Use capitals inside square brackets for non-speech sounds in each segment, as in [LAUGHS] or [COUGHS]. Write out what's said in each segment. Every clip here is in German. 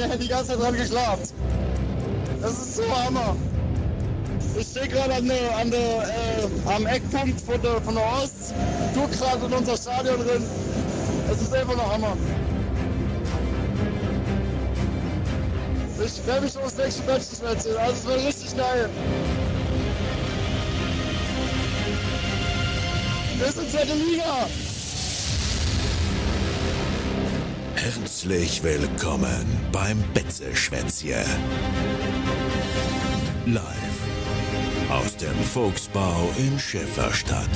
Hätten die ganze Zeit dran geglaubt. Das ist so Hammer. Ich stehe gerade an der, an der, äh, am Eckpunkt von der, von der Ost. Du gerade in unser Stadion drin. Das ist einfach noch Hammer. Ich freue mich aufs nächste Match, das Match. Also, es wird richtig geil. Wir sind zweite Liga. Herzlich willkommen beim Betzeschwätzchen. Live aus dem Fuchsbau in Schifferstadt.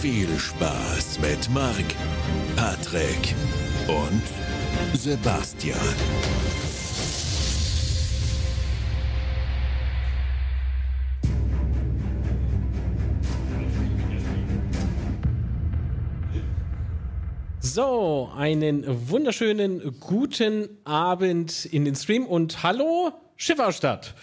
Viel Spaß mit Marc, Patrick und Sebastian. So, einen wunderschönen guten Abend in den Stream und hallo Schifferstadt.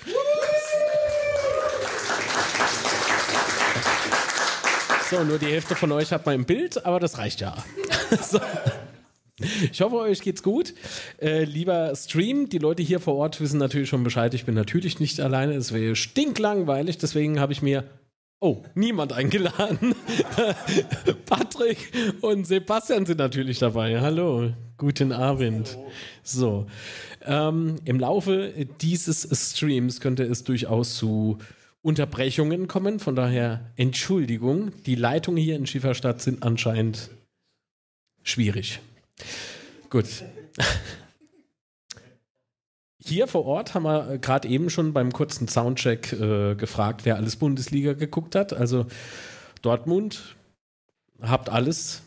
So, nur die Hälfte von euch hat mein Bild, aber das reicht ja. [LAUGHS] So. Ich hoffe, euch geht's gut. Äh, lieber Stream, die Leute hier vor Ort wissen natürlich schon Bescheid. Ich bin natürlich nicht alleine. Es wäre stinklangweilig. Deswegen habe ich mir Oh, niemand eingeladen. [LAUGHS] Patrick und Sebastian sind natürlich dabei. Hallo, guten Abend. Hallo. So, ähm, im Laufe dieses Streams könnte es durchaus zu Unterbrechungen kommen. Von daher Entschuldigung. Die Leitungen hier in Schieferstadt sind anscheinend schwierig. Gut. Hier vor Ort haben wir gerade eben schon beim kurzen Soundcheck äh, gefragt, wer alles Bundesliga geguckt hat. Also Dortmund habt alles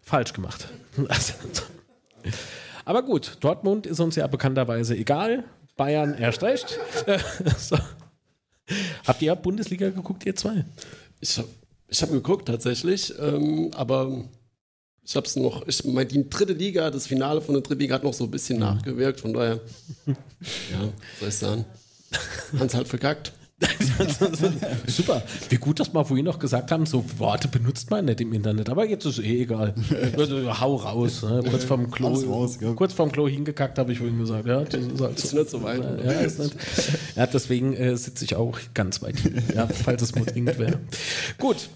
falsch gemacht. [LAUGHS] Aber gut, Dortmund ist uns ja bekannterweise egal. Bayern erst recht. [LAUGHS] so. Habt ihr Bundesliga geguckt, ihr zwei? Ich habe ich hab geguckt tatsächlich, ähm, aber ich habe es noch, ich meine, die dritte Liga, das Finale von der dritten Liga hat noch so ein bisschen nachgewirkt, von daher, [LAUGHS] ja, soll ich sagen, haben es halt verkackt. [LAUGHS] Super. Wie gut, dass wir vorhin noch gesagt haben, so Worte benutzt man nicht im Internet, aber jetzt ist es eh egal. [LAUGHS] Also, hau raus. Ne? Kurz vorm Klo, raus, ja. kurz vorm Klo hingekackt, habe ich vorhin gesagt. Ja, das ist, halt so. ist nicht so weit. Ja, ist nicht. ja deswegen äh, sitze ich auch ganz weit hin, ja, falls es mal dringend wäre. Gut.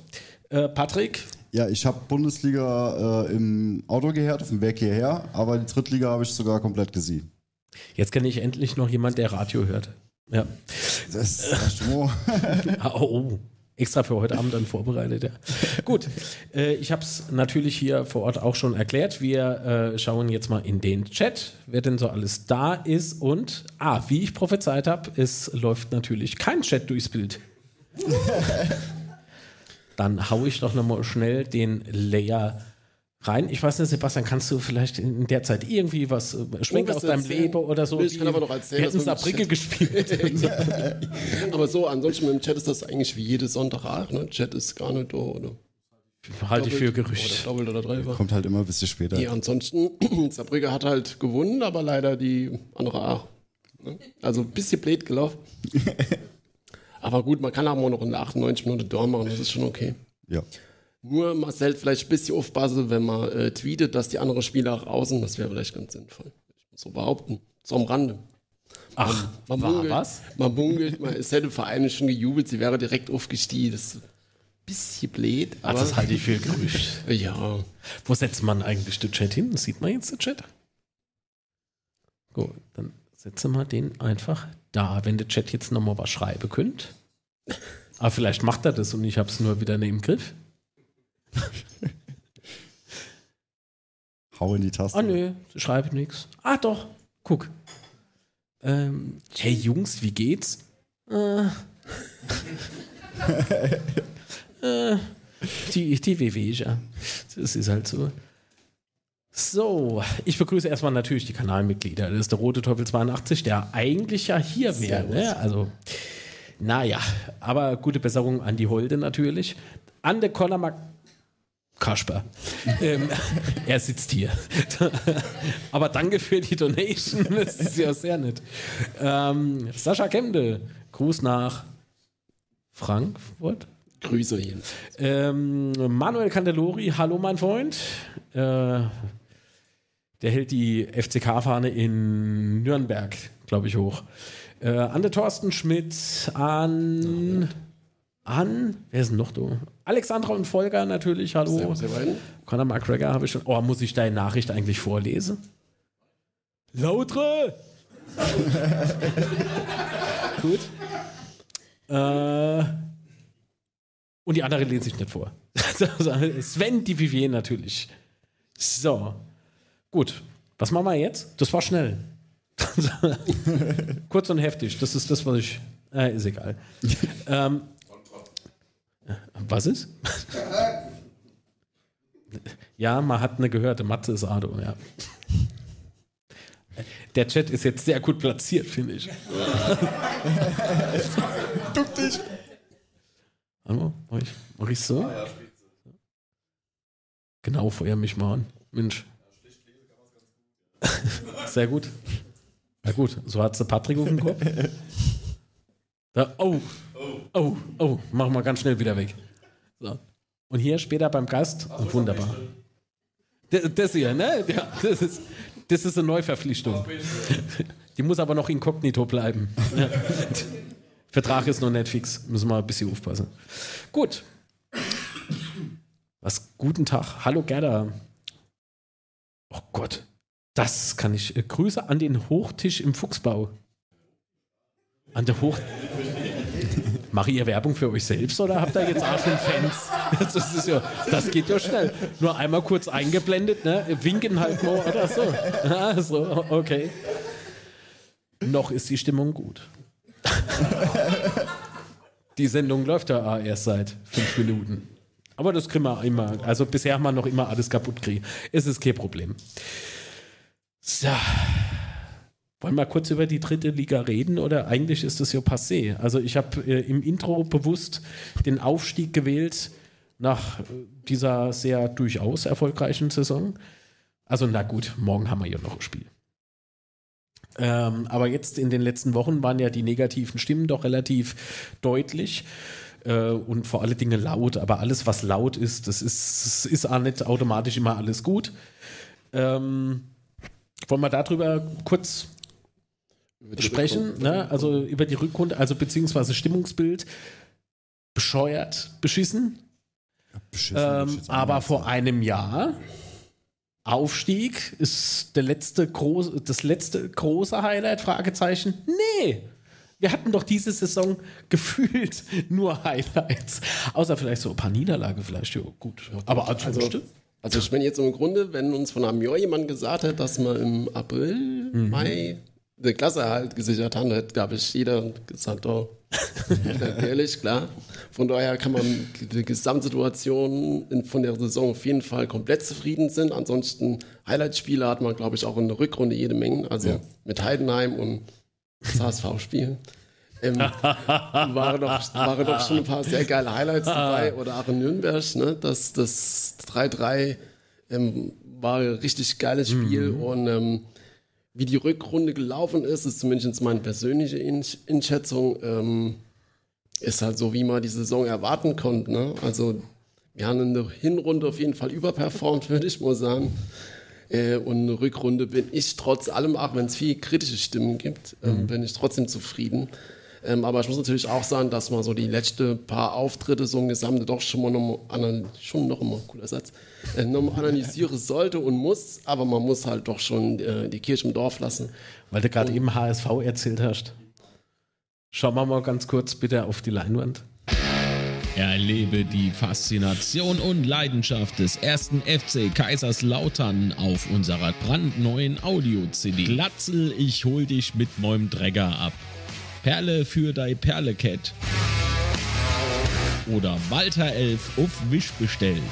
Äh, Patrick, ja, ich habe Bundesliga äh, im Auto gehört, auf dem Weg hierher, aber die Drittliga habe ich sogar komplett gesehen. Jetzt kenne ich endlich noch jemand, der Radio hört. Ja. Das ist [LAUGHS] oh. oh. Extra für heute Abend dann vorbereitet, ja. Gut, äh, ich habe es natürlich hier vor Ort auch schon erklärt. Wir äh, schauen jetzt mal in den Chat, wer denn so alles da ist. Und, ah, wie ich prophezeit habe, es läuft natürlich kein Chat durchs Bild. [LAUGHS] dann haue ich doch nochmal schnell den Layer rein. Ich weiß nicht, Sebastian, kannst du vielleicht in der Zeit irgendwie was äh, schwenken aus deinem Leben oder so? Ich kann aber noch erzählen, wir hätten Saarbrücke gespielt. [LAUGHS] [LAUGHS] aber so, ansonsten mit dem Chat ist das eigentlich wie jede Sonntag ne? Chat ist gar nicht da, oder? Halte ich für Gerücht. Oder doppelt oder dreifach. Kommt halt immer ein bisschen später. Ja, ansonsten, [CLEARS THROAT] Saarbrücke hat halt gewonnen, aber leider die andere auch. Ne? Also ein bisschen blöd gelaufen. [LAUGHS] Aber gut, man kann auch mal noch in 98 Minuten da machen, das ist schon okay. Ja. Nur man sollte vielleicht ein bisschen aufpassen, wenn man äh, tweetet, dass die anderen Spieler auch außen, das wäre vielleicht ganz sinnvoll. Ich muss so behaupten. So am Rande. Ach, man, man bungelt, was? Man bungelt, man, es hätte Vereine schon gejubelt, sie wäre direkt aufgestiegen. Das ist ein bisschen blöd. Aber Ach, das halte ich für Gerücht. ja. Wo setzt man eigentlich den Chat hin? Sieht man jetzt den Chat? Gut, dann setzen wir den einfach da, wenn der Chat jetzt nochmal was schreiben könnt. Aber vielleicht macht er das und ich habe es nur wieder neben Griff. [LAUGHS] Hau in die Taste. Ah, nö, schreibe nichts. Ah, doch, guck. Ähm, hey Jungs, wie geht's? Äh, [LAUGHS] äh, die, die WW, ja. Das ist halt so. So, ich begrüße erstmal natürlich die Kanalmitglieder. Das ist der Rote Teufel 82, der eigentlich ja hier wäre. Ne? Also, naja, aber gute Besserung an die Holde natürlich. An der Conor Kasper. [LAUGHS] ähm, er sitzt hier. Aber danke für die Donation. Das ist ja sehr nett. Ähm, Sascha Kemde, Gruß nach Frankfurt. Grüße hin. Ähm, Manuel Candelori, hallo mein Freund. Äh, der hält die FCK-Fahne in Nürnberg, glaube ich, hoch. Äh, Ande Thorsten Schmidt, an, an, wer ist denn noch da? Alexandra und Volker natürlich, hallo. Conor McGregor habe ich schon. Oh, muss ich deine Nachricht eigentlich vorlesen? Lautre! [LAUGHS] Gut. Äh, und die andere lese ich nicht vor. [LAUGHS] Sven die Vivier natürlich. So. Gut. Was machen wir jetzt? Das war schnell. [LAUGHS] Kurz und heftig. Das ist das, was ich. Äh, ist egal. [LAUGHS] ähm, was ist? ja, man hat eine gehörte Matze ist Ado, ja. Der Chat ist jetzt sehr gut platziert, finde ich. [LAUGHS] Duck dich. Hallo, mach ich, mach ich so? Genau, feuer mich mal an. Mensch. [LAUGHS] Sehr gut. Na gut, so hat sie Patrick auf dem Kopf. Da, oh, oh, oh, machen wir ganz schnell wieder weg. So. Und hier später beim Gast, wunderbar. Das, das hier, ne? Ja, das, ist, das ist eine Neuverpflichtung. Die muss aber noch inkognito bleiben. Ja. Vertrag ist noch nicht fix. Müssen wir ein bisschen aufpassen. Gut. Was? Guten Tag. Hallo Gerda. Oh Gott. Das kann ich. Äh, Grüße an den Hochtisch im Fuchsbau. An der Hoch. [LAUGHS] Mache ihr Werbung für euch selbst oder habt ihr jetzt auch schon Fans? [LAUGHS] Das, ist ja, das geht ja schnell. Nur einmal kurz eingeblendet, ne? Winken halt mal oder so. [LAUGHS] Ah, so, okay. Noch ist die Stimmung gut. Die Sendung läuft ja erst seit fünf Minuten. Aber das kriegen wir immer. Also bisher haben wir noch immer alles kaputt kriegen. Es ist kein Problem. So. Wollen wir kurz über die dritte Liga reden oder eigentlich ist das ja passé? Also ich habe äh, im Intro bewusst den Aufstieg gewählt nach äh, dieser sehr durchaus erfolgreichen Saison. Also na gut, morgen haben wir ja noch ein Spiel. Ähm, aber jetzt in den letzten Wochen waren ja die negativen Stimmen doch relativ deutlich äh, und vor allen Dingen laut. Aber alles, was laut ist, das ist, das ist auch nicht automatisch immer alles gut. Ähm, wollen wir darüber kurz sprechen? Ne? Also über die Rückrunde, also beziehungsweise Stimmungsbild. Bescheuert, beschissen. Beschissen, Ähm, aber vor einem Jahr Aufstieg ist der letzte große, das letzte große Highlight? Fragezeichen. Nee. Wir hatten doch diese Saison [LAUGHS] gefühlt nur Highlights. Außer vielleicht so ein paar Niederlage, vielleicht. Ja, gut. Aber ansonsten. Also, also ich meine jetzt im Grunde, wenn uns von einem Jahr jemand gesagt hätte, dass wir im April, Mhm. Mai den Klasseerhalt gesichert haben, hätte, glaube ich, jeder gesagt, oh, ehrlich, klar. Von daher kann man die Gesamtsituation von der Saison auf jeden Fall komplett zufrieden sind. Ansonsten Highlight-Spiele hat man, glaube ich, auch in der Rückrunde jede Menge. Also mit Heidenheim und das HSV-Spiel. Ähm, [LAUGHS] waren, doch, waren doch schon ein paar sehr geile Highlights dabei. Oder auch in Nürnberg, ne? Das, das 3-3 ähm, war ein richtig geiles Spiel. Und ähm, wie die Rückrunde gelaufen ist, ist zumindest meine persönliche In Einschätzung, ähm, ist halt so, wie man die Saison erwarten konnte. Ne? Also wir haben in der Hinrunde auf jeden Fall überperformt, [LAUGHS] würde ich mal sagen. Äh, und in der Rückrunde bin ich trotz allem, auch wenn es viele kritische Stimmen gibt, ähm, bin ich trotzdem zufrieden. Ähm, aber ich muss natürlich auch sagen, dass man so die letzten paar Auftritte so im Gesamte doch schon mal noch mal anal- schon noch mal cooler Satz äh, noch mal analysieren sollte und muss, aber man muss halt doch schon äh, die Kirche im Dorf lassen. Weil du gerade eben HSV erzählt hast. Schauen wir mal ganz kurz bitte auf die Leinwand. Erlebe die Faszination und Leidenschaft des ersten FC Kaiserslautern auf unserer brandneuen Audio-CD. Glatzel, ich hol dich mit meinem Träger ab. Perle für dei Perlecat. Oder Walter Elf auf Wisch bestellt.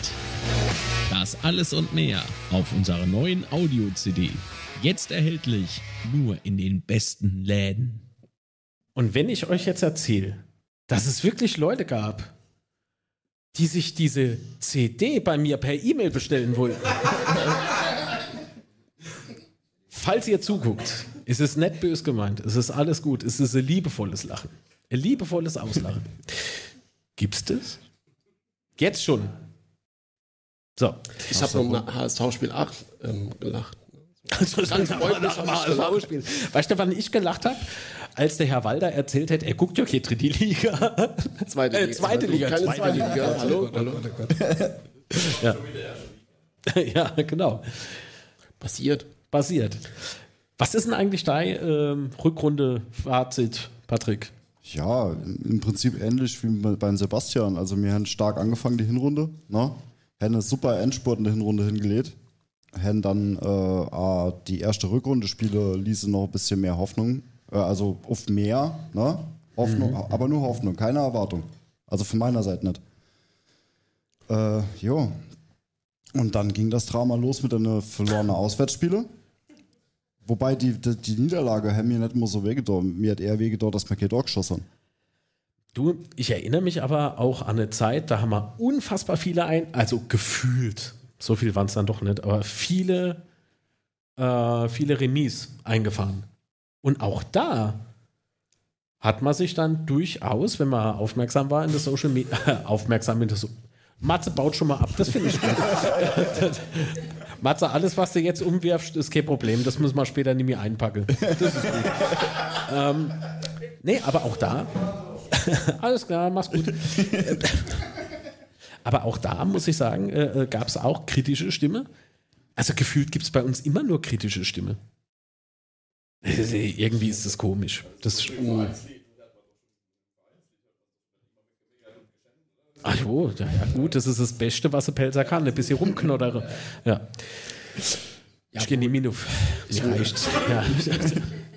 Das alles und mehr auf unserer neuen Audio-CD. Jetzt erhältlich nur in den besten Läden. Und wenn ich euch jetzt erzähle, dass es wirklich Leute gab, die sich diese CD bei mir per E-Mail bestellen wollten. [LAUGHS] Falls ihr zuguckt, ist es nicht bös gemeint. Es ist alles gut. Es ist ein liebevolles Lachen. Ein liebevolles Auslachen. [LAUGHS] Gibt's das? Jetzt schon. So. Ich habe noch HSV-Spiel 8 ähm, gelacht. Also, Ganz freundlich habe ich gelacht. Weißt du, wann ich gelacht habe? Als der Herr Walder erzählt hat, er guckt ja hier dritte Liga. [LAUGHS] Zweite Äh, Liga. zweite Liga, Keine zweite Liga. Liga. Hallo? Hallo? [LAUGHS] Ja. ja, genau. Passiert. Basiert. Was ist denn eigentlich dein ähm, Rückrunde-Fazit, Patrick? Ja, im Prinzip ähnlich wie bei- beim Sebastian. Also wir haben stark angefangen, die Hinrunde. Ne? Haben eine super Endspurt in der Hinrunde hingelegt. Haben dann äh, ah, die erste Rückrunde-Spiele ließen noch ein bisschen mehr Hoffnung. Äh, also auf mehr, ne? Hoffnung, aber nur Hoffnung, keine Erwartung. Also von meiner Seite nicht. Äh, jo. Und dann ging das Drama los mit einer verlorenen Auswärtsspiele. Wobei die, die, die Niederlage hat mir nicht immer so wehgetan. Mir hat eher wehgetan, dass wir kein Tor geschossen. Du, ich erinnere mich aber auch an eine Zeit, da haben wir unfassbar viele ein, also gefühlt, so viel waren es dann doch nicht, aber viele, äh, viele Remis eingefahren. Und auch da hat man sich dann durchaus, wenn man aufmerksam war in der Social Media, [LAUGHS] aufmerksam in der so Matze baut schon mal ab, das finde ich gut. [LAUGHS] Matze, alles, was du jetzt umwirfst, ist kein Problem. Das müssen wir später nicht mehr einpacken. Das ist gut. ähm, nee, aber auch da [LAUGHS] alles klar, mach's gut. [LAUGHS] Aber auch da muss ich sagen, äh, äh, gab es auch kritische Stimme. Also gefühlt gibt es bei uns immer nur kritische Stimme. Äh, Irgendwie ist das komisch. Das, Ach jo, ja, ja gut, das ist das Beste, was ein Pelzer kann. Ein bisschen rumknoddere. Ja. Ich gehe nie Minuf. Mir reicht's. Ja. [LAUGHS]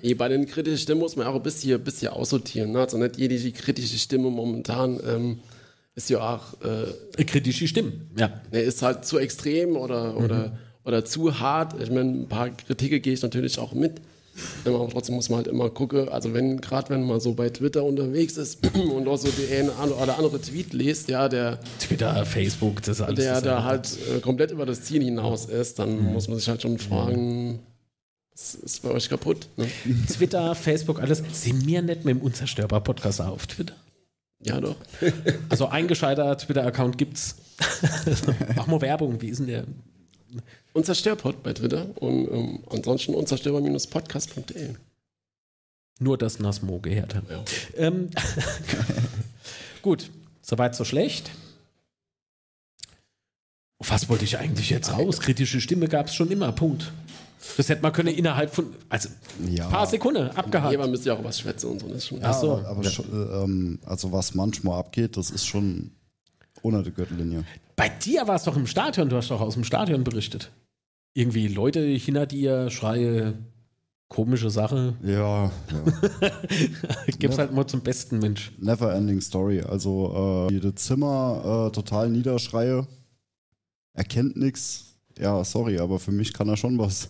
Nee, bei den kritischen Stimmen muss man auch ein bisschen, bisschen aussortieren. Ne? Also nicht jede kritische Stimme momentan ähm, ist ja auch, äh, Kritische Stimmen. Ja. ne, ist halt zu extrem oder, oder, oder zu hart. Ich meine, ein paar Kritik gehe ich natürlich auch mit. Aber trotzdem muss man halt immer gucken, also wenn, gerade wenn man so bei Twitter unterwegs ist [CLEARS THROAT] und auch so die eine oder andere Tweet liest, ja, der, Twitter, Facebook, das alles. der da halt äh, komplett über das Ziel hinaus ist, dann muss man sich halt schon fragen, was ist bei euch kaputt? Ne? Twitter, Facebook, alles. Sind wir nicht mit dem Unzerstörbar Podcast auf Twitter? Ja, doch. Also ein gescheiter Twitter-Account gibt's. [LAUGHS] Mach mal Werbung, wie ist denn der? Unzerstörpod bei Twitter und ähm, ansonsten unzerstörbar-podcast.de. Nur das Nasmo gehört hat. Ja. Ähm, [LAUGHS] gut, soweit so schlecht. Was wollte ich eigentlich jetzt raus? Kritische Stimme gab es schon immer, Punkt. Das hätte man können innerhalb von, also Ja. ein paar Sekunden abgehakt. Jemand müsste ja auch was schwätzen und so. Das ist schon Ja, so. aber, aber schon, äh, ähm, also was manchmal abgeht, das ist schon ohne die Gürtellinie. Bei dir war es doch im Stadion, du hast doch aus dem Stadion berichtet. Irgendwie Leute hinter dir, Schreie, komische Sache. Ja, ja. [LAUGHS] Gib's halt mal zum besten Mensch. never ending story. Also äh, jede Zimmer äh, total Niederschreie, erkennt nichts. Ja, sorry, aber für mich kann er schon was.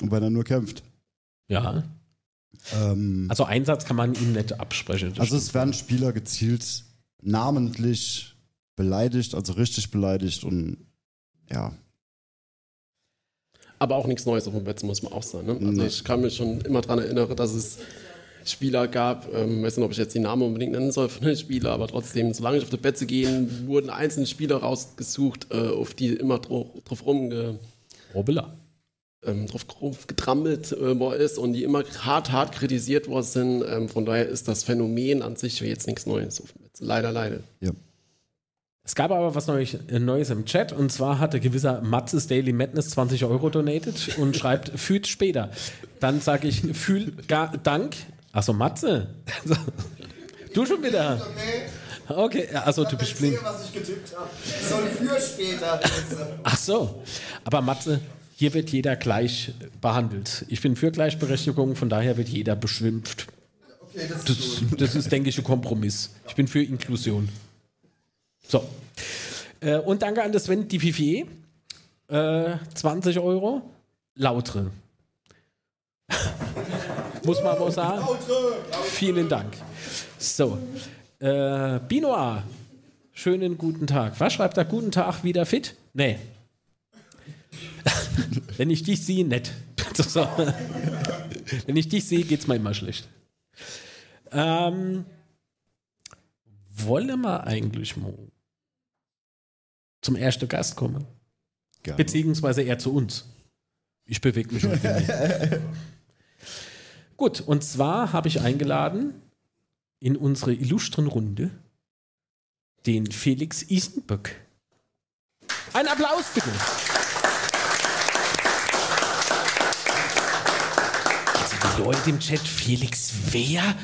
Und wenn er nur kämpft. Ja. Ähm, Also Einsatz kann man ihm nicht absprechen. also es werden Spieler gezielt namentlich beleidigt, also richtig beleidigt und ja. Aber auch nichts Neues auf dem Betze, muss man auch sagen. Ne? Also Nee. ich kann mich schon immer daran erinnern, dass es Spieler gab, ähm, weiß nicht, ob ich jetzt die Namen unbedingt nennen soll von den Spielern, aber trotzdem, solange ich auf die Betze gehen, wurden einzelne Spieler rausgesucht, äh, auf die immer drauf, rumge Robela. ähm, drauf, getrammelt äh, worden ist und die immer hart, hart kritisiert worden sind. Ähm, von daher ist das Phänomen an sich jetzt nichts Neues. auf dem Betze. Leider, leider. ja. Es gab aber was Neues, äh, im Chat und zwar hatte gewisser Matzes Daily Madness 20 Euro donated und schreibt, [LAUGHS] fühlt später. Dann sage ich, fühl gar, Dank. Achso, Matze. [LAUGHS] Du schon wieder. [LAUGHS] Okay, also du bist blind. was ich getippt habe. Soll für später. Ach so. Aber Matze, hier wird jeder gleich behandelt. Ich bin für Gleichberechtigung, von daher wird jeder beschimpft. Okay, das Das, das ist, denke ich, ein Kompromiss. Ich bin für Inklusion. So. Äh, und danke an das Sven Dififier. Äh, 20 Euro. Lautre. [LAUGHS] Muss man aber sagen. Vielen Dank. So. Äh, Binoir Schönen guten Tag. Was schreibt er? Guten Tag, wieder fit? Nee. [LAUGHS] Wenn ich dich sehe, nett. [LAUGHS] So. Wenn ich dich sehe, geht's mir immer schlecht. Ähm, wollen wir eigentlich mal zum ersten Gast kommen? Gerne. Beziehungsweise eher zu uns. Ich bewege mich heute nicht. [LAUGHS] Gut, und zwar habe ich eingeladen in unsere illustren Runde den Felix Isenböck. Ein Applaus bitte. Also die Leute im Chat, Felix wer?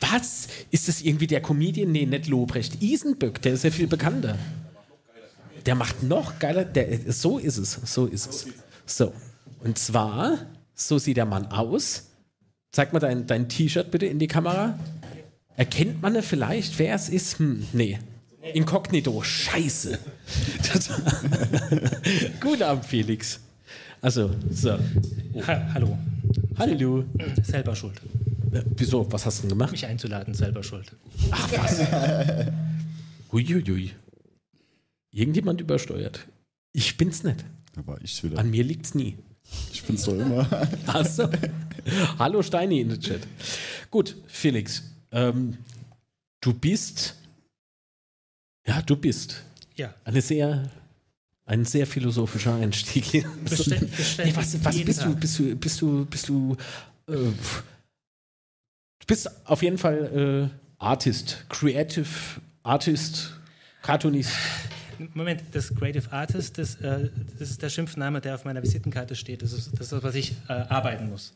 Was? Ist das irgendwie der Comedian? Nee, nicht Lobrecht. Isenböck, der ist ja viel bekannter. Der macht noch geiler. Der, so ist es. So ist es. So. Und zwar, so sieht der Mann aus. Zeig mal dein, dein T-Shirt bitte in die Kamera. Erkennt man vielleicht, wer es ist? Hm, nee. Inkognito. Scheiße. [LAUGHS] Guten Abend, Felix. Also, so. Ha hallo. Hallo. Selber schuld. Äh, Wieso? Was hast du denn gemacht? Mich einzuladen, selber schuld. [LAUGHS] Huiuiui. Irgendjemand übersteuert. Ich bin's nicht. War ich wieder. An mir liegt's nie. Ich bin's doch immer. [LAUGHS] Achso. Hallo Steini in den Chat. Gut, Felix. Ähm, du bist. Ja, du bist. Ja. Eine sehr. Ein sehr philosophischer Einstieg. hier. Bestell- bestell- nee, was was bist, du, bist du? Bist du? Bist du? Äh, du bist auf jeden Fall äh, Artist, Creative Artist, Cartoonist. Moment, das Creative Artist, das, äh, das ist der Schimpfname, der auf meiner Visitenkarte steht. Das ist das, ist, was ich äh, arbeiten muss.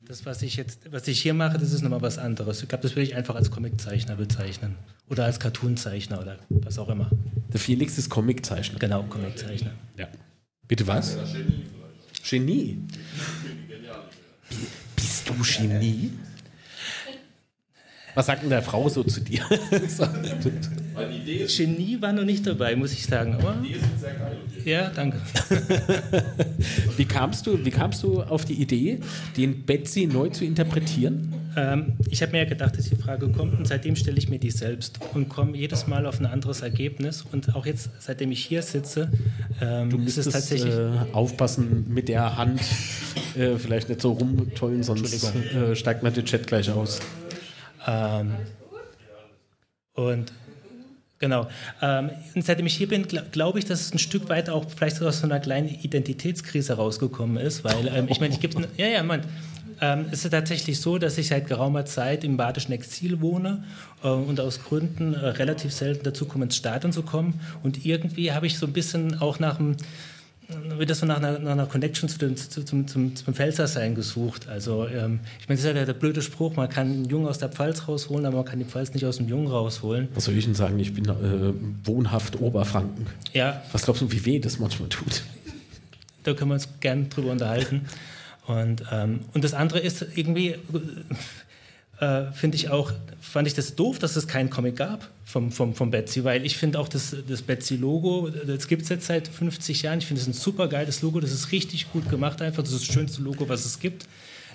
Das, was ich jetzt, was ich hier mache, das ist nochmal was anderes. Ich glaube, das würde ich einfach als Comiczeichner bezeichnen. Oder als Cartoonzeichner oder was auch immer. Der Felix ist Comiczeichner. Genau, Comiczeichner. Ja. Bitte was? Genie. Bist du Genie? Was sagt denn der Frau so zu dir? [LAUGHS] Genie war noch nicht dabei, muss ich sagen. Aber ja, danke. [LAUGHS] wie, kamst du, wie kamst du auf die Idee, den Betsy neu zu interpretieren? Ähm, ich habe mir ja gedacht, dass die Frage kommt und seitdem stelle ich mir die selbst und komme jedes Mal auf ein anderes Ergebnis. Und auch jetzt, seitdem ich hier sitze, ähm, ist es Das, tatsächlich. Äh, aufpassen mit der Hand, äh, vielleicht nicht so rumtollen, sonst äh, steigt man den Chat gleich aus. Ähm, und genau. Ähm, und seitdem ich hier bin, gl glaube ich, dass es ein Stück weit auch vielleicht aus so einer kleinen Identitätskrise rausgekommen ist, weil ähm, ich meine, ich gebe, ja, ja, Mann. Ähm, es ist tatsächlich so, dass ich seit geraumer Zeit im badischen Exil wohne äh, und aus Gründen äh, relativ selten dazu komme, ins Stadion zu kommen. Und irgendwie habe ich so ein bisschen auch nach dem, wieder so nach einer, nach einer Connection zu dem, zu, zum, zum, zum Pfälzersein gesucht. Also ähm, ich meine, das ist ja der, der blöde Spruch, man kann einen Jungen aus der Pfalz rausholen, aber man kann die Pfalz nicht aus dem Jungen rausholen. Was soll ich denn sagen? Ich bin äh, wohnhaft Oberfranken. Ja, Was glaubst du, wie weh das manchmal tut? da können wir uns gern drüber unterhalten. Und, ähm, und das andere ist irgendwie, äh, finde ich auch, fand ich das doof, dass es keinen Comic gab vom, vom, vom Betsy, weil ich finde auch das, das Betsy-Logo, das gibt es jetzt seit 50 Jahren. Ich finde es ein super geiles Logo, das ist richtig gut gemacht einfach. Das ist das schönste Logo, was es gibt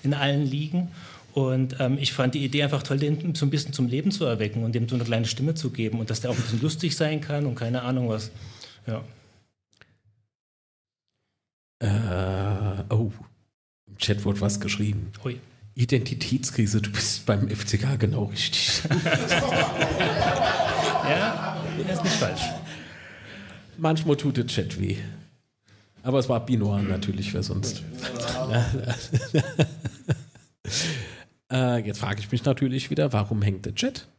in allen Ligen. Und ähm, ich fand die Idee einfach toll, den so ein bisschen zum Leben zu erwecken und dem so eine kleine Stimme zu geben und dass der auch ein bisschen lustig sein kann und keine Ahnung was. Ja. Äh, oh, im Chat wurde was geschrieben. Ui. Identitätskrise, du bist beim FCK genau richtig. [LAUGHS] Ja, ist nicht falsch. Manchmal tut der Chat weh. Aber es war Binoir natürlich, wer sonst. [LAUGHS] äh, jetzt frage ich mich natürlich wieder, warum hängt der Chat?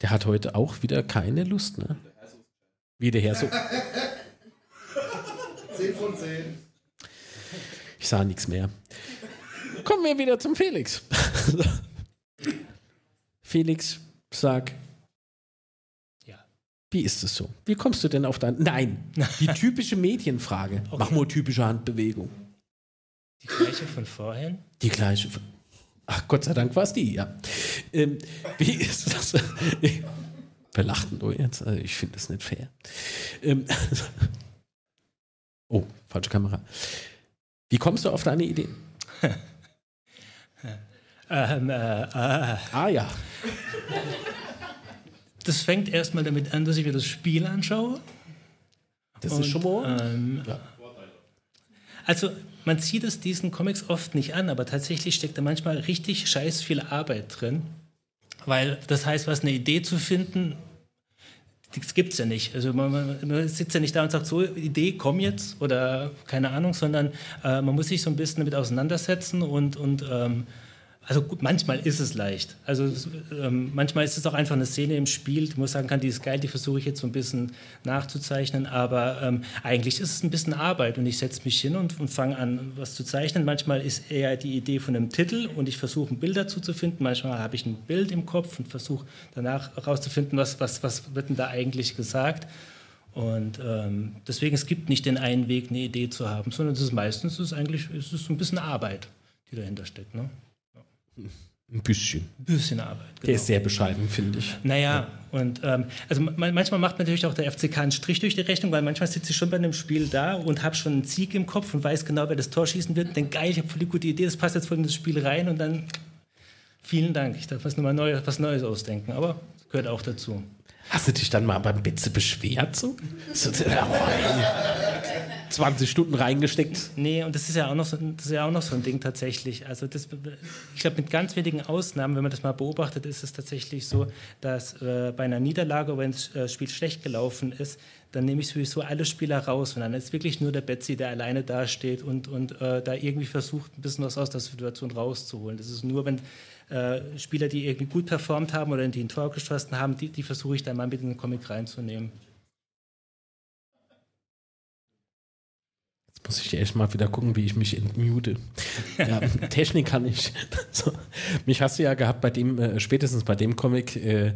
Der hat heute auch wieder keine Lust, ne? Wie der Herr so. 10 von 10. Ich sah nichts mehr. Kommen wir wieder zum Felix. [LAUGHS] Felix, sag, Ja. wie ist es so? Wie kommst du denn auf dein. Nein, [LAUGHS] die typische Medienfrage. Mach mal typische Handbewegung. Die gleiche von vorhin? Die gleiche. Ach, Gott sei Dank war es die, ja. Ähm, wie [LAUGHS] ist das? Wir lachten nur jetzt. Also ich finde das nicht fair. Ähm, oh, falsche Kamera. Wie kommst du auf deine Idee? Ähm, äh, äh, Ah ja. das fängt erstmal damit an, dass ich mir das Spiel anschaue. Das Und, ist schon mal. Ähm, Also man sieht es diesen Comics oft nicht an, aber tatsächlich steckt da manchmal richtig scheiß viel Arbeit drin. Weil das heißt, was eine Idee zu finden, das gibt es ja nicht. Also man, man, man, sitzt ja nicht da und sagt, so, Idee, komm jetzt oder keine Ahnung, sondern äh, man muss sich so ein bisschen damit auseinandersetzen und, und ähm, also gut, manchmal ist es leicht. Also ähm, manchmal ist es auch einfach eine Szene im Spiel, wo man sagen kann, die ist geil, die versuche ich jetzt so ein bisschen nachzuzeichnen, aber ähm, eigentlich ist es ein bisschen Arbeit und ich setze mich hin und, und fange an, was zu zeichnen. Manchmal ist eher die Idee von einem Titel und ich versuche ein Bild dazu zu finden. Manchmal habe ich ein Bild im Kopf und versuche danach herauszufinden, was, was, was wird denn da eigentlich gesagt. Und ähm, deswegen, es gibt nicht den einen Weg, eine Idee zu haben, sondern es ist meistens es ist eigentlich es ist so ein bisschen Arbeit, die dahinter steckt. Ne? Ein bisschen. Ein bisschen Arbeit. Der ist sehr bescheiden, finde ich. Naja, und ähm, also man, manchmal macht natürlich auch der FCK einen Strich durch die Rechnung, weil manchmal sitze ich schon bei einem Spiel da und habe schon einen Sieg im Kopf und weiß genau, wer das Tor schießen wird. Und denke, geil, ich habe voll die gute Idee, das passt jetzt voll in das Spiel rein und dann vielen Dank. Ich darf was, nochmal Neues, was Neues ausdenken, aber das gehört auch dazu. Hast du dich dann mal beim Betze beschwert? So? so [LAUGHS] oh. 20 Stunden reingesteckt. Nee, und das ist ja auch noch so, das ist ja auch noch so ein Ding tatsächlich. Also das, ich glaube, mit ganz wenigen Ausnahmen, wenn man das mal beobachtet, ist es tatsächlich so, dass äh, bei einer Niederlage, wenn das äh, Spiel schlecht gelaufen ist, dann nehme ich sowieso alle Spieler raus und dann ist wirklich nur der Betsy, der alleine dasteht und, und äh, da irgendwie versucht, ein bisschen was aus der Situation rauszuholen. Das ist nur, wenn äh, Spieler, die irgendwie gut performt haben oder die ein Tor geschossen haben, die, die versuche ich dann mal mit in den Comic reinzunehmen. Muss ich echt mal wieder gucken, wie ich mich entmute. Ja, [LAUGHS] Technik kann ich. Mich hast du ja gehabt bei dem, äh, spätestens bei dem Comic, äh,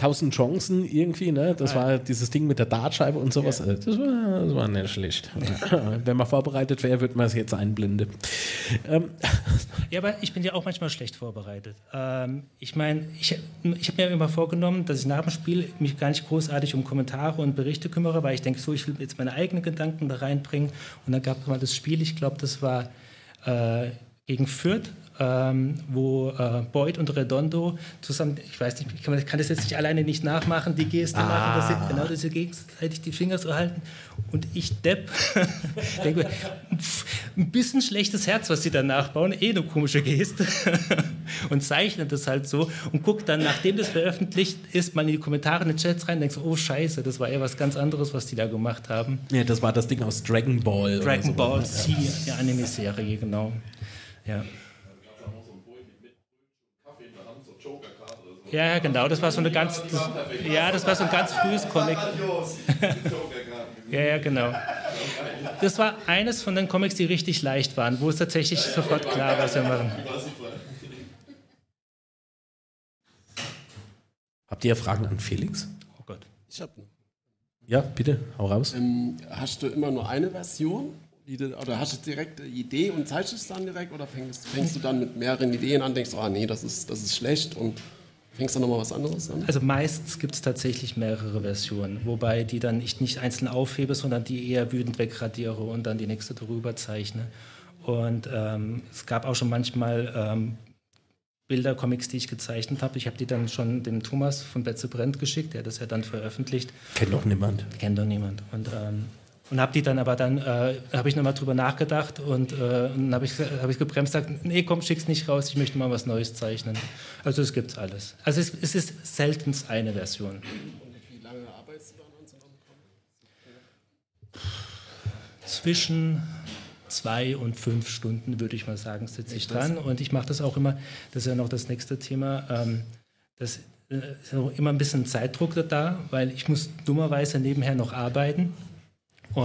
1000 Chancen irgendwie, ne? Das war dieses Ding mit der Dartscheibe und sowas. Äh, Das, war, das war nicht schlecht. [LAUGHS] Wenn man vorbereitet wäre, würde man es jetzt einblenden. Ähm, Ja, aber ich bin ja auch manchmal schlecht vorbereitet. Ähm, ich meine, ich, ich habe mir immer vorgenommen, dass ich nach dem Spiel mich gar nicht großartig um Kommentare und Berichte kümmere, weil ich denke, so, ich will jetzt meine eigenen Gedanken da reinbringen. Und dann gab es mal das Spiel, ich glaube, das war äh, gegen Fürth, ähm, wo äh, Boyd und Redondo zusammen, ich weiß nicht, ich kann, kann das jetzt nicht alleine nicht nachmachen, die Geste machen, dass sie, genau, dass sie gegenseitig die Finger so halten. Und ich, Depp, [LAUGHS] denke mir, pff, ein bisschen schlechtes Herz, was sie da nachbauen, eh eine komische Geste. [LAUGHS] und zeichne das halt so und guck dann, nachdem das veröffentlicht ist, mal in die Kommentare, in die Chats rein, denkst, oh Scheiße, das war ja was ganz anderes, was die da gemacht haben. ja, das war das Ding aus Dragon Ball. Dragon so. Ball Z, die Anime-Serie, genau. Ja. Ja, genau, das war so eine ganz, das, ja, das war so ein ganz frühes Comic. [LAUGHS] ja, ja, genau. Das war eines von den Comics, die richtig leicht waren, wo es tatsächlich sofort klar war, was wir machen. Habt ihr Fragen an Felix? Oh Gott. Ich hab, Ja, bitte, hau raus. ähm, hast du immer nur eine Version? Oder hast du direkt eine Idee und zeichnest dann direkt? Oder fängst, fängst du dann mit mehreren Ideen an, denkst, ah nee, das ist, das ist schlecht und fängst dann nochmal was anderes an? Also meistens gibt es tatsächlich mehrere Versionen, wobei die dann ich nicht einzeln aufhebe, sondern die eher wütend wegradiere und dann die nächste drüber zeichne. Und ähm, es gab auch schon manchmal ähm, Bilder, Comics, die ich gezeichnet habe. Ich habe die dann schon dem Thomas von Betze Brent geschickt, der hat das ja dann veröffentlicht. Kennt doch niemand. Kennt doch niemand. Und, ähm, und habe die dann aber dann, äh, habe ich nochmal drüber nachgedacht und, äh, und habe ich, hab ich gebremst gesagt, nee, komm, schick's nicht raus, ich möchte mal was Neues zeichnen. Also es gibt's alles. Also es, es ist seltenst eine Version. Wie lange arbeitest du dann an so einem Comic? Zwischen zwei und fünf Stunden, würde ich mal sagen, sitze ich dran. Und ich mache das auch immer, das ist ja noch das nächste Thema, ähm, das äh, ist immer ein bisschen Zeitdruck da, weil ich muss dummerweise nebenher noch arbeiten.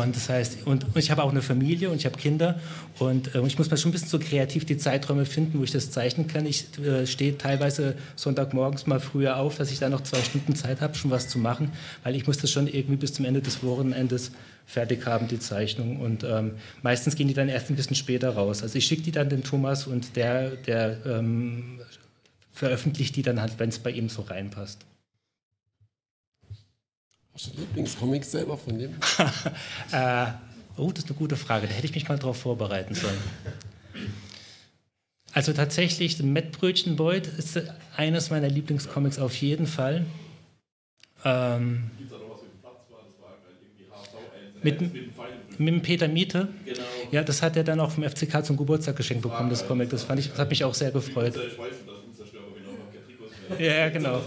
Und das heißt, und, ich habe auch eine Familie und ich habe Kinder und äh, ich muss mal schon ein bisschen so kreativ die Zeiträume finden, wo ich das zeichnen kann. Ich äh, stehe teilweise Sonntagmorgens mal früher auf, dass ich da noch zwei Stunden Zeit habe, schon was zu machen, weil ich muss das schon irgendwie bis zum Ende des Wochenendes fertig haben, die Zeichnung. Und ähm, meistens gehen die dann erst ein bisschen später raus. Also ich schicke die dann den Thomas und der, der ähm, veröffentlicht die dann halt, wenn es bei ihm so reinpasst. Hast du einen Lieblingscomic selber von dem? [LAUGHS] Äh, oh, das ist eine gute Frage. Da hätte ich mich mal darauf vorbereiten sollen. Also tatsächlich, Matt Brötchen Boyd ist eines meiner Lieblingscomics auf jeden Fall. Ähm, mit, mit dem Peter Miete. Ja, das hat er dann auch vom FCK zum Geburtstag geschenkt bekommen, das Comic. Das fand ich, das hat mich auch sehr gefreut. Ja, ja, genau.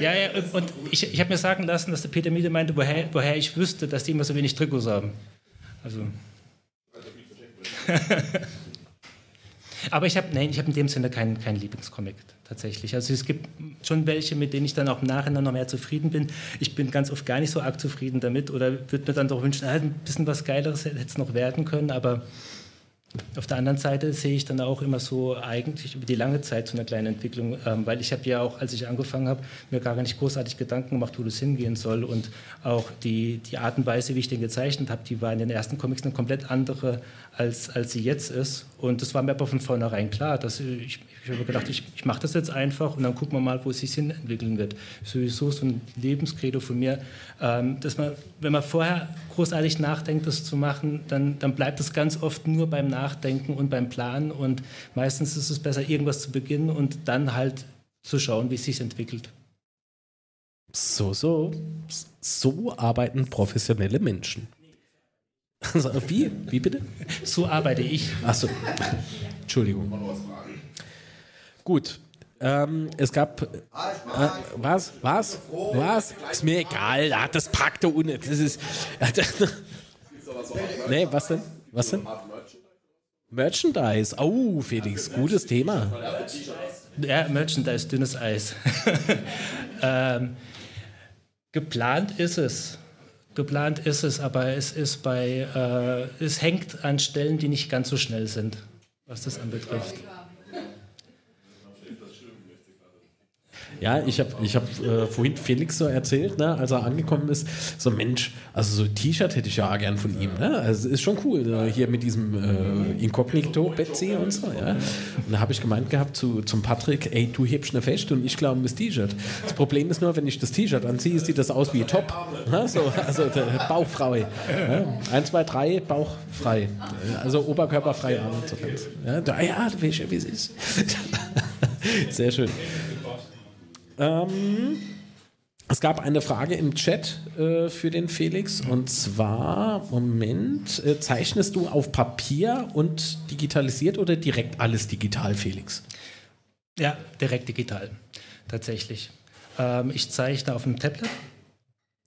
Ja, ja, und ich, ich habe mir sagen lassen, dass der Peter Miete meinte, woher, woher ich wüsste, dass die immer so wenig Trikots haben. Also. [LAUGHS] Aber ich habe nein, ich habe in dem Sinne keinen kein Lieblingscomic tatsächlich. Also es gibt schon welche, mit denen ich dann auch im Nachhinein noch mehr zufrieden bin. Ich bin ganz oft gar nicht so arg zufrieden damit oder würde mir dann doch wünschen, ah, ein bisschen was Geileres hätte es noch werden können, aber auf der anderen Seite sehe ich dann auch immer so eigentlich über die lange Zeit so eine kleine Entwicklung, ähm, weil ich habe ja auch, als ich angefangen habe, mir gar nicht großartig Gedanken gemacht, wo das hingehen soll. Und auch die, die Art und Weise, wie ich den gezeichnet habe, die war in den ersten Comics eine komplett andere, als, als sie jetzt ist. Und das war mir aber von vornherein klar, dass ich, ich habe gedacht, ich, ich mache das jetzt einfach und dann gucken wir mal, wo es sich hin entwickeln wird. Sowieso so ein Lebenskredo von mir, ähm, dass man, wenn man vorher großartig nachdenkt, das zu machen, dann, dann bleibt es ganz oft nur beim Nachdenken und beim Planen und meistens ist es besser, irgendwas zu beginnen und dann halt zu schauen, wie es sich entwickelt. So, so. So arbeiten professionelle Menschen. Also, wie? Wie bitte? So arbeite ich. Achso. Entschuldigung. Gut. Ähm, es gab. Äh, was? Was? Was? Ist mir egal. Ah, das packt da unten. Das ist. [LAUGHS] nee, was denn? Was denn? Merchandise. Oh, Felix, gutes Thema. Ja, Merchandise, dünnes Eis. [LAUGHS] ähm, geplant ist es. Geplant ist es, aber es ist bei, äh, es hängt an Stellen, die nicht ganz so schnell sind, was das anbetrifft. Ja, ich habe ich hab, äh, vorhin Felix so erzählt, ne, als er angekommen ist, so Mensch, also so ein T-Shirt hätte ich ja gern von ihm. Ne? Also ist schon cool, ne? hier mit diesem äh, Inkognito Betsy und so. Ja? Und da habe ich gemeint gehabt zu, zum Patrick, ey, du hebst eine Fest und ich glaube das T-Shirt. Das Problem ist nur, wenn ich das T-Shirt anziehe, sieht das aus wie top. Ne? So, also bauchfrei. Ja? Eins, zwei, drei, bauchfrei. Also oberkörperfrei. Ja, ja, ja, wie es ist. [LAUGHS] Sehr schön. Ähm, es gab eine Frage im Chat äh, für den Felix und zwar, Moment, äh, zeichnest du auf Papier und digitalisiert oder direkt alles digital, Felix? Ja, direkt digital, tatsächlich. Ähm, ich zeichne auf dem Tablet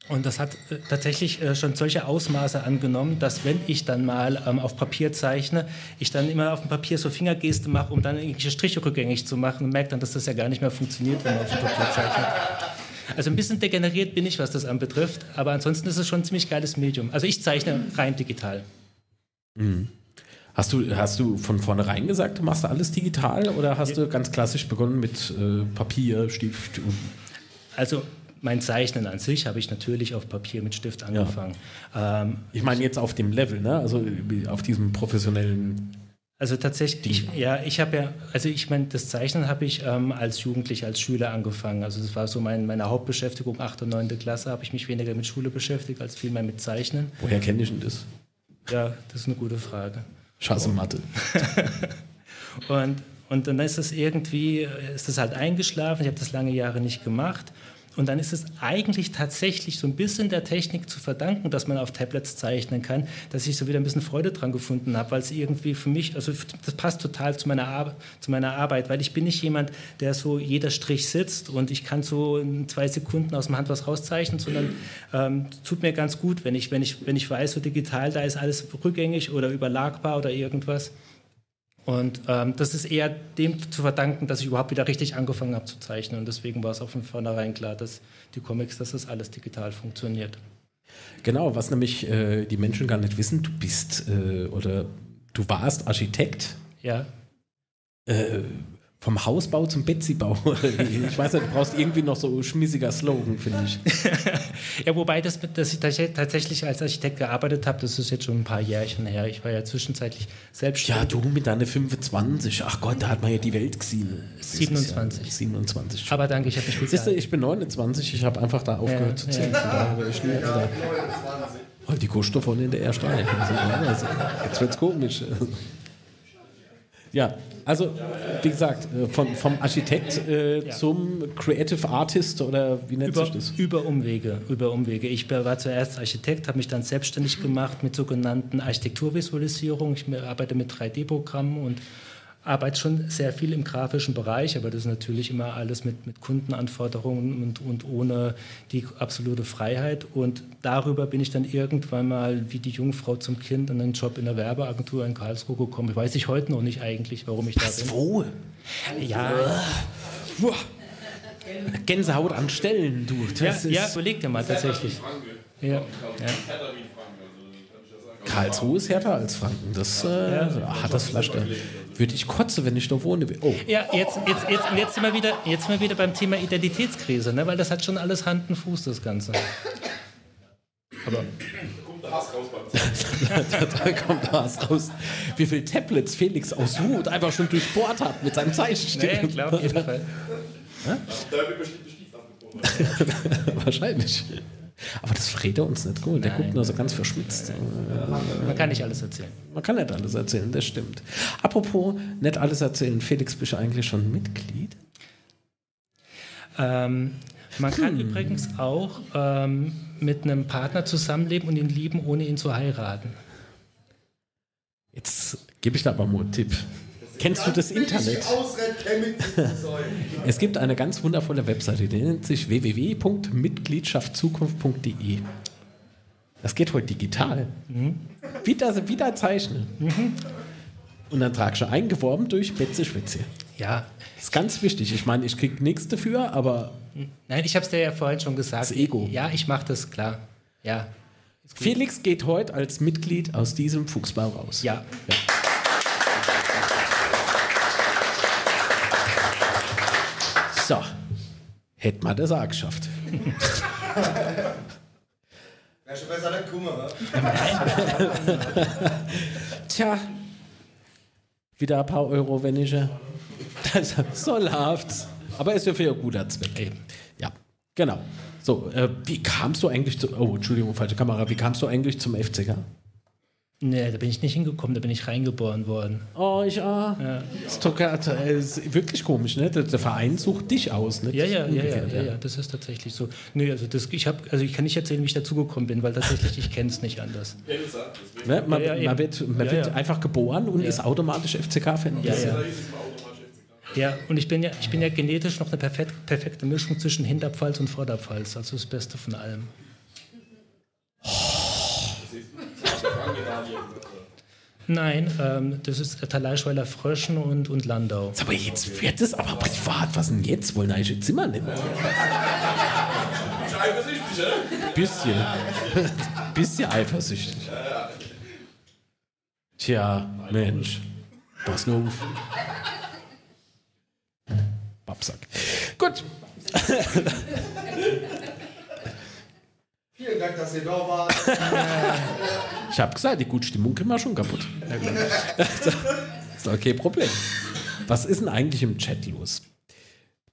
und das hat äh, tatsächlich äh, schon solche Ausmaße angenommen, dass wenn ich dann mal ähm, auf Papier zeichne, ich dann immer auf dem Papier so Fingergeste mache, um dann irgendwelche Striche rückgängig zu machen und merke dann, dass das ja gar nicht mehr funktioniert, wenn man auf dem Papier zeichnet. Also ein bisschen degeneriert bin ich, was das anbetrifft, aber ansonsten ist es schon ein ziemlich geiles Medium. Also ich zeichne rein digital. Mhm. Hast du, hast du von vornherein gesagt, du machst alles digital oder hast ja. du ganz klassisch begonnen mit äh, Papier, Stift? Also mein Zeichnen an sich habe ich natürlich auf Papier mit Stift angefangen. Ja. Ähm, ich meine jetzt auf dem Level, ne? also auf diesem professionellen. Also tatsächlich, ich, ja, ich habe ja, also ich meine, das Zeichnen habe ich ähm, als Jugendlicher, als Schüler angefangen. Also das war so mein, meine Hauptbeschäftigung, 8. und 9. Klasse habe ich mich weniger mit Schule beschäftigt, als vielmehr mit Zeichnen. Woher kenne ich denn das? Ja, das ist eine gute Frage. Schasse Mathe. [LAUGHS] und, und dann ist das irgendwie, ist das halt eingeschlafen. Ich habe das lange Jahre nicht gemacht. Und dann ist es eigentlich tatsächlich so ein bisschen der Technik zu verdanken, dass man auf Tablets zeichnen kann, dass ich so wieder ein bisschen Freude dran gefunden habe, weil es irgendwie für mich, also das passt total zu meiner, Ar zu meiner Arbeit, weil ich bin nicht jemand, der so jeder Strich sitzt und ich kann so in zwei Sekunden aus dem Hand was rauszeichnen, sondern ähm, tut mir ganz gut, wenn ich, wenn, ich, wenn ich weiß, so digital, da ist alles rückgängig oder überlagbar oder irgendwas. Und ähm, das ist eher dem zu verdanken, dass ich überhaupt wieder richtig angefangen habe zu zeichnen. Und deswegen war es auch von vornherein klar, dass die Comics, dass das alles digital funktioniert. Genau, was nämlich äh, die Menschen gar nicht wissen, du bist äh, oder du warst Architekt. Ja. Äh, vom Hausbau zum Betsy-Bau. [LAUGHS] Ich weiß nicht, du brauchst irgendwie noch so ein schmissiger Slogan, finde ich. [LAUGHS] ja, wobei, das, dass ich tatsächlich als Architekt gearbeitet habe, das ist jetzt schon ein paar Jährchen her. Ich war ja zwischenzeitlich selbstständig. Ja, du mit deiner 25. Ach Gott, da hat man ja die Welt gesehen. 27. Ja 27. Aber danke, ich habe mich gut Siehst du, ich bin 29, ich habe einfach da aufgehört ja, zu zählen. Ja. Ja, oh, die Kuhstoff in der ersten Reihe. Also, jetzt wird's komisch. [LAUGHS] Ja, also wie gesagt, äh, von, vom Architekt äh, Ja. zum Creative Artist oder wie nennt Über, sich das? über Umwege, über Umwege. Ich war zuerst Architekt, habe mich dann selbstständig gemacht mit sogenannten Architekturvisualisierung. Ich arbeite mit 3D-Programmen und arbeite schon sehr viel im grafischen Bereich, aber das ist natürlich immer alles mit, mit Kundenanforderungen und, und ohne die absolute Freiheit. Und darüber bin ich dann irgendwann mal wie die Jungfrau zum Kind an einen Job in der Werbeagentur in Karlsruhe gekommen. Weiß ich heute noch nicht eigentlich, warum ich da bin. Wo? Ja, Gänsehaut an Stellen, du. ja, Das ja, ist, überleg dir mal tatsächlich. Ja, ja. Karlsruhe ist härter als Franken. Das äh, hat das Flasch da. Würde ich kotzen, wenn ich da wohne. Oh, Ja, jetzt, jetzt, jetzt, jetzt, sind wir wieder, jetzt sind wir wieder beim Thema Identitätskrise, ne? weil das hat schon alles Hand und Fuß, das Ganze. da kommt was raus. Wie viele Tablets Felix aus Wut einfach schon durchbohrt hat mit seinem Zeichenstil. Nee, klar, auf jeden Fall. [LAUGHS] Wahrscheinlich. Aber das verrät er uns nicht gut. Der Nein. guckt nur so ganz verschmitzt. Man kann nicht alles erzählen. Man kann nicht alles erzählen, das stimmt. Apropos, nicht alles erzählen. Felix, bist du eigentlich schon Mitglied? Ähm, man kann übrigens auch ähm, mit einem Partner zusammenleben und ihn lieben, ohne ihn zu heiraten. Jetzt gebe ich da aber mal einen Tipp. Kennst du das Internet? Es gibt eine ganz wundervolle Webseite, die nennt sich www.mitgliedschaftzukunft.de. Das geht heute digital. Wieder, wieder zeichnen. Und dann tragst du eingeworben durch Betze Schwitze. Ja. Das ist ganz wichtig. Ich meine, ich krieg nichts dafür, aber Nein, ich habe es dir ja vorhin schon gesagt. Das Ego. Ja, ich mache das, klar. Ja. Felix geht heute als Mitglied aus diesem Fuchsbau raus. Ja. So. Hätte man das auch geschafft. Wäre schon besser nicht kommen, wa? [LAUGHS] Tja, wieder ein paar Euro weniger. [LAUGHS] Also, so läuft's. Aber ist ja für ein guter Zweck. Eben. Ja, genau. So, äh, wie kamst du eigentlich zu. Oh, Entschuldigung, falsche Kamera. Wie kamst du eigentlich zum FCK? Nee, da bin ich nicht hingekommen, da bin ich reingeboren worden. Oh, ich ah. Ist, doch, grad, äh, ist wirklich komisch, ne? Der, der Verein sucht dich aus, ne? Ja, ja, ja, ja, ja, ja, das ist tatsächlich so. Nee, also, das, ich, hab, also ich kann nicht erzählen, wie ich dazugekommen bin, weil tatsächlich ich kenne es nicht anders. Ne? Man, Ja, ja, man wird, man Ja, wird ja. einfach geboren und ist automatisch FCK-Fan. Ja, ja. Ja, und ich bin ja, ich bin ja genetisch noch eine perfekt, perfekte Mischung zwischen Hinterpfalz und Vorderpfalz, also das Beste von allem. Nein, ähm, das ist Taleischweiler Fröschen und, und Landau. Aber jetzt wird es aber privat. Was denn jetzt? Wollen eigentlich Zimmer nehmen? Bisschen. [LAUGHS] Bisschen eifersüchtig. Tja, Mensch. Pass nur. Babsack. Gut. [LAUGHS] Vielen Dank, dass ihr da wart. [LAUGHS] Ich habe gesagt, die gute Stimmung können wir schon kaputt. [LAUGHS] ist doch kein Problem. Was ist denn eigentlich im Chat los?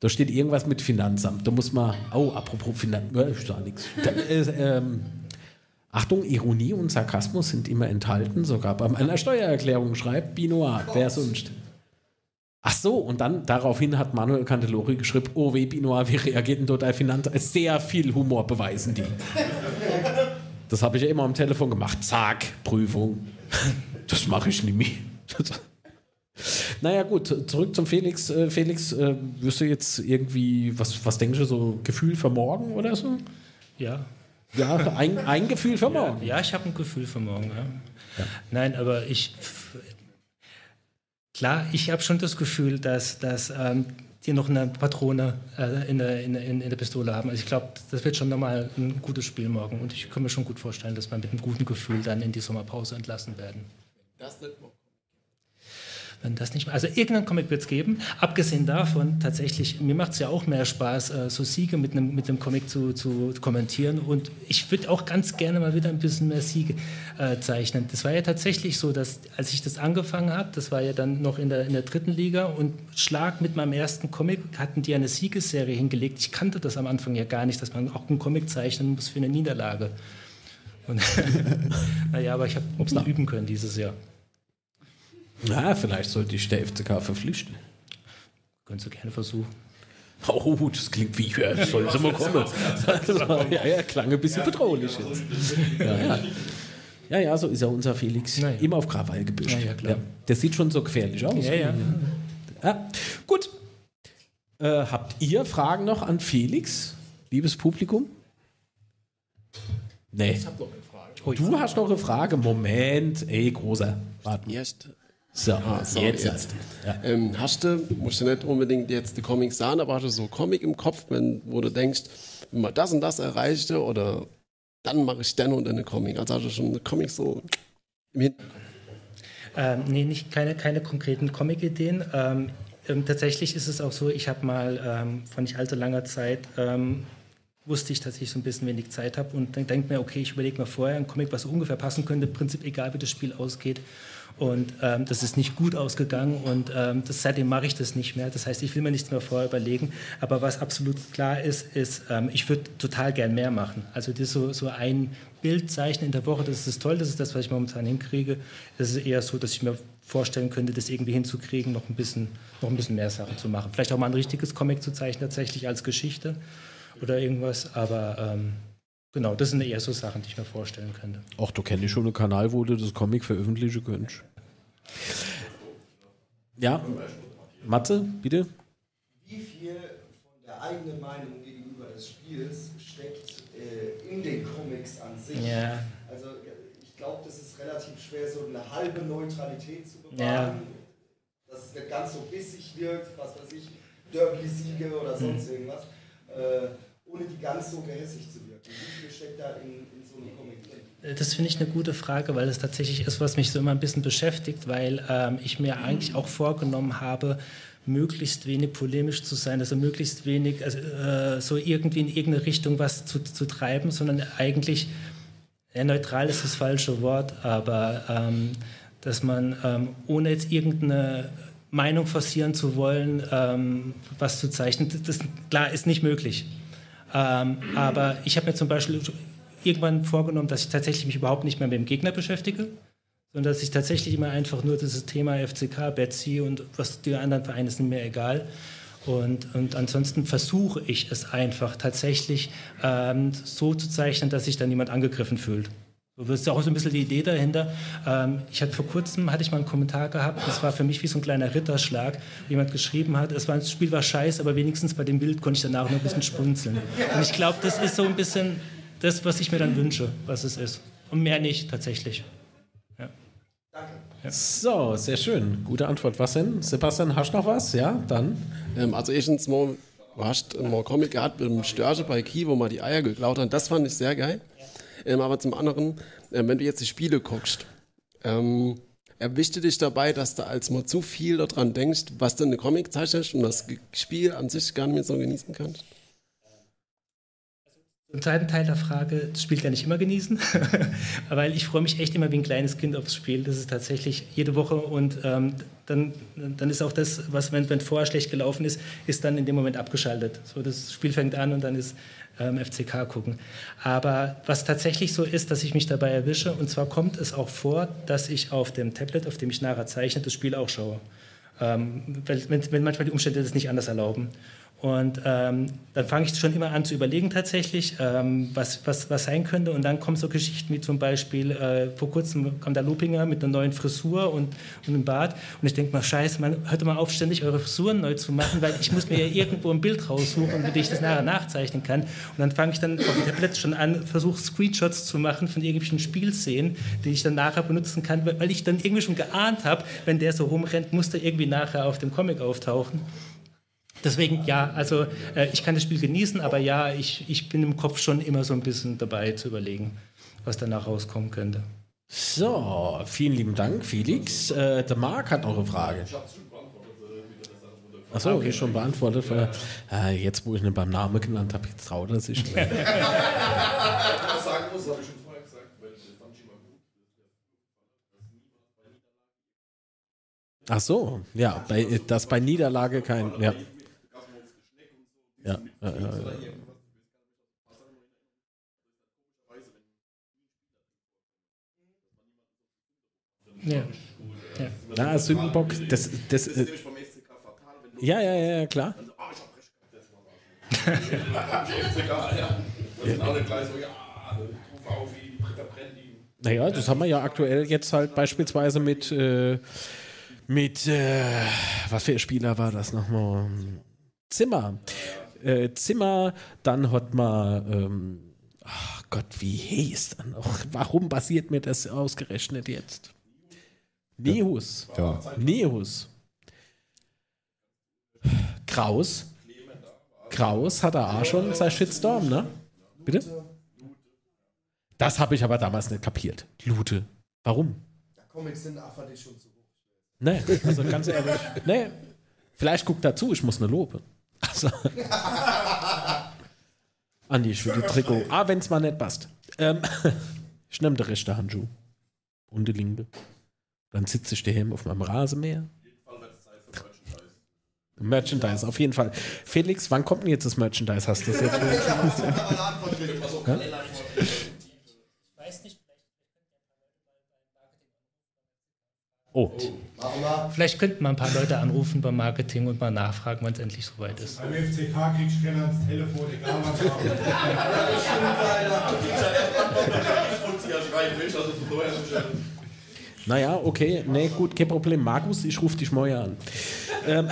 Da steht irgendwas mit Finanzamt. Da muss man. Oh, apropos Finanzamt. Ich sag nichts. Da, äh, ähm, Achtung, Ironie und Sarkasmus sind immer enthalten, sogar bei meiner Steuererklärung, schreibt Binoir. Wer sonst? Ach so, und dann daraufhin hat Manuel Candelori geschrieben: Oh, weh, Binoir, wie reagiert denn dort ein Finanzamt? Sehr viel Humor beweisen die. [LAUGHS] Das habe ich ja immer am Telefon gemacht. Zack, Prüfung. [LAUGHS] Das mache ich nicht mehr. [LAUGHS] Naja, gut, zurück zum Felix. Äh, Felix, äh, wirst du jetzt irgendwie, was, was denkst du, so Gefühl für morgen oder so? Ja, Ja, ein, ein Gefühl für morgen. ja ich habe ein Gefühl für morgen. Ja. Nein, aber ich. Klar, ich habe schon das Gefühl, dass, dass ähm, die noch eine Patrone äh, in, der, in, in der Pistole haben. Also ich glaube, das wird schon nochmal ein gutes Spiel morgen. Und ich kann mir schon gut vorstellen, dass wir mit einem guten Gefühl dann in die Sommerpause entlassen werden. Das nicht. Wenn das nicht mehr, also irgendeinen Comic wird es geben. Abgesehen davon, tatsächlich, mir macht es ja auch mehr Spaß, äh, so Siege mit einem mit Comic zu, zu kommentieren. Und ich würde auch ganz gerne mal wieder ein bisschen mehr Siege äh, zeichnen. Das war ja tatsächlich so, dass als ich das angefangen habe, das war ja dann noch in der, in der dritten Liga und Schlag mit meinem ersten Comic hatten die eine Siegesserie hingelegt. Ich kannte das am Anfang ja gar nicht, dass man auch einen Comic zeichnen muss für eine Niederlage. Und [LAUGHS] naja, aber ich habe es noch üben können dieses Jahr. Na, vielleicht sollte ich der FCK verpflichten. Könntest du gerne versuchen. Oh, das klingt wie, ja, soll es mal kommen. [LAUGHS] ja, ja, klang ein bisschen bedrohlich jetzt. Ja, ja. Ja, ja, so ist ja unser Felix. Ja. Immer auf Krawall gebüscht. Ja, ja, klar. Der sieht schon so gefährlich aus. Ja, ja. Ja, gut. Äh, habt ihr Fragen noch an Felix, liebes Publikum? Nee. Ich hab noch eine Frage. Du hast noch eine Frage? Moment, ey, großer. Warte. Erst. So, Ah, so, jetzt. jetzt. Ja. Ähm, hast du, musst du nicht unbedingt jetzt die Comics sagen, aber hast du so Comic im Kopf, wenn, wo du denkst, wenn man das und das erreichte oder dann mache ich dann und eine Comic. Also hast du schon eine Comic so im Hinterkopf. Ähm, nee, nicht, keine, keine konkreten Comic-Ideen. Ähm, ähm, tatsächlich ist es auch so, ich habe mal ähm, vor nicht allzu langer Zeit ähm, wusste ich, dass ich so ein bisschen wenig Zeit habe und dann denke mir, okay, ich überlege mal vorher ein Comic, was ungefähr passen könnte, im Prinzip egal, wie das Spiel ausgeht. Und ähm, das ist nicht gut ausgegangen und ähm, das, seitdem mache ich das nicht mehr. Das heißt, ich will mir nichts mehr vorher überlegen. Aber was absolut klar ist, ist, ähm, ich würde total gern mehr machen. Also das so, so ein Bild zeichnen in der Woche, das ist toll, das ist das, was ich momentan hinkriege. Es ist eher so, dass ich mir vorstellen könnte, das irgendwie hinzukriegen, noch ein bisschen, noch ein bisschen mehr Sachen zu machen. Vielleicht auch mal ein richtiges Comic zu zeichnen, tatsächlich als Geschichte oder irgendwas. Aber ähm, genau, das sind eher so Sachen, die ich mir vorstellen könnte. Ach, du kennst schon einen Kanal, wo du das Comic veröffentlichen könntest. Ja, Mathe, bitte. Wie viel von der eigenen Meinung gegenüber des Spiels steckt äh, in den Comics an sich? Ja. Also ich glaube, das ist relativ schwer, so eine halbe Neutralität zu bewahren. Ja. Dass es nicht ganz so bissig wirkt, was weiß ich, Derby-Siege oder sonst irgendwas, äh, ohne die ganz so gehässig zu wirken. Wie viel steckt da in, in so einem Comic drin? Das finde ich eine gute Frage, weil es tatsächlich ist, was mich so immer ein bisschen beschäftigt, weil ähm, ich mir eigentlich auch vorgenommen habe, möglichst wenig polemisch zu sein, also möglichst wenig, also, äh, so irgendwie in irgendeine Richtung was zu, zu treiben, sondern eigentlich, ja, neutral ist das falsche Wort, aber ähm, dass man, ähm, ohne jetzt irgendeine Meinung forcieren zu wollen, ähm, was zu zeichnen, das klar ist nicht möglich. Ähm, aber ich habe mir zum Beispiel irgendwann vorgenommen, dass ich tatsächlich mich überhaupt nicht mehr mit dem Gegner beschäftige, sondern dass ich tatsächlich immer einfach nur dieses Thema FCK, Betsy und was die anderen Vereine nicht mehr egal. Und, und ansonsten versuche ich es einfach tatsächlich ähm, so zu zeichnen, dass sich dann niemand angegriffen fühlt. Das ist auch so ein bisschen die Idee dahinter. Ähm, ich hatte vor kurzem hatte ich mal einen Kommentar gehabt, das war für mich wie so ein kleiner Ritterschlag, jemand geschrieben hat, es war, das Spiel war scheiße, aber wenigstens bei dem Bild konnte ich danach noch ein bisschen spunzeln. Und ich glaube, das ist so ein bisschen das, was ich mir dann wünsche, was es ist. Und mehr nicht tatsächlich. Ja. So, sehr schön. Gute Antwort. Was denn? Sebastian, hast du noch was? Ja, dann. Ähm, also erstens mal, du hast mal Comic gehabt mit dem Störche bei Key, wo man die Eier geklaut hat. Das fand ich sehr geil. Ähm, aber zum anderen, ähm, wenn du jetzt die Spiele guckst, ähm, erwischte dich dabei, dass du als mal zu viel daran denkst, was du in der Comic zeichnest und das Spiel an sich gar nicht mehr so genießen kannst? Im zweiten Teil der Frage, das Spiel kann ich immer genießen, [LAUGHS] weil ich freue mich echt immer wie ein kleines Kind aufs Spiel. Das ist tatsächlich jede Woche und ähm, dann, dann ist auch das, was, wenn, wenn vorher schlecht gelaufen ist, ist dann in dem Moment abgeschaltet. So, das Spiel fängt an und dann ist ähm, FCK gucken. Aber was tatsächlich so ist, dass ich mich dabei erwische, und zwar kommt es auch vor, dass ich auf dem Tablet, auf dem ich nachher zeichne, das Spiel auch schaue. Ähm, wenn, wenn manchmal die Umstände das nicht anders erlauben. Und ähm, dann fange ich schon immer an zu überlegen tatsächlich, ähm, was, was, was sein könnte. Und dann kommen so Geschichten wie zum Beispiel, äh, vor kurzem kam der Lupinger mit einer neuen Frisur und, und einem Bart. Und ich denke mal, scheiße, man, hört mal auf, ständig eure Frisuren neu zu machen, weil ich muss mir ja irgendwo ein Bild raussuchen, dem ich das nachher nachzeichnen kann. Und dann fange ich dann auf dem Tablet schon an, versuche Screenshots zu machen von irgendwelchen Spielszenen, die ich dann nachher benutzen kann, weil ich dann irgendwie schon geahnt habe, wenn der so rumrennt, muss der irgendwie nachher auf dem Comic auftauchen. Deswegen, ja, also äh, ich kann das Spiel genießen, aber ja, ich, ich bin im Kopf schon immer so ein bisschen dabei zu überlegen, was danach rauskommen könnte. So, vielen lieben Dank, Felix. Äh, der Marc hat noch eine Frage. Achso, okay, schon beantwortet. Weil, äh, jetzt, wo ich ihn beim Namen genannt habe, jetzt traut er sich. mehr. [LAUGHS] Was sagen muss, habe ich schon vorher gesagt, weil das fand ich immer gut. Ach so, ja, bei, dass bei Niederlage kein. Ja. Ja, ja, ja, ja. Ja. Na, Sündenbock, das, das, äh, Nämlich beim FCK fatal, wenn du ja, ja, ja, klar. ah, ich hab recht gehabt, das [LAUGHS] war FCK, ja. Das sind alle gleich so, ja, ruf auf, wie Britta brennt ihn. Naja, das haben wir ja aktuell jetzt halt beispielsweise mit, äh, mit äh, was für ein Spieler war das nochmal? Zimmer. Äh, Zimmer, dann hat man, ähm, ach Gott, wie hieß dann noch? Warum passiert mir das ausgerechnet jetzt? Nehus. Ja. Nehus. Kraus. Kraus hat er auch schon sein Shitstorm, ne? Bitte? Das habe ich aber damals nicht kapiert. Lute. Warum? Ja, Comics sind einfach nicht schon zu hoch. Nee, also ganz ehrlich. Nee. Vielleicht guckt dazu, ich muss eine Lobe. Also. Andi, ich will die Trikot. Ah, wenn es mal nicht passt. Ähm, [LAUGHS] ich nehme den rechten Handschuh. Und die linke. Dann sitze ich daheim auf meinem Rasenmäher. Merchandise, auf jeden Fall. Felix, wann kommt denn jetzt das Merchandise? Hast du das jetzt? Oh, Machen wir. Vielleicht könnten mal ein paar Leute anrufen beim Marketing und mal nachfragen, wann es endlich soweit ist. Beim FCK kriegst du keiner ans Telefon, egal was du also naja, okay. Nee, gut, kein Problem. Markus, ich rufe dich morgen an. Ähm,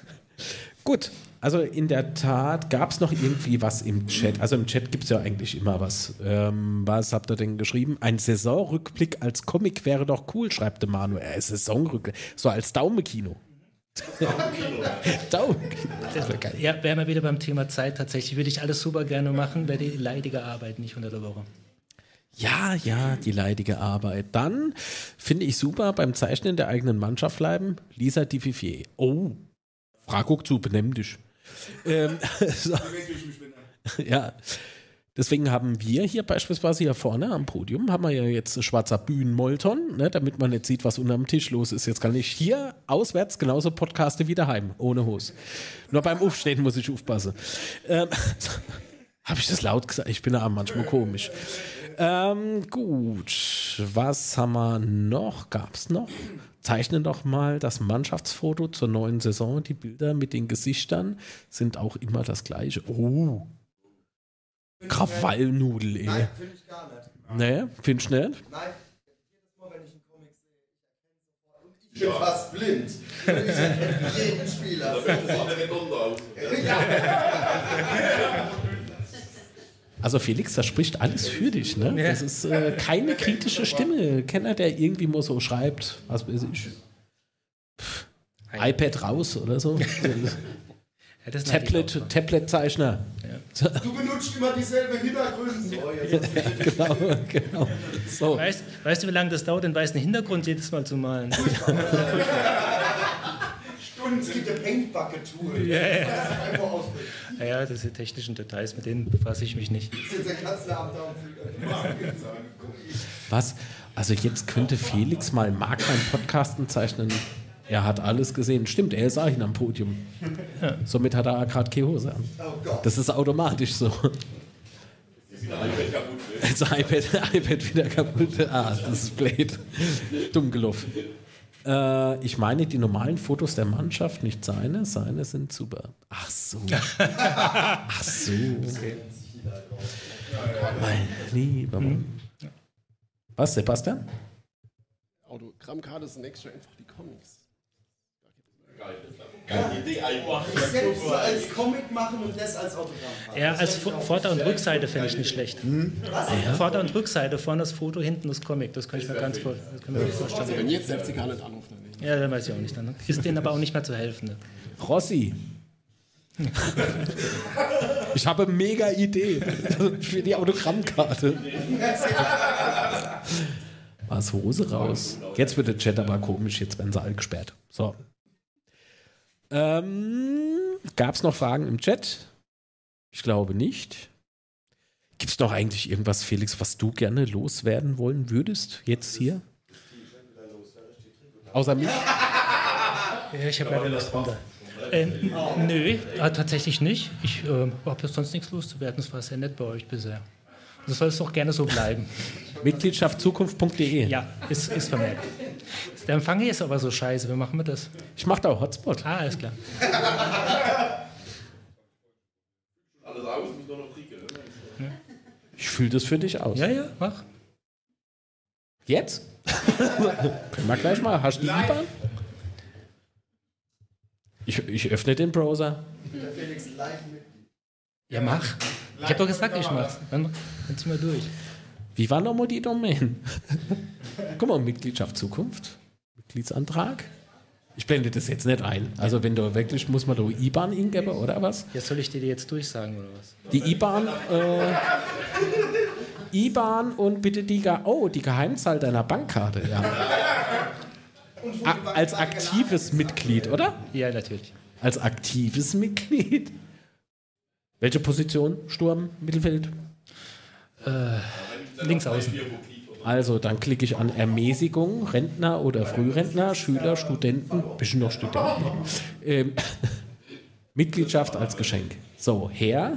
[LAUGHS] gut, also in der Tat gab es noch irgendwie was im Chat. Also im Chat gibt es ja eigentlich immer was. Ähm, was habt ihr denn geschrieben? Ein Saisonrückblick als Comic wäre doch cool, schreibt der Manuel. Äh, Saisonrückblick. So als Daumenkino. Daumenkino. Geil. [LAUGHS] Ja, wären wir wieder beim Thema Zeit tatsächlich. Würde ich alles super gerne machen, wäre die leidige Arbeit nicht unter der Woche. Ja, ja, die leidige Arbeit. Dann finde ich super beim Zeichnen der eigenen Mannschaft bleiben. Lisa Divivier. Oh, frag auch zu, benimm dich. Ähm, [LAUGHS] so. Ja. Deswegen haben wir hier beispielsweise hier vorne am Podium, haben wir ja jetzt schwarzer Bühnenmolton, ne, damit man nicht sieht, was unterm Tisch los ist. Jetzt kann ich hier auswärts genauso podcaste wie daheim, ohne Hose. Nur beim Aufstehen muss ich aufpassen. Ähm, [LAUGHS] Habe ich das laut gesagt? Ich bin da manchmal komisch. Ähm, gut, was haben wir noch? Gab es noch? Zeichnen doch mal das Mannschaftsfoto zur neuen Saison. Die Bilder mit den Gesichtern sind auch immer das gleiche. Oh, Krawallnudel, ey. Nein, finde ich gar nicht. Nee, findest du nicht? Nein, jedes Mal, wenn ich einen Comic sehe, ich ich bin fast blind. Ich [LAUGHS] erkenne jeden Spieler. Das sieht eine Redonde aus. [LAUGHS] Also Felix, das spricht alles für dich, ne? Das ist äh, keine kritische Stimme. Kenner, der irgendwie mal so schreibt, was weiß ich. Pff, iPad raus oder so. [LAUGHS] Ja, Tablet, Tablet-Zeichner. Du benutzt immer dieselbe Hintergründe. So, jetzt [LAUGHS] genau, genau. So. Weißt, weißt du, wie lange das dauert, den weißen Hintergrund jedes Mal zu malen? [LAUGHS] Stunden, es gibt ein Paintbucket-Tool. Ja, ja. Ausbilden. Ja, ja, das sind technischen Details, mit denen befasse ich mich nicht. Das ist jetzt der da und fühlt [LAUGHS] Was? Also jetzt könnte Felix mal Mark beim Podcasten zeichnen. Er hat alles gesehen. Stimmt, er ist auch hin am Podium. Somit hat er gerade keine Hose an. Oh Gott. Das ist automatisch so. Das iPad, iPad wieder kaputt. Ah, das ist blöd. Dumm gelaufen. Äh, ich meine die normalen Fotos der Mannschaft, nicht seine. Seine sind super. Ach so. [LAUGHS] Ach so. Mein lieber Mann. Was, Sebastian? Autogrammkarte sind extra einfach die Comics. Geile. Selbst so als Comic machen und das als Autogramm. Ja, als Vor- Vorder- und Rückseite fände ich nicht schlecht. Vorder- und Rückseite, vorne das Foto, hinten das Comic. Das kann ich mir ganz vor, das kann ich mir gut vorstellen. Wenn jetzt der FCK nicht anruft, dann. Ja, dann weiß ich auch nicht. Dann ist denen aber auch nicht mehr zu helfen. Ne? Rossi. Ich habe eine mega Idee für die Autogrammkarte. Was Hose raus. Jetzt wird der Chat aber komisch, jetzt werden sie alle gesperrt. So. Ähm, Gab es noch Fragen im Chat? Ich glaube nicht. Gibt es noch eigentlich irgendwas, Felix, was du gerne loswerden wollen würdest, jetzt hier? Außer mich? Ja, ich habe leider Lust runter. Ähm, nö, äh, tatsächlich nicht. Ich äh, habe jetzt sonst nichts loszuwerden. Es war sehr nett bei euch bisher. Das soll es doch gerne so bleiben. Mitgliedschaft zukunft.de. Ja, ist, ist vermerkt. Der Empfang hier ist aber so scheiße. Wie machen wir das? Ich mache da auch Hotspot. Ah, alles klar. Alles aus, muss nur noch trinken. Ich fühle das für dich aus. Ja, ja, mach. Jetzt? [LAUGHS] Können wir gleich mal. Hast du die IBAN? Ich, ich öffne den Browser. Der Felix live mit. Ja, mach. Ich hab doch gesagt, ich mach's. Dann dann ziehen wir durch. Wie war nochmal die Domain? [LAUGHS] Guck mal, Mitgliedschaft Zukunft. Mitgliedsantrag. Ich blende das jetzt nicht ein. Also wenn du wirklich, muss man da IBAN eingeben oder was? Ja, soll ich dir die jetzt durchsagen oder was? Die IBAN, äh, IBAN und bitte die, oh, die Geheimzahl deiner Bankkarte, ja. A als aktives Mitglied, oder? Ja, natürlich. Als aktives Mitglied. Welche Position? Sturm, Mittelfeld? Links außen. Also, dann klicke ich an Ermäßigung, Rentner oder Frührentner, Schüler, Studenten, bisschen noch Studenten. [LAUGHS] Ähm, [LAUGHS] Mitgliedschaft als Geschenk. So, Herr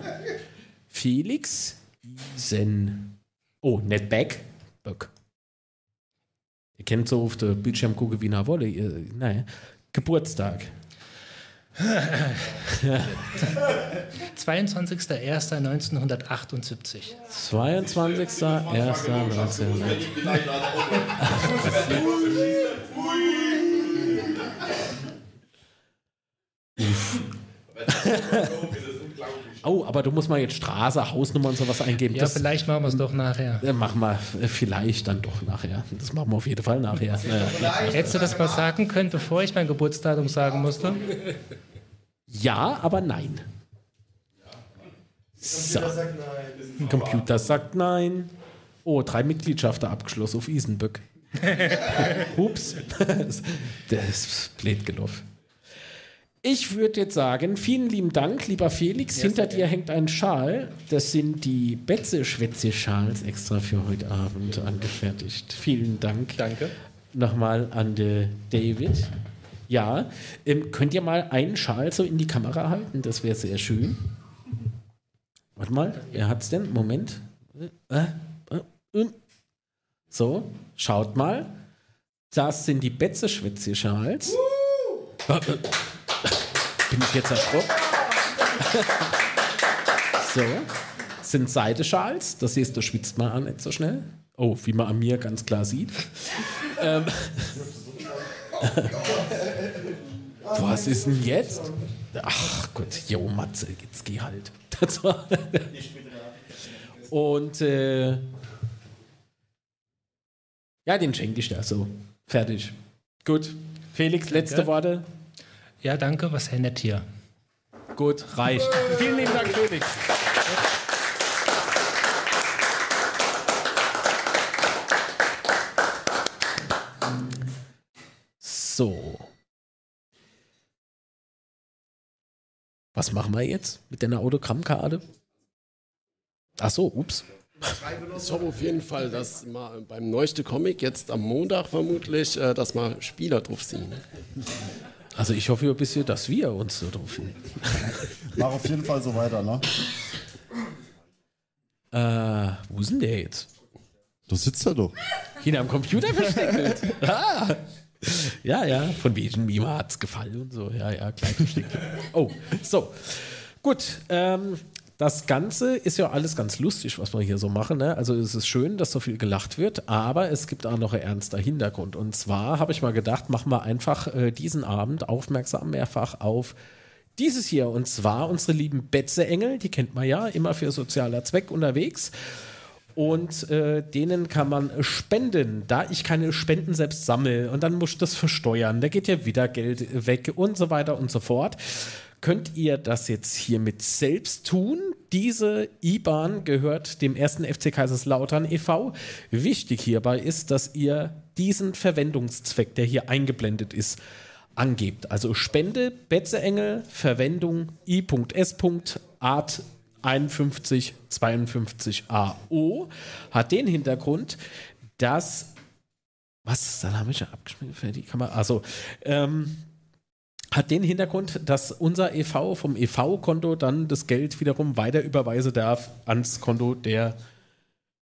Felix Isen. Oh, nicht Beck. Böck. Ihr kennt so auf der Bildschirm gucken wie nach Wolle. Ihr- Naja. Geburtstag. 22.01.1978. 22.01.1900. Oh, aber du musst mal jetzt Straße, Hausnummer und sowas eingeben. Ja, Das- vielleicht machen wir es doch nachher. Ja, machen wir äh, vielleicht dann doch nachher. Das machen wir auf jeden Fall nachher. Hättest du das mal sagen können, bevor ich mein Geburtsdatum sagen musste? Ja aber nein. So. Der sagt nein. Ein Computer sagt nein. Oh, drei Mitgliedschaften abgeschlossen auf Isenböck. [LAUGHS] Ups. [LAUGHS] Das ist blöd gelaufen. Ich würde jetzt sagen, vielen lieben Dank, lieber Felix. Hinter dir hängt ein Schal. Das sind die Betze-Schwätze-Schals extra für heute Abend angefertigt. Vielen Dank. Danke. Nochmal an den David. Ja, ähm, könnt ihr mal einen Schal so in die Kamera halten? Das wäre sehr schön. Warte mal, wer hat's denn? Moment. Äh, äh, ähm. So, schaut mal. Das sind die Betze-Schwätze-Schals. Äh, äh. Bin ich jetzt erschrocken? [LAUGHS] so, sind Seideschals. Das siehst du, schwitzt mal an, nicht so schnell. Oh, wie man an mir ganz klar sieht. ähm, [LAUGHS] was ist denn jetzt? Ach Gott, jo, Matze, jetzt geh halt. [LAUGHS] Das war Und äh, ja, den schenke ich dir so. Fertig. Gut. Felix, letzte Danke. Worte. Ja, danke, was nett hier. Gut, reicht. Vielen lieben Dank, Felix. So. Was machen wir jetzt mit deiner Autogrammkarte? Ach so, ups. Ich hoffe auf jeden Fall, dass mal beim neuesten Comic jetzt am Montag vermutlich, äh, dass mal Spieler drauf sind. Also ich hoffe ein bisschen, dass wir uns so drauf finden. [LAUGHS] Mach auf jeden Fall so weiter, ne? Äh, wo ist denn der jetzt? Du sitzt da doch. Hinter am Computer versteckt. [LAUGHS] ah. Ja, ja, von wegen mir hat's gefallen und so. Ja, ja, klein. Oh, so. Gut, ähm, das Ganze ist ja alles ganz lustig, was wir hier so machen. Ne? Also es ist schön, dass so viel gelacht wird, aber es gibt auch noch ein ernster Hintergrund. Und zwar habe ich mal gedacht, machen wir einfach äh, diesen Abend aufmerksam mehrfach auf dieses hier. Und zwar unsere lieben Betze-Engel, die kennt man ja, immer für sozialer Zweck unterwegs. Und äh, denen kann man spenden. Da ich keine Spenden selbst sammle und dann muss ich das versteuern, da geht ja wieder Geld weg und so weiter und so fort. Könnt ihr das jetzt hiermit selbst tun? Diese IBAN gehört dem ersten FC Kaiserslautern e.V. Wichtig hierbei ist, dass ihr diesen Verwendungszweck, der hier eingeblendet ist, angebt. Also Spende, Betzeengel, Verwendung i.s. Art 5152 AO hat den Hintergrund, dass was, dann habe ich ja abgeschmissen für die Kamera. Also, ähm, hat den Hintergrund, dass unser EV vom EV-Konto dann das Geld wiederum weiter überweisen darf ans Konto der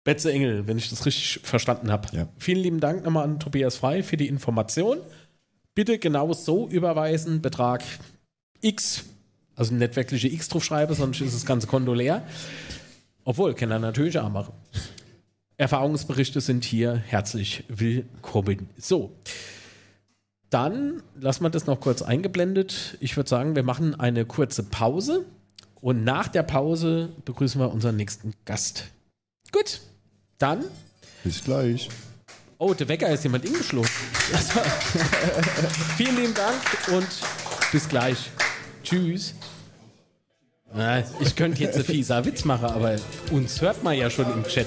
Betze Engel, wenn ich das richtig verstanden habe. Ja. Vielen lieben Dank nochmal an Tobias Frei für die Information. Bitte genau so überweisen, Betrag X, also nicht wirkliche X drauf schreiben, sonst ist das ganze Konto leer. Obwohl, kann er natürlich auch machen. Erfahrungsberichte sind hier herzlich willkommen. So, dann lassen wir das noch kurz eingeblendet. Ich würde sagen, wir machen eine kurze Pause und nach der Pause begrüßen wir unseren nächsten Gast. Gut, dann. Bis gleich. Oh, der Wecker ist jemand ingeschlossen. [LAUGHS] Vielen lieben Dank und bis gleich. Tschüss. Na, ich könnte jetzt ein fieser Witz machen, aber uns hört man ja schon im Chat.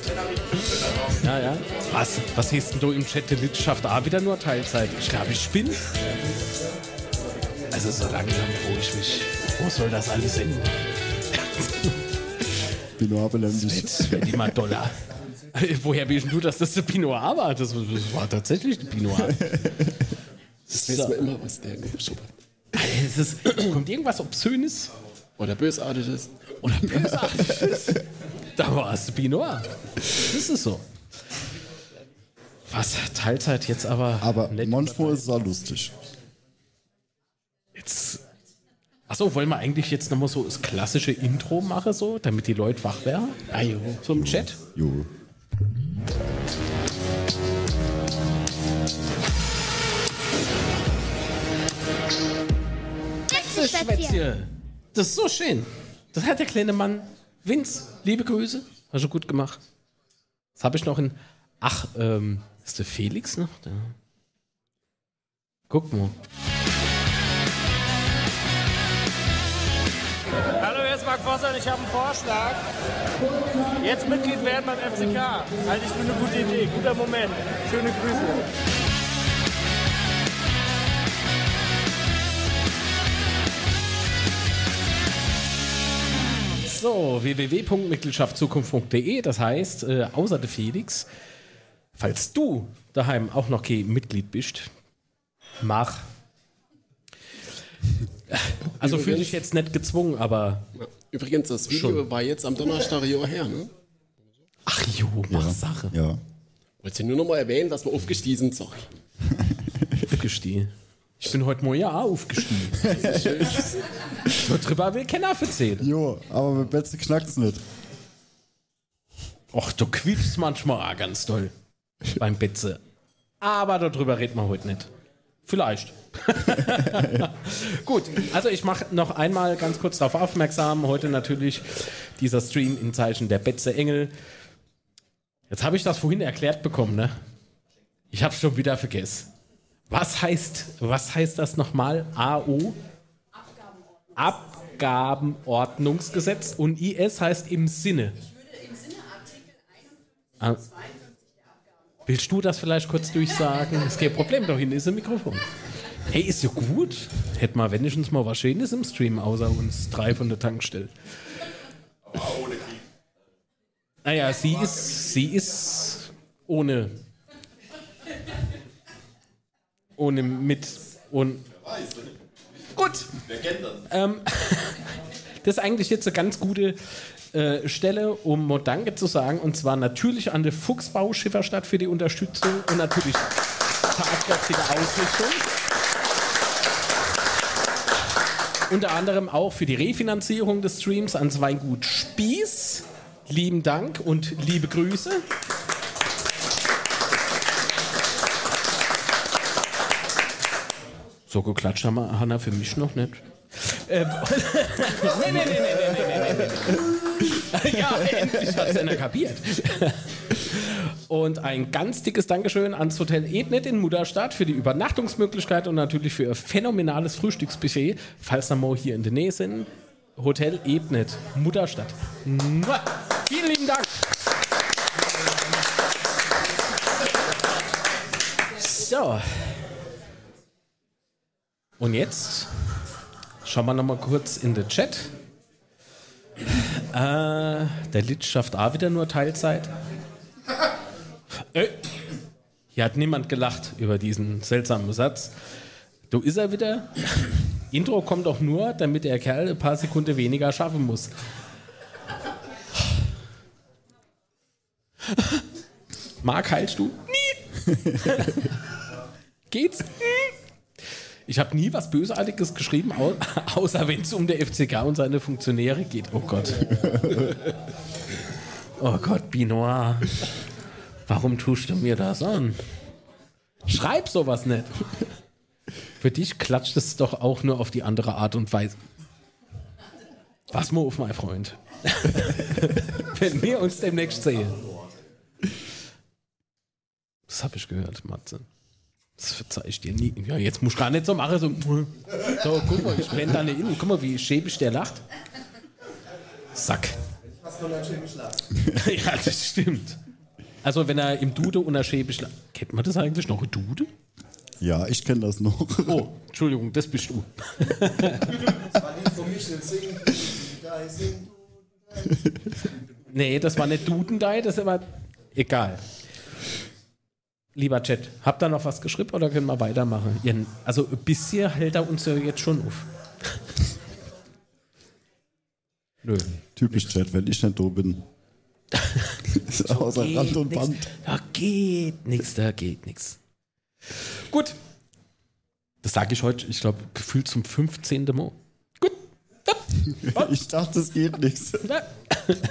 Ja, ja. Was? Was heißt denn du im Chat? Der Litz schafft auch wieder nur Teilzeit. Ich glaube, ich bin. Also so langsam wo ich mich. Wo soll das alles enden? Binoir belendigt. Jetzt wird immer doller. [LAUGHS] Woher weißt du, dass das der Pinot war? Das, das war tatsächlich der Pinot. [LAUGHS] Das weiß man immer, was der hat. Es ist, kommt irgendwas Obszönes Oder Bösartiges. oder Bösartiges. [LAUGHS] da war es Pinot. Das ist so. Was? Teilzeit jetzt aber. Aber manchmal ist es auch lustig. Jetzt. Achso, wollen wir eigentlich jetzt nochmal so das klassische Intro machen, so, damit die Leute wach werden? Ah, jo. So im Chat? Jo. Schwätzchen. Das ist so schön. Das hat der kleine Mann. Vince, liebe Grüße. Hast du gut gemacht. Das habe ich noch in. Ach, ähm, ist der Felix noch da? Guck mal. Hallo, hier ist Marc Vosser und ich habe einen Vorschlag. Jetzt Mitglied werden beim FCK. Halte ich für eine gute Idee. Guter Moment. Schöne Grüße. So, www.mitgliedschaftzukunft.de, das heißt, äh, außer der Felix, falls du daheim auch noch kein Mitglied bist, mach. Also fühle dich jetzt nicht gezwungen, aber. Übrigens, das Video Schon. war jetzt am Donnerstag Jahr her, ne? Ach jo, mach Sache. Ja. Wolltest du nur noch mal erwähnen, dass wir aufgestiegen sind, sorry. [LAUGHS] Aufgestiegen. Ich bin heute Morgen ja aufgestiegen. so [LAUGHS] drüber will keiner erzählen. Jo, aber mit Betze knackt's nicht. Och, du quietschst manchmal auch ganz toll beim Betze. Aber darüber reden wir heute nicht. Vielleicht. [LAUGHS] Gut, also ich mache noch einmal ganz kurz darauf aufmerksam. Heute natürlich dieser Stream in Zeichen der Betze Engel. Jetzt habe ich das vorhin erklärt bekommen, ne? Ich habe schon wieder vergessen. Was heißt, was heißt das nochmal? AO? Abgabenordnungsgesetz und IS heißt im Sinne. Ah. Willst du das vielleicht kurz durchsagen? Ist kein Problem, da hinten ist ein Mikrofon. Hey, ist ja gut. Hätten wir wenigstens mal was Schönes im Stream, außer uns drei von der Tankstelle. Naja, sie ist, sie ist ohne. Ohne mit. Und. Gut. Ähm, [LAUGHS] das ist eigentlich jetzt eine ganz gute äh, Stelle, um mal Danke zu sagen. Und zwar natürlich an der Fuchsbau Schifferstadt für die Unterstützung und natürlich tatkräftige Ausrichtung. Unter anderem auch für die Refinanzierung des Streams an Weingut Spieß. Lieben Dank und liebe Grüße. So geklatscht haben wir Hanna für mich noch nicht. Ähm, [LAUGHS] nee, nee, nee, nee, nee, nee, nee. ja, endlich hat es einer kapiert. Und ein ganz dickes Dankeschön ans Hotel Ednet in Mudderstadt für die Übernachtungsmöglichkeit und natürlich für ihr phänomenales Frühstücksbuffet, falls wir mal hier in der Nähe sind. Hotel Ebnet, Mutterstadt. Mua. Vielen lieben Dank. So. Und jetzt schauen wir noch mal kurz in den Chat. Äh, der Litz schafft auch wieder nur Teilzeit. Äh, hier hat niemand gelacht über diesen seltsamen Satz. Du ist er wieder. Intro kommt doch nur, damit der Kerl ein paar Sekunden weniger schaffen muss. Marc, heilst du? Nie. [LAUGHS] Geht's? Ich habe nie was Bösartiges geschrieben, au [LAUGHS] außer wenn es um der FCK und seine Funktionäre geht. Oh Gott. [LAUGHS] Oh Gott, Binoir. Warum tust du mir das an? Schreib sowas nicht. Für dich klatscht es doch auch nur auf die andere Art und Weise. Pass mal auf, mein Freund. [LAUGHS] Wenn wir uns demnächst sehen. Das habe ich gehört, Matze. Das verzeih ich dir nie. Ja, jetzt muss ich gar nicht so machen. So, so guck mal, ich blende da nicht in. Guck mal, wie schäbig der lacht. Sack. [LAUGHS] Ja, das stimmt. Also, wenn er im Dude unerschäbig lacht. Kennt man das eigentlich noch? Dude? Ja, ich kenne das noch. Oh, Entschuldigung, das bist du. Das war nicht von Michel singen. Da sing Nee, das war nicht Dudendei, das war. Egal. Lieber Chat, habt ihr noch was geschrieben oder können wir weitermachen? Ihr, also bisher hält er uns ja jetzt schon auf. [LAUGHS] Nö. Typisch Chat, wenn ich nicht da bin. [LAUGHS] ist außer Geht Rand und nix. Band. Da geht nichts, da geht nichts. Gut. Das sage ich heute, ich glaube, gefühlt zum 15. Mal. [LAUGHS] Ich dachte, es geht nichts.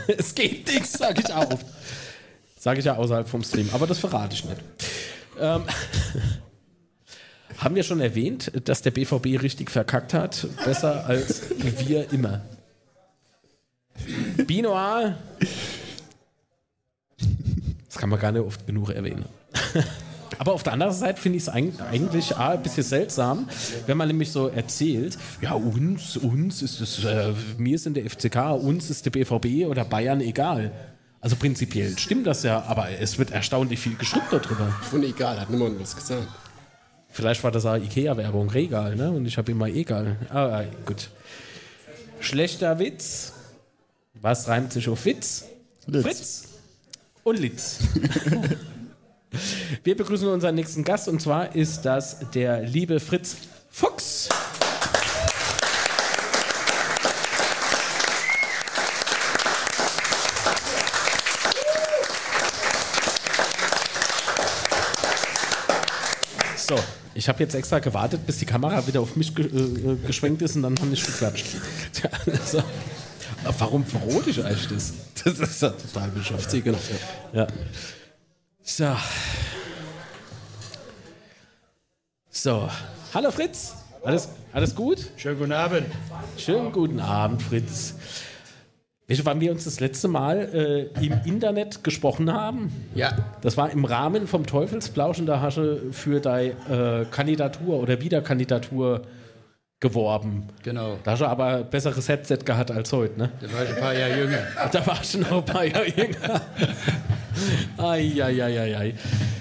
Es geht nichts, sage ich auch. Sage ich ja außerhalb vom Stream, aber das verrate ich nicht. Ähm, [LAUGHS] haben wir schon erwähnt, dass der BVB richtig verkackt hat? Besser als wir immer. Binoir. Das kann man gar nicht oft genug erwähnen. [LAUGHS] Aber auf der anderen Seite finde ich es eigentlich A, ein bisschen seltsam, wenn man nämlich so erzählt, ja, uns, uns ist es, äh, mir in der FCK, uns ist der BVB oder Bayern egal. Also prinzipiell stimmt das ja, aber es wird erstaunlich viel geschrieben darüber. Von egal, hat niemand was gesagt. Vielleicht war das auch Ikea-Werbung, Regal, ne? Und ich habe immer egal. Ah, gut. Schlechter Witz. Was reimt sich auf Witz? Litz. Fritz und Litz. [LAUGHS] Wir begrüßen unseren nächsten Gast und zwar ist das der liebe Fritz Fuchs. So, ich habe jetzt extra gewartet, bis die Kamera wieder auf mich ge äh, geschwenkt ist und dann haben ich geklatscht. [LAUGHS] Tja, also, warum verrote ich eigentlich das? [LAUGHS] Das ist ja total bescheuert. Genau. Ja. So. So. Hallo Fritz. Alles, alles gut? Schönen guten Abend. Schönen guten Abend, Fritz. Weißt du, wann wir uns das letzte Mal äh, im Internet gesprochen haben? Ja. Das war im Rahmen vom Teufelsplausch in der Hasche für deine äh, Kandidatur oder Wiederkandidatur geworben. Genau. Da hast du aber ein besseres Headset gehabt als heute, ne? Da war ich ein paar Jahre jünger. [LAUGHS] Da warst du noch ein paar Jahre jünger. Eieieiei.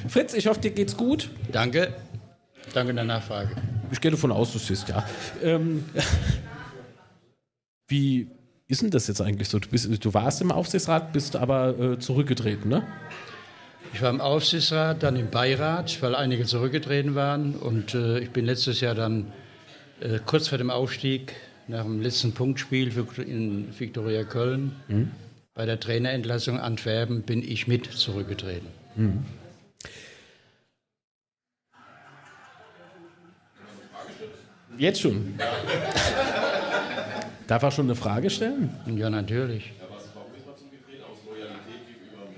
Fritz, ich hoffe, dir geht's gut. Danke. Danke der Nachfrage. Ich gehe davon aus, du siehst, ja. Ähm, [LAUGHS] wie ist denn das jetzt eigentlich so? Du, bist, du warst im Aufsichtsrat, bist aber äh, zurückgetreten, ne? Ich war im Aufsichtsrat, dann im Beirat, weil einige zurückgetreten waren. Und äh, ich bin letztes Jahr dann äh, kurz vor dem Aufstieg, nach dem letzten Punktspiel für, in Viktoria Köln, Mhm. bei der Trainerentlassung Antwerpen, bin ich mit zurückgetreten. Mhm. Jetzt schon. [LAUGHS] Darf er schon eine Frage stellen? Ja, natürlich.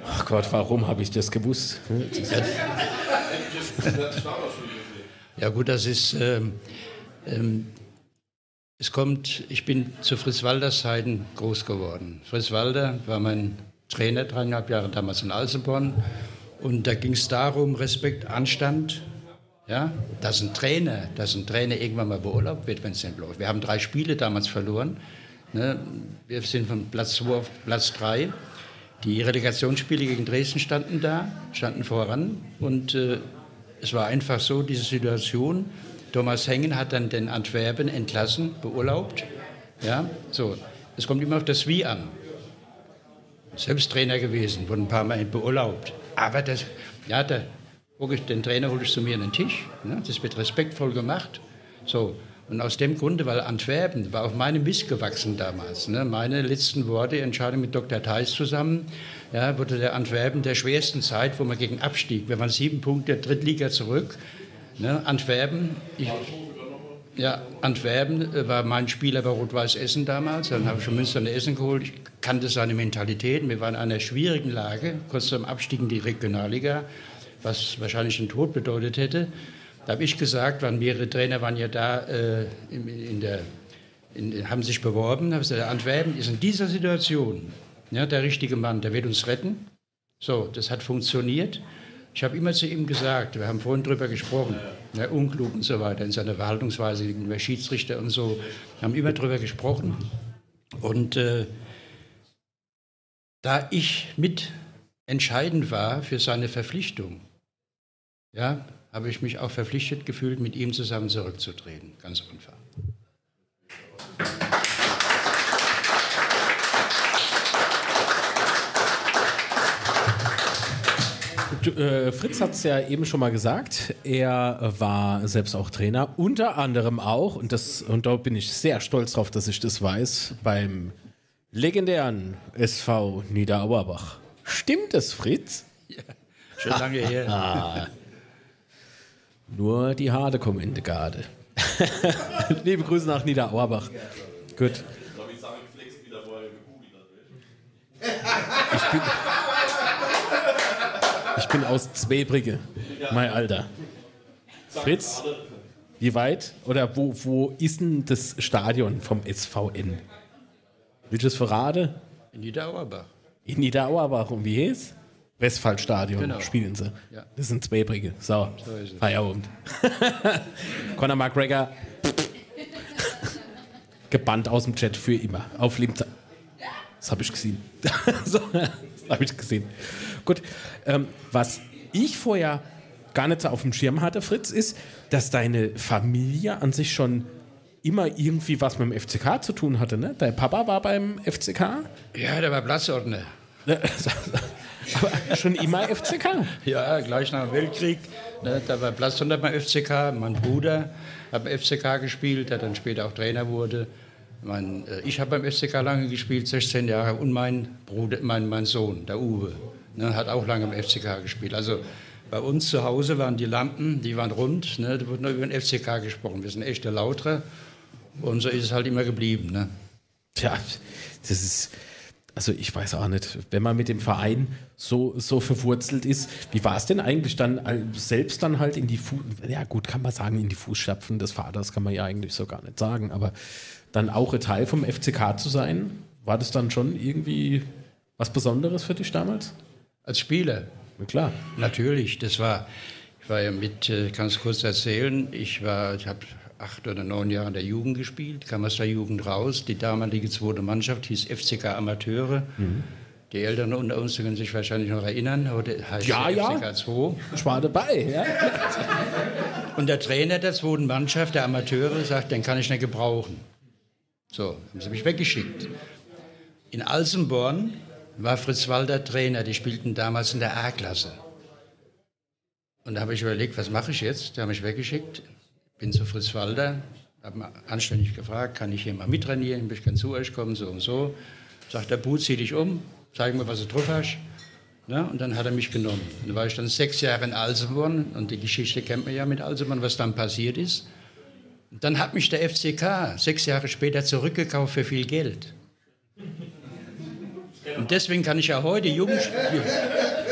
Ach Gott, warum habe ich das gewusst? Ja gut, das ist, ähm, ähm, es kommt, ich bin zu Fritz Walders Zeiten groß geworden. Fritz Walder war mein Trainer, dreieinhalb Jahre damals in Alsenborn. Und da ging es darum, Respekt, Anstand. Ja, dass ein Trainer, dass ein Trainer irgendwann mal beurlaubt wird, wenn es nicht läuft. Wir haben drei Spiele damals verloren. Ne? Wir sind von Platz 2 auf Platz 3. Die Relegationsspiele gegen Dresden standen da, standen voran. Und äh, es war einfach so, diese Situation. Thomas Hengen hat dann den Antwerpen entlassen, beurlaubt. Ja, so. Es kommt immer auf das Wie an. Selbst Trainer gewesen, wurde ein paar Mal beurlaubt. Aber das, ja, ich, den Trainer hole ich zu mir an den Tisch. Ne? Das wird respektvoll gemacht. So. Und aus dem Grunde, weil Antwerpen war auf meinem Mist gewachsen damals. Ne? Meine letzten Worte, Entscheidung mit Dr. Theis zusammen, ja, wurde der Antwerpen der schwersten Zeit, wo man gegen Abstieg, wir waren sieben Punkte Drittliga zurück. Ne? Antwerpen, ich, ja, Antwerpen äh, war mein Spieler bei Rot-Weiß Essen damals. Dann habe ich schon Münster in Essen geholt. Ich kannte seine Mentalität. Wir waren in einer schwierigen Lage, kurz zum Abstieg in die Regionalliga, was wahrscheinlich den Tod bedeutet hätte. Da habe ich gesagt, waren mehrere Trainer waren ja da äh, in, in der, in, haben sich beworben. habe gesagt, Antwerpen ist in dieser Situation ja, der richtige Mann, der wird uns retten. So, das hat funktioniert. Ich habe immer zu ihm gesagt, wir haben vorhin darüber gesprochen, ja, unklug und so weiter, in seiner Verhaltensweise gegenüber Schiedsrichter und so, haben immer darüber gesprochen. Und äh, da ich mit entscheidend war für seine Verpflichtung, ja, habe ich mich auch verpflichtet gefühlt, mit ihm zusammen zurückzutreten. Ganz einfach. Äh, Fritz hat es ja eben schon mal gesagt, er war selbst auch Trainer, unter anderem auch, und, das, und da bin ich sehr stolz drauf, dass ich das weiß, beim legendären SV Niederauerbach. Stimmt es, Fritz? Ja, schon lange her. [LAUGHS] Nur die Hade kommen in die Garde. [LAUGHS] Liebe Grüße nach Niederauerbach. Gut. Ich bin, ich bin aus Zwebrige, mein Alter. Fritz, wie weit oder wo, wo ist denn das Stadion vom SVN? Welches verrate? In Niederauerbach. In Niederauerbach. Und wie hieß? Westfallstadion Genau. spielen sie. Ja. Das sind Zwebrige. So, So es. Feierabend. [LAUGHS] Conor McGregor [LAUGHS] gebannt aus dem Chat für immer. Auf Lebzeit. Das habe ich gesehen. [LAUGHS] so, das habe ich gesehen. Gut, ähm, was ich vorher gar nicht so auf dem Schirm hatte, Fritz, ist, dass deine Familie an sich schon immer irgendwie was mit dem FCK zu tun hatte. Ne? Dein Papa war beim FCK. Ja, der war Platzordner. Aber [LAUGHS] schon immer FCK. Ja, gleich nach dem Weltkrieg. Ne, da war Platzordner beim FCK. Mein Bruder hat beim FCK gespielt, der dann später auch Trainer wurde. Mein, äh, ich habe beim FCK lange gespielt, 16 Jahre. Und mein Bruder, mein, mein Sohn, der Uwe, ne, hat auch lange im FCK gespielt. Also bei uns zu Hause waren die Lampen, die waren rund. Ne, da wurde nur über den FCK gesprochen. Wir sind echte Lauter. Und so ist es halt immer geblieben. Ne? Tja, das ist, also ich weiß auch nicht, wenn man mit dem Verein so, so verwurzelt ist, wie war es denn eigentlich dann äh, selbst dann halt in die Fu ja gut, kann man sagen, in die Fußstapfen des Vaters kann man ja eigentlich so gar nicht sagen, aber dann auch ein Teil vom FCK zu sein, war das dann schon irgendwie was Besonderes für dich damals? Als Spieler? Na klar. Natürlich, das war, ich war ja mit, äh, kann es kurz erzählen, ich war, ich habe acht oder neun Jahre in der Jugend gespielt, kam aus der Jugend raus. Die damalige zweite Mannschaft hieß FCK Amateure. Mhm. Die Eltern unter uns können sich wahrscheinlich noch erinnern. Heute heißt Ja, ja. FCK 2. Ich war dabei, ja. [LAUGHS] Und der Trainer der zweiten Mannschaft, der Amateure, sagt, den kann ich nicht gebrauchen. So, haben sie mich weggeschickt. In Alsenborn war Fritz Walter Trainer, die spielten damals in der A-Klasse. Und da habe ich überlegt, was mache ich jetzt? Da haben mich weggeschickt, bin zu Fritz Walter, habe anständig gefragt, kann ich hier mal mittrainieren, ich kann zu euch kommen, so und so. Sagt der Bu, zieh dich um, zeig mir, was du drauf hast. Ja, und dann hat er mich genommen. Dann war ich dann sechs Jahre in Alsenborn und die Geschichte kennt man ja mit Alsenborn, was dann passiert ist. Und dann hat mich der FCK sechs Jahre später zurückgekauft für viel Geld. Und deswegen kann ich ja heute Jugend spielen.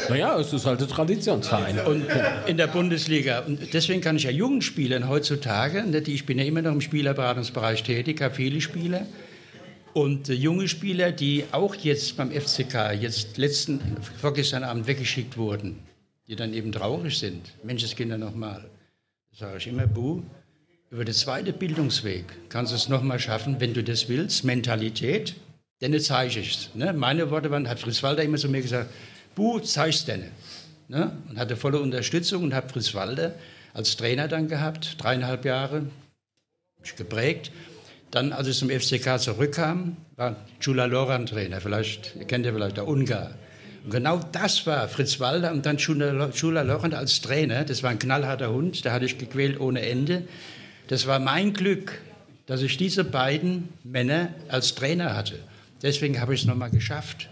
Naja, es ist halt ein Traditionsverein. Und in der Bundesliga. Und deswegen kann ich ja Jugendspielern heutzutage, ne, ich bin ja immer noch im Spielerberatungsbereich tätig, habe viele Spieler. Und äh, junge Spieler, die auch jetzt beim FCK, jetzt letzten, vorgestern Abend weggeschickt wurden, die dann eben traurig sind. Menschenskinder nochmal. Da sage ich immer, Bu, über den zweiten Bildungsweg kannst du es nochmal schaffen, wenn du das willst, Mentalität, dann zeige ich es. Ne? Meine Worte waren, hat Fritz Walter immer zu mir gesagt, Bu, zeig's denn. Ne? Und hatte volle Unterstützung und habe Fritz Walter als Trainer dann gehabt, dreieinhalb Jahre, mich geprägt. Dann, als ich zum FCK zurückkam, war Jula Loran Trainer, vielleicht kennt ihr vielleicht der Ungar. Und genau das war Fritz Walter und dann Jula Loran als Trainer. Das war ein knallharter Hund, der hatte ich gequält ohne Ende. Das war mein Glück, dass ich diese beiden Männer als Trainer hatte. Deswegen habe ich es nochmal geschafft.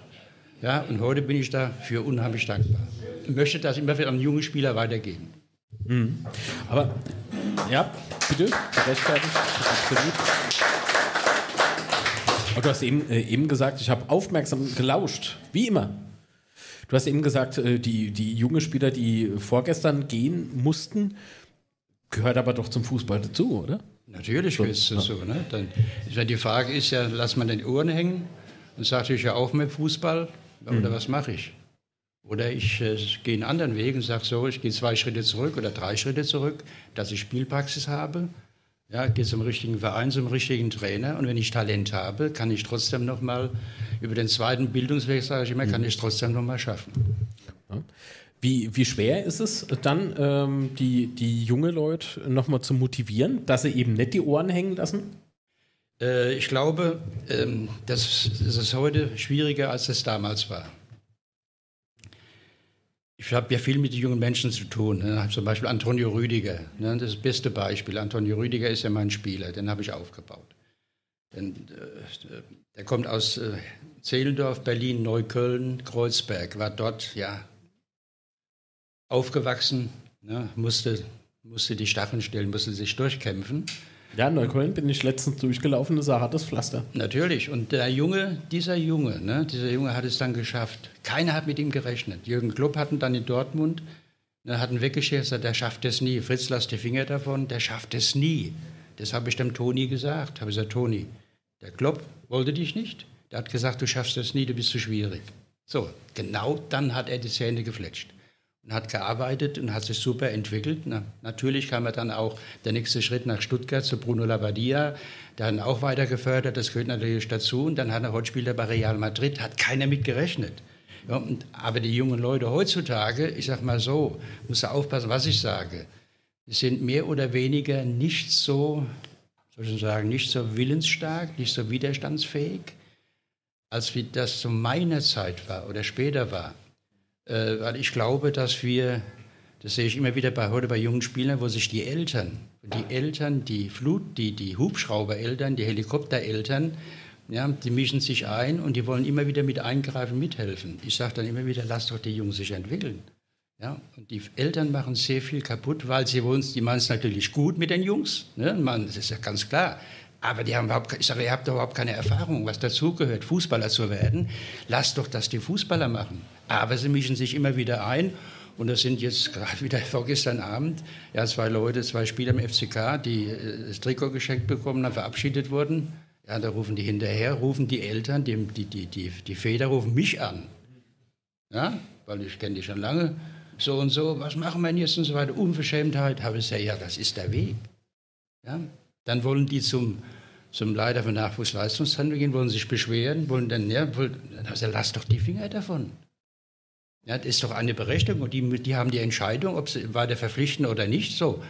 Ja, und heute bin ich dafür unheimlich dankbar. Ich möchte das immer wieder an junge Spieler weitergeben. Mhm. Aber, ja, bitte, rechtfertigt, absolut. Aber du hast eben, äh, eben gesagt, ich habe aufmerksam gelauscht, wie immer. Du hast eben gesagt, äh, die, die junge Spieler, die vorgestern gehen mussten, gehört aber doch zum Fußball dazu, oder? Natürlich ist es so. Ne? Dann, die Frage ist ja, lass man den Ohren hängen und sagt, ich ja auf mit Fußball oder Mhm. was mache ich? Oder ich äh, gehe einen anderen Weg und sage so, ich gehe zwei Schritte zurück oder drei Schritte zurück, dass ich Spielpraxis habe. Ja, gehe zum richtigen Verein, zum richtigen Trainer. Und wenn ich Talent habe, kann ich trotzdem noch mal über den zweiten Bildungsweg, sage ich immer, kann ich trotzdem noch mal schaffen. Wie, wie schwer ist es dann, ähm, die, die junge Leute nochmal zu motivieren, dass sie eben nicht die Ohren hängen lassen? Äh, ich glaube, ähm, das, das ist heute schwieriger, als es damals war. Ich habe ja viel mit den jungen Menschen zu tun. Ne? Zum Beispiel Antonio Rüdiger. Ne? Das das beste Beispiel. Antonio Rüdiger ist ja mein Spieler, den habe ich aufgebaut. Denn, äh, der kommt aus äh, Zehlendorf, Berlin, Neukölln, Kreuzberg, war dort ja aufgewachsen, ne? musste, musste die Stacheln stellen, musste sich durchkämpfen. Ja, in Neukölln bin ich letztens durchgelaufen, das hat das Pflaster. Natürlich. Und der Junge, dieser Junge, ne, dieser Junge hat es dann geschafft. Keiner hat mit ihm gerechnet. Jürgen Klopp hatten dann in Dortmund, ne, hatten weggeschert, gesagt, der schafft es nie. Fritz, lass die Finger davon, der schafft es nie. Das habe ich dem Toni gesagt. Habe ich gesagt, Toni, der Klopp wollte dich nicht. Der hat gesagt, du schaffst es nie, du bist zu schwierig. So, genau dann hat er die Zähne gefletscht und hat gearbeitet und hat sich super entwickelt. Na, natürlich kam er dann auch der nächste Schritt nach Stuttgart zu Bruno Labbadia. Der hat ihn auch weiter gefördert, das gehört natürlich dazu. Und dann hat er heute spielt er bei Real Madrid, hat keiner mit gerechnet. Ja, und, aber die jungen Leute heutzutage, ich sag mal so, muss aufpassen, was ich sage, sind mehr oder weniger nicht so, soll ich sagen, nicht so willensstark, nicht so widerstandsfähig, als wie das zu meiner Zeit war oder später war. Äh, weil ich glaube, dass wir, das sehe ich immer wieder bei, heute bei jungen Spielern, wo sich die Eltern, die Eltern, die Flut, die, die Hubschraubereltern, die Helikoptereltern, ja, die mischen sich ein und die wollen immer wieder mit eingreifen, mithelfen. Ich sage dann immer wieder, lass doch die Jungs sich entwickeln. Ja, und die Eltern machen sehr viel kaputt, weil sie uns, die meinen es natürlich gut mit den Jungs, ne? Man, das ist ja ganz klar. Aber die haben überhaupt, ich sage, ihr habt überhaupt keine Erfahrung, was dazugehört, Fußballer zu werden. Lasst doch das die Fußballer machen. Aber sie mischen sich immer wieder ein. Und das sind jetzt [LAUGHS] gerade wieder vorgestern Abend ja, zwei Leute, zwei Spieler im FCK, die äh, das Trikot geschenkt bekommen haben, verabschiedet wurden. Ja, da rufen die hinterher, rufen die Eltern, die, die, die, die, die Väter rufen mich an. Ja, weil ich kenne die schon lange. So und so, was machen wir denn jetzt und so weiter? Unverschämtheit. Habe ich gesagt, ja, das ist der Weg. Ja, dann wollen die zum, zum Leiter von Nachwuchsleistungszentrum gehen, wollen sich beschweren, wollen dann, ja, wollen, dann also lass doch die Finger davon. Ja, das ist doch eine Berechtigung und die, die haben die Entscheidung, ob sie weiter verpflichten oder nicht. So,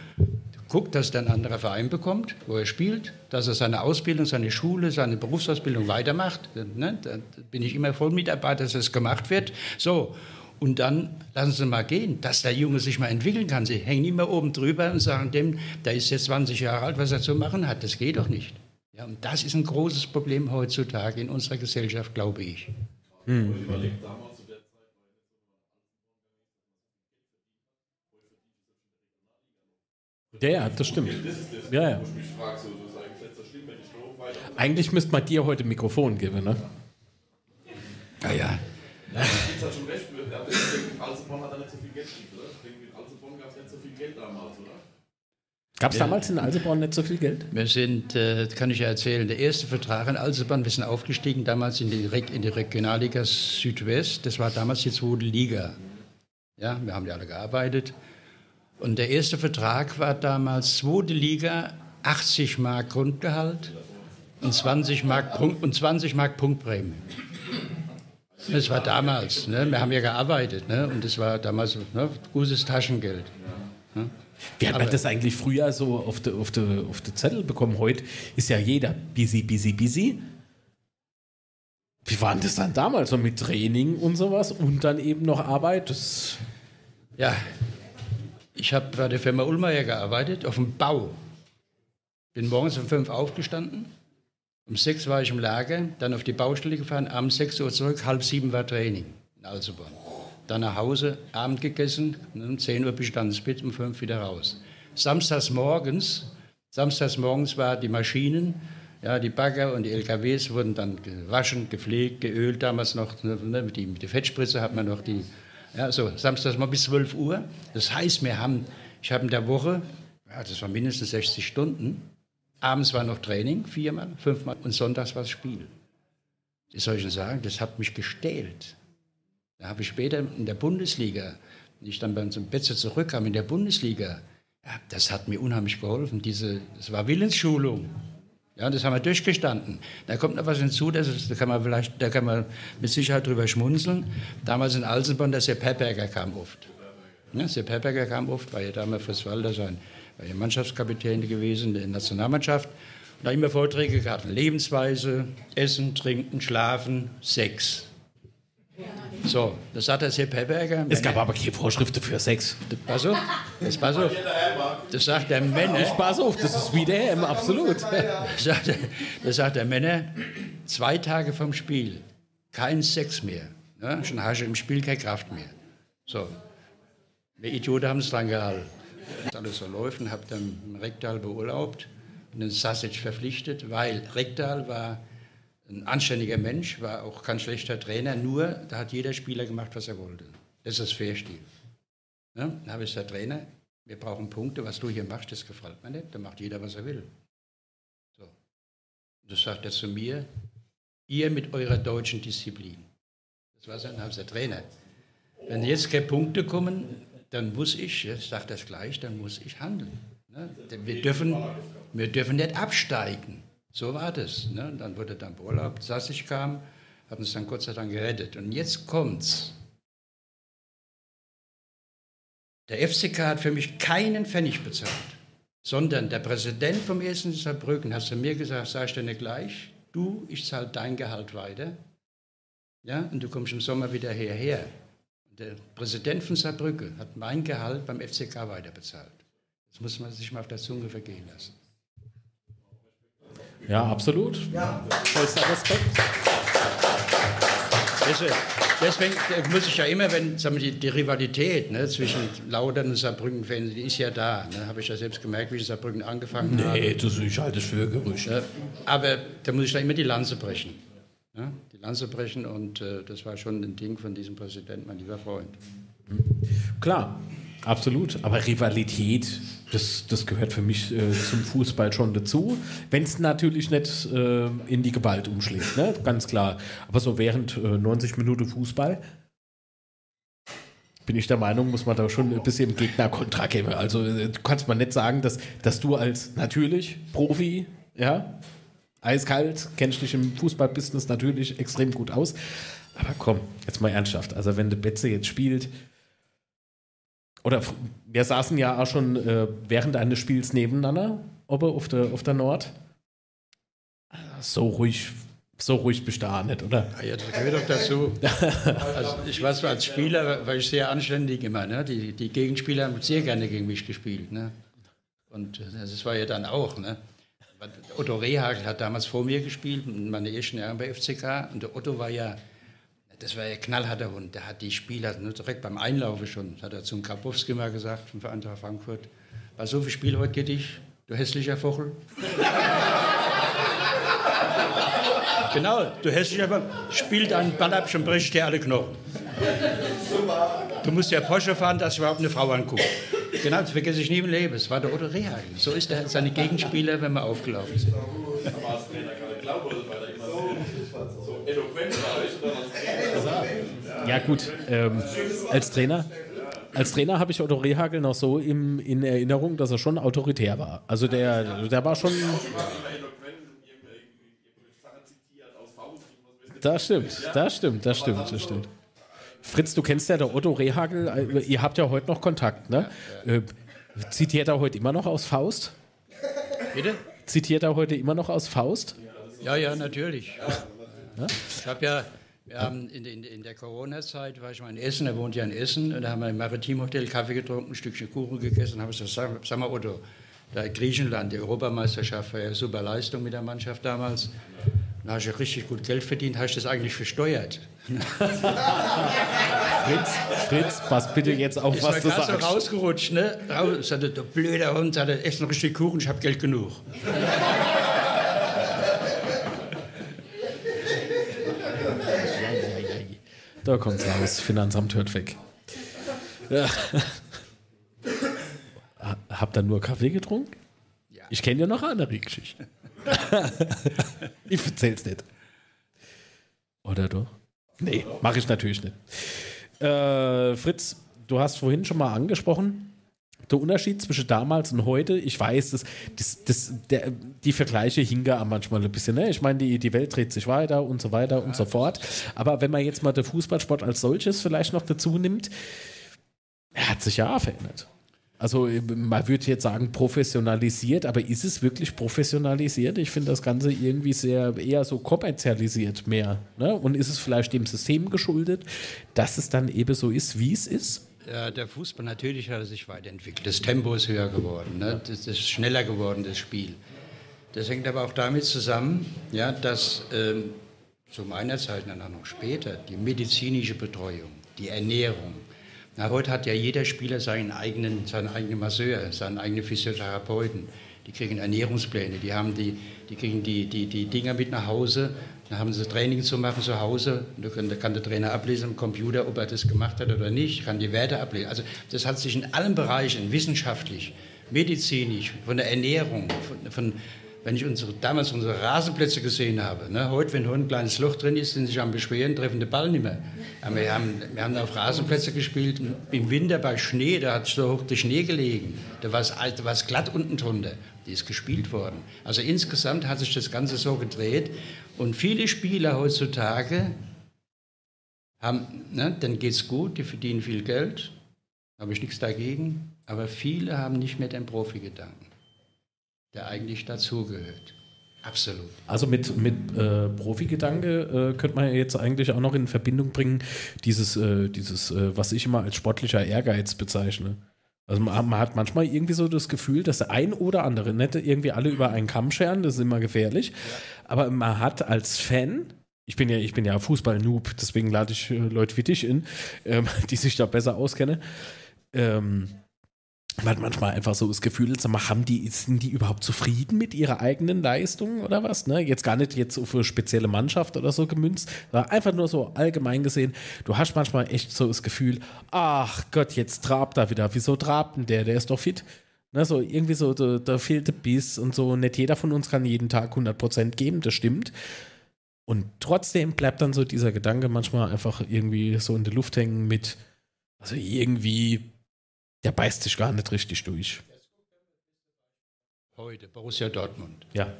guckt, dass er ein anderer Verein bekommt, wo er spielt, dass er seine Ausbildung, seine Schule, seine Berufsausbildung weitermacht. Ne? Da bin ich immer voll Mitarbeiter, dass das gemacht wird. So, und dann lassen Sie mal gehen, dass der Junge sich mal entwickeln kann. Sie hängen immer oben drüber und sagen dem, der ist jetzt 20 Jahre alt, was er zu machen hat. Das geht doch nicht. Ja, und das ist ein großes Problem heutzutage in unserer Gesellschaft, glaube ich. Hm. Ja, ja, das stimmt. Ja, ja. Eigentlich müsste man dir heute ein Mikrofon geben, ne? Ja, ja. Ja, Fritz hat schon recht. Alzebonn hat da nicht so viel Geld gekriegt, oder? Mit Alzebonn gab es nicht so viel Geld damals, oder? Gab es damals in Alseborn nicht so viel Geld? Wir sind, äh, kann ich ja erzählen, der erste Vertrag in Alsebahn, wir sind aufgestiegen damals in die, in die Regionalliga Südwest. Das war damals die zweite Liga. Ja, wir haben ja alle gearbeitet. Und der erste Vertrag war damals zweite Liga, 80 Mark Grundgehalt und 20 Mark, Punkt, und 20 Mark Punktprämie. Das war damals. Ne? Wir haben ja gearbeitet ne? und das war damals ne? gutes Taschengeld. Ne? Wie hat man das eigentlich früher so auf die auf de, auf de Zettel bekommen? Heute ist ja jeder busy, busy, busy. Wie war denn das dann damals so mit Training und sowas und dann eben noch Arbeit? Das Ja, ich habe bei der Firma Ullmeier gearbeitet, auf dem Bau. Bin morgens um fünf aufgestanden. Um sechs war ich im Lager, dann auf die Baustelle gefahren, abends sechs Uhr zurück, halb sieben war Training in Alzeborn. Dann nach Hause, Abend gegessen, und um 10 Uhr bin ich dann ins Bett, um 5 wieder raus. Samstags morgens, samstags morgens war die Maschinen, ja, die Bagger und die LKWs wurden dann gewaschen, gepflegt, geölt damals noch. Ne, mit, die, mit der Fettspritze hat man noch die, ja, so, samstags mal bis 12 Uhr. Das heißt, wir haben, ich habe in der Woche, ja, das war mindestens 60 Stunden, abends war noch Training, viermal, fünfmal und sonntags war das Spiel. Wie soll ich denn sagen, das hat mich gestählt. Da habe ich später in der Bundesliga, wenn ich dann zum Betze zurückkam in der Bundesliga, ja, das hat mir unheimlich geholfen. Diese, das war Willensschulung. Ja, das haben wir durchgestanden. Da kommt noch was hinzu, das ist, da kann man vielleicht, da kann man mit Sicherheit drüber schmunzeln. Damals in Alsenborn, der Sepp Herberger kam oft. Ja, Sepp Herberger kam oft, war ja damals Fritz Walder sein, war ja Mannschaftskapitän gewesen der Nationalmannschaft. Und da immer Vorträge gehabt, Lebensweise, Essen, Trinken, Schlafen, Sex. So, das sagt der Sepp Herberger. Es gab aber keine Vorschriften für Sex. Pass auf, das pass auf. Das sagt der Männer. Ich pass auf, das ist wie der M, absolut. Das sagt, das sagt der Männer, zwei Tage vom Spiel, kein Sex mehr. Ne? Schon hast du im Spiel keine Kraft mehr. So, wir Idioten haben es dran gehalten. Alles so läuft und habe dann Rektal beurlaubt und den Sassic verpflichtet, weil Rektal war ein anständiger Mensch, war auch kein schlechter Trainer, nur da hat jeder Spieler gemacht, was er wollte. Das ist das Fairstil. Ja, dann habe ich gesagt, Trainer, wir brauchen Punkte, was du hier machst, das gefällt mir nicht, da macht jeder, was er will. So. Und das sagt er zu mir, ihr mit eurer deutschen Disziplin. Das war sein der Trainer. Wenn jetzt keine Punkte kommen, dann muss ich, ich sage das gleich, dann muss ich handeln. Ne? Wir dürfen, wir dürfen nicht absteigen. So war das. Ne? Dann wurde dann beurlaubt, Sassig kam, hat uns dann Gott sei Dank gerettet. Und jetzt kommt's. Der FCK hat für mich keinen Pfennig bezahlt, sondern der Präsident vom 1. Saarbrücken hat zu mir gesagt, sag ich dir nicht gleich, du, ich zahle dein Gehalt weiter, ja, und du kommst im Sommer wieder hierher. Der Präsident von Saarbrücken hat mein Gehalt beim FCK weiterbezahlt. Das muss man sich mal auf der Zunge vergehen lassen. Ja, absolut. Ja. Vollster Respekt. Deswegen, deswegen muss ich ja immer, wenn sagen wir, die, die Rivalität ne, zwischen Laudern und Saarbrücken, die ist ja da. Ne, Habe ich ja selbst gemerkt, wie ich Saarbrücken angefangen habe. Nee, das, ich halte es für Gerücht. Aber da muss ich da immer die Lanze brechen. Ja, die Lanze brechen und äh, das war schon ein Ding von diesem Präsidenten, mein lieber Freund. Klar, absolut. Aber Rivalität, das, das gehört für mich äh, zum Fußball schon dazu. Wenn es natürlich nicht äh, in die Gewalt umschlägt, ne? ganz klar. Aber so während äh, 90 Minuten Fußball bin ich der Meinung, muss man da schon ein bisschen im Gegner Kontra geben. Also äh, du kannst mal nicht sagen, dass, dass du als natürlich Profi, ja, eiskalt, kennst dich im Fußballbusiness natürlich extrem gut aus. Aber komm, jetzt mal ernsthaft. Also wenn der Betze jetzt spielt, oder wir saßen ja auch schon äh, während eines Spiels nebeneinander, oben auf der, auf der Nord. So ruhig, so ruhig bist du da nicht, oder? Ja, ja, das gehört doch dazu. [LAUGHS] Also ich war so als Spieler, war ich sehr anständig immer. Ne? Die, die Gegenspieler haben sehr gerne gegen mich gespielt. Ne? Und äh, das war ja dann auch. Ne? Otto Rehagel hat damals vor mir gespielt, in meinen ersten Jahren bei FCK. Und der Otto war ja, das war ja ein knallharter Hund. Der hat die Spieler ne, direkt beim Einlaufen schon, hat er zum Grabowski mal gesagt, vom Eintracht Frankfurt, bei so viel Spiel heute geht dich, du hässlicher Vogel. [LAUGHS] Genau, du hässlicher Vogel, spiel deinen Ball ab, schon bricht dir alle Knochen. Du musst ja Porsche fahren, dass ich überhaupt eine Frau angucke. Genau, das vergesse ich nie im Leben. Es war der Otto Rehagel. So ist er seine Gegenspieler, wenn wir aufgelaufen sind. Ja, gut. Ähm, als Trainer, als Trainer habe ich Otto Rehagel noch so im, in Erinnerung, dass er schon autoritär war. Also der, der war schon. Das stimmt, das stimmt, das stimmt, das stimmt. Fritz, du kennst ja der Otto Rehagel, äh, ihr habt ja heute noch Kontakt, ne? Äh, Zitiert er heute immer noch aus Faust? Bitte? Zitiert er heute immer noch aus Faust? Ja, ja, natürlich. Ich habe ja, wir haben in, in, in der Corona-Zeit war ich mal in Essen, er wohnt ja in Essen, und da haben wir im Maritimhotel Kaffee getrunken, ein Stückchen Kuchen gegessen, und habe ich gesagt, sag, sag mal Otto, Da Griechenland, die Europameisterschaft war ja super Leistung mit der Mannschaft damals. Da habe ich richtig gut Geld verdient, habe ich das eigentlich versteuert. Fritz, Fritz, pass bitte jetzt auf, Ist was du grad so sagst. rausgerutscht, ne? Raus, sagte, der blöder Hund, sagte, ess noch ein Stück Kuchen, ich habe Geld genug. Da kommt's raus. Finanzamt hört weg. Ja. Ha- Habt ihr nur Kaffee getrunken? Ich kenne ja noch andere Geschichte. [LAUGHS] ich erzähl's nicht. Oder doch? Nee, mache ich natürlich nicht. Äh, Fritz, du hast vorhin schon mal angesprochen, der Unterschied zwischen damals und heute, ich weiß, das, das, das, der, die Vergleiche hingen manchmal ein bisschen. Ne? Ich meine, die, die Welt dreht sich weiter und so weiter und so fort. Aber wenn man jetzt mal den Fußballsport als solches vielleicht noch dazu nimmt, er hat sich ja auch verändert. Also man würde jetzt sagen professionalisiert, aber ist es wirklich professionalisiert? Ich finde das Ganze irgendwie sehr eher so kommerzialisiert mehr. Ne? Und ist es vielleicht dem System geschuldet, dass es dann eben so ist, wie es ist? Ja, der Fußball natürlich hat sich weiterentwickelt. Das Tempo ist höher geworden, ne? das ist schneller geworden, das Spiel. Das hängt aber auch damit zusammen, ja, dass ähm, zu meiner Zeit dann auch noch später die medizinische Betreuung, die Ernährung. Na, heute hat ja jeder Spieler seinen eigenen, seinen eigenen Masseur, seinen eigenen Physiotherapeuten. Die kriegen Ernährungspläne, die, haben die, die kriegen die, die, die Dinger mit nach Hause. Dann haben sie Training zu machen zu Hause. Da kann, kann der Trainer ablesen am Computer, ob er das gemacht hat oder nicht, kann die Werte ablesen. Also das hat sich in allen Bereichen, wissenschaftlich, medizinisch, von der Ernährung, von, von wenn ich unsere, damals unsere Rasenplätze gesehen habe, ne, heute, wenn heute ein kleines Loch drin ist, sind sie sich am Beschweren, treffen den Ball nicht mehr. Aber wir haben, wir haben auf Rasenplätze gespielt, im Winter bei Schnee, da hat so hoch der Schnee gelegen, da war es glatt unten drunter, die ist gespielt worden. Also insgesamt hat sich das Ganze so gedreht und viele Spieler heutzutage haben, ne, denen geht es gut, die verdienen viel Geld, habe ich nichts dagegen, aber viele haben nicht mehr den Profi-Gedanken der eigentlich dazugehört. Absolut. Also mit, mit äh, Profi-Gedanke äh, könnte man jetzt eigentlich auch noch in Verbindung bringen, dieses, äh, dieses äh, was ich immer als sportlicher Ehrgeiz bezeichne. Also man, man hat manchmal irgendwie so das Gefühl, dass der ein oder andere, nicht irgendwie alle über einen Kamm scheren, das ist immer gefährlich, aber man hat als Fan, ich bin ja, ich bin ja Fußball-Noob, deswegen lade ich äh, Leute wie dich in, ähm, [LAUGHS] die sich da besser auskennen. Ähm, man manchmal einfach so das Gefühl, sag mal, haben die, sind die überhaupt zufrieden mit ihrer eigenen Leistung oder was? Ne? Jetzt gar nicht jetzt auf eine spezielle Mannschaft oder so gemünzt, sondern einfach nur so allgemein gesehen. Du hast manchmal echt so das Gefühl, ach Gott, jetzt trabt er wieder. Wieso trabt denn der? Der ist doch fit. Ne, so irgendwie so, da, da fehlt der Biss und so. Nicht jeder von uns kann jeden Tag 100% geben, das stimmt. Und trotzdem bleibt dann so dieser Gedanke manchmal einfach irgendwie so in der Luft hängen mit, also irgendwie der beißt sich gar nicht richtig durch. Heute, Borussia Dortmund. Ja.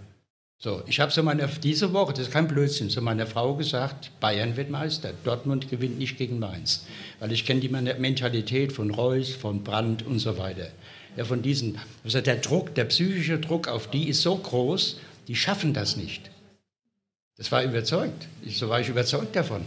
So, ich habe so meiner, diese Woche, das ist kein Blödsinn, zu meiner Frau gesagt, Bayern wird Meister, Dortmund gewinnt nicht gegen Mainz. Weil ich kenne die Mentalität von Reus, von Brandt und so weiter. Ja, von diesen, also der Druck, der psychische Druck auf die ist so groß, die schaffen das nicht. Das war überzeugt. Ich, so war ich überzeugt davon.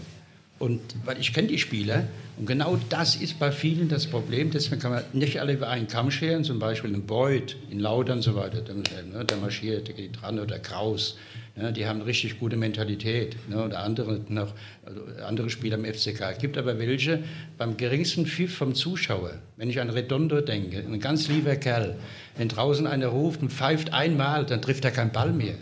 Und weil ich kenne die Spieler und genau das ist bei vielen das Problem. Deswegen kann man nicht alle über einen Kamm scheren. Zum Beispiel ein Beuth in Lautern und so weiter. Der, ne, der marschiert, der geht dran oder Kraus. Ne, die haben richtig gute Mentalität. Ne, oder andere noch also andere Spieler im FCK. Es gibt aber welche beim geringsten Pfiff vom Zuschauer. Wenn ich an Redondo denke, ein ganz lieber Kerl. Wenn draußen einer ruft und pfeift einmal, dann trifft er keinen Ball mehr.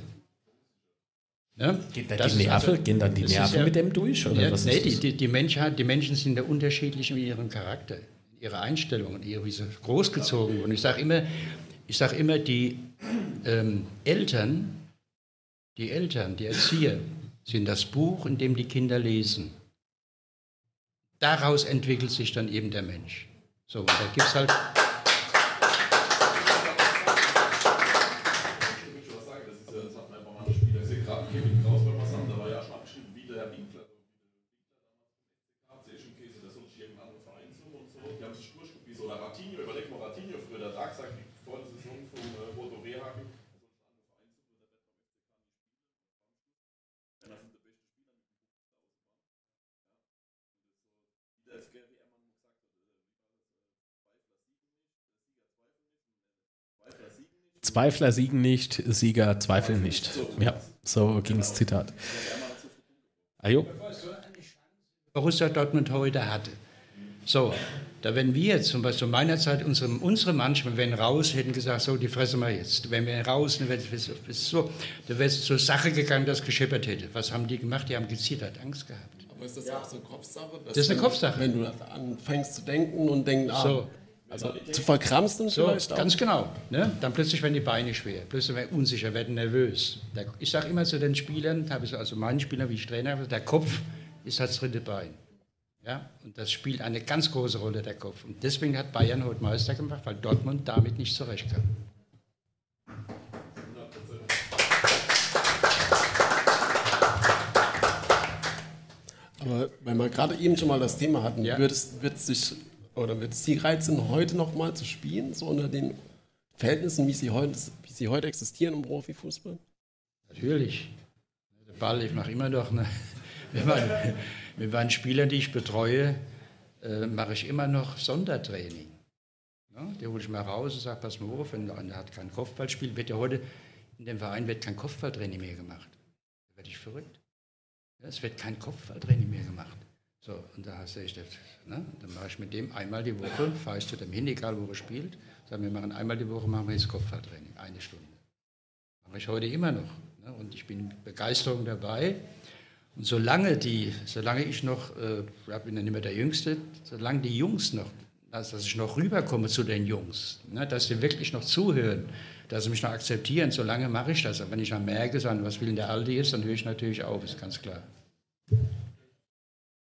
Ne? Geht da die Nerven, gehen dann die das Nerven mit dem durch? Oder ja, was nee, ist die, das? die, die, Menschheit, die Menschen sind ja unterschiedlich in ihrem Charakter, in ihrer Einstellung, in ihrer, wie sie großgezogen wurden. Ich sage immer, ich sag immer, die ähm, Eltern, die Eltern, die Erzieher, sind das Buch, in dem die Kinder lesen. Daraus entwickelt sich dann eben der Mensch. So, und da gibt es halt. Zweifler siegen nicht, Sieger zweifeln nicht. Ja, so ging das Zitat. Ajo. Borussia Dortmund heute hatte. So, da wenn wir jetzt zum Beispiel zu meiner Zeit, unsere, unsere Mannschaft, wenn raus, hätten gesagt, so, die fressen wir jetzt. Wenn wir raus, dann wäre es so, da wäre es zur Sache gegangen, dass gescheppert hätte. Was haben die gemacht? Die haben gezittert, Angst gehabt. Aber ist das auch so eine Kopfsache? Das ist eine Kopfsache. Wenn du anfängst zu denken und denkst, ah, So. Also zu verkrampfen So, vielleicht ganz genau. Ne? Dann plötzlich werden die Beine schwer, plötzlich werden unsicher, werden nervös. Ich sage immer zu den Spielern, habe ich so- also meinen Spielern, wie ich Trainer habe, der Kopf ist das dritte Bein. Ja? Und das spielt eine ganz große Rolle, der Kopf. Und deswegen hat Bayern heute Meister gemacht, weil Dortmund damit nicht zurechtkam. Aber wenn wir gerade eben schon mal das Thema hatten, Ja. wird es wird sich oder wird es die reizen, heute noch mal zu spielen, so unter den Verhältnissen, wie sie heute, wie sie heute existieren im Profifußball? Natürlich. Der Ball, ich mache immer noch, ne, [LAUGHS] mit, meinen, mit meinen Spielern, die ich betreue, äh, mache ich immer noch Sondertraining. Ja, die hole ich mal raus und sage, pass mal auf, wenn einer hat kein Kopfballspiel, wird ja heute in dem Verein wird kein Kopfballtraining mehr gemacht. Da werde ich verrückt. Ja, es wird kein Kopfballtraining mehr gemacht. So, und da sehe ich das. Ne? Dann mache ich mit dem einmal die Woche, fahre ich zu dem hin, egal wo er spielt, sage, wir machen einmal die Woche, machen wir jetzt Kopfballtraining, eine Stunde. Mache ich heute immer noch. Ne? Und ich bin mit Begeisterung dabei. Und solange, die, solange ich noch, äh, ich bin ja nicht mehr der Jüngste, solange die Jungs noch, also dass ich noch rüberkomme zu den Jungs, ne? dass sie wirklich noch zuhören, dass sie mich noch akzeptieren, solange mache ich das. Aber wenn ich dann merke, sagen, was will denn der Alte jetzt, dann höre ich natürlich auf, ist ganz klar.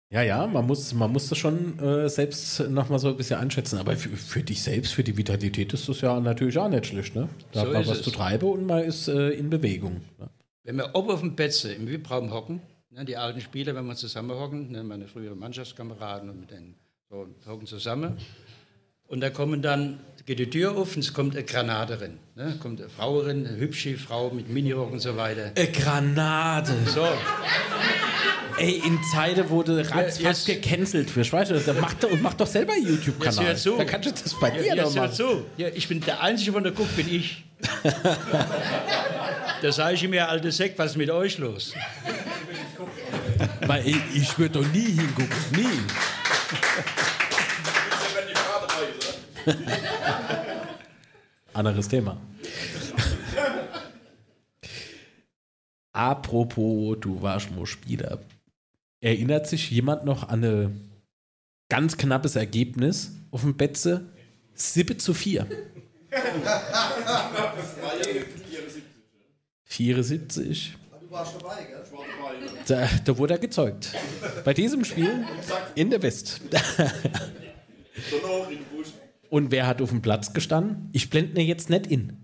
Ja, ja, man muss, man muss das schon äh, selbst nochmal so ein bisschen einschätzen. Aber für, für dich selbst, für die Vitalität ist das ja natürlich auch nicht schlecht. Ne? Da So hat man was es. zu treiben und man ist äh, in Bewegung. Ne? Wenn wir oben auf dem Betze im VIP-Raum hocken, ne, die alten Spieler, wenn wir zusammen hocken, ne, meine früheren Mannschaftskameraden und mit denen so, hocken zusammen. Und da kommen dann, geht die Tür auf und es kommt eine Granate rein. Ne, kommt eine Frau rein, eine hübsche Frau mit Minirock und so weiter. Eine Granate. So. Ey, in Zeiten wurde Ratz jetzt- fast gecancelt für. Da macht doch, mach doch selber einen Jetzt YouTube-Kanal. hör zu. Da kannst du das bei dir ja, jetzt hör machen. zu. Ja, ich bin der Einzige, von der guckt, bin ich. [LAUGHS] da sage ich mir, alte Sekt, was ist mit euch los? Weil ich, ich würde doch nie hingucken. Nie. [LAUGHS] [LAUGHS] Anderes Thema. Apropos, du warst mal Spieler. Erinnert sich jemand noch an ein ganz knappes Ergebnis auf dem Betze? 7 zu 4. 74. Du warst dabei, gell? Da, da wurde er gezeugt. Bei diesem Spiel in der West. [LAUGHS] Und wer hat auf dem Platz gestanden? Ich blende mir jetzt nicht in.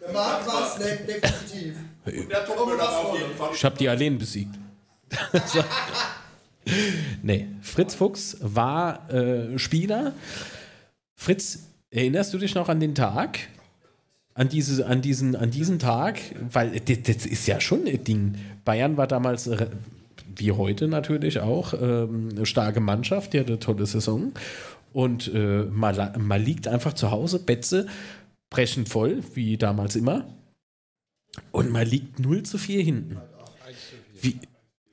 Der Marc war es nicht, definitiv. Der Top das auf jeden Fall. Ich habe die allein besiegt. [LAUGHS] Nee, Fritz Fuchs war äh, Spieler. Fritz, erinnerst du dich noch an den Tag? An, diese, an, diesen, an diesen Tag? Weil das, das ist ja schon ein Ding. Bayern war damals, äh, wie heute natürlich auch, ähm, eine starke Mannschaft, die hatte eine tolle Saison. Und äh, man, la- man liegt einfach zu Hause, Betze, brechend voll, wie damals immer. Und man liegt 0 zu 4 hinten. Wie?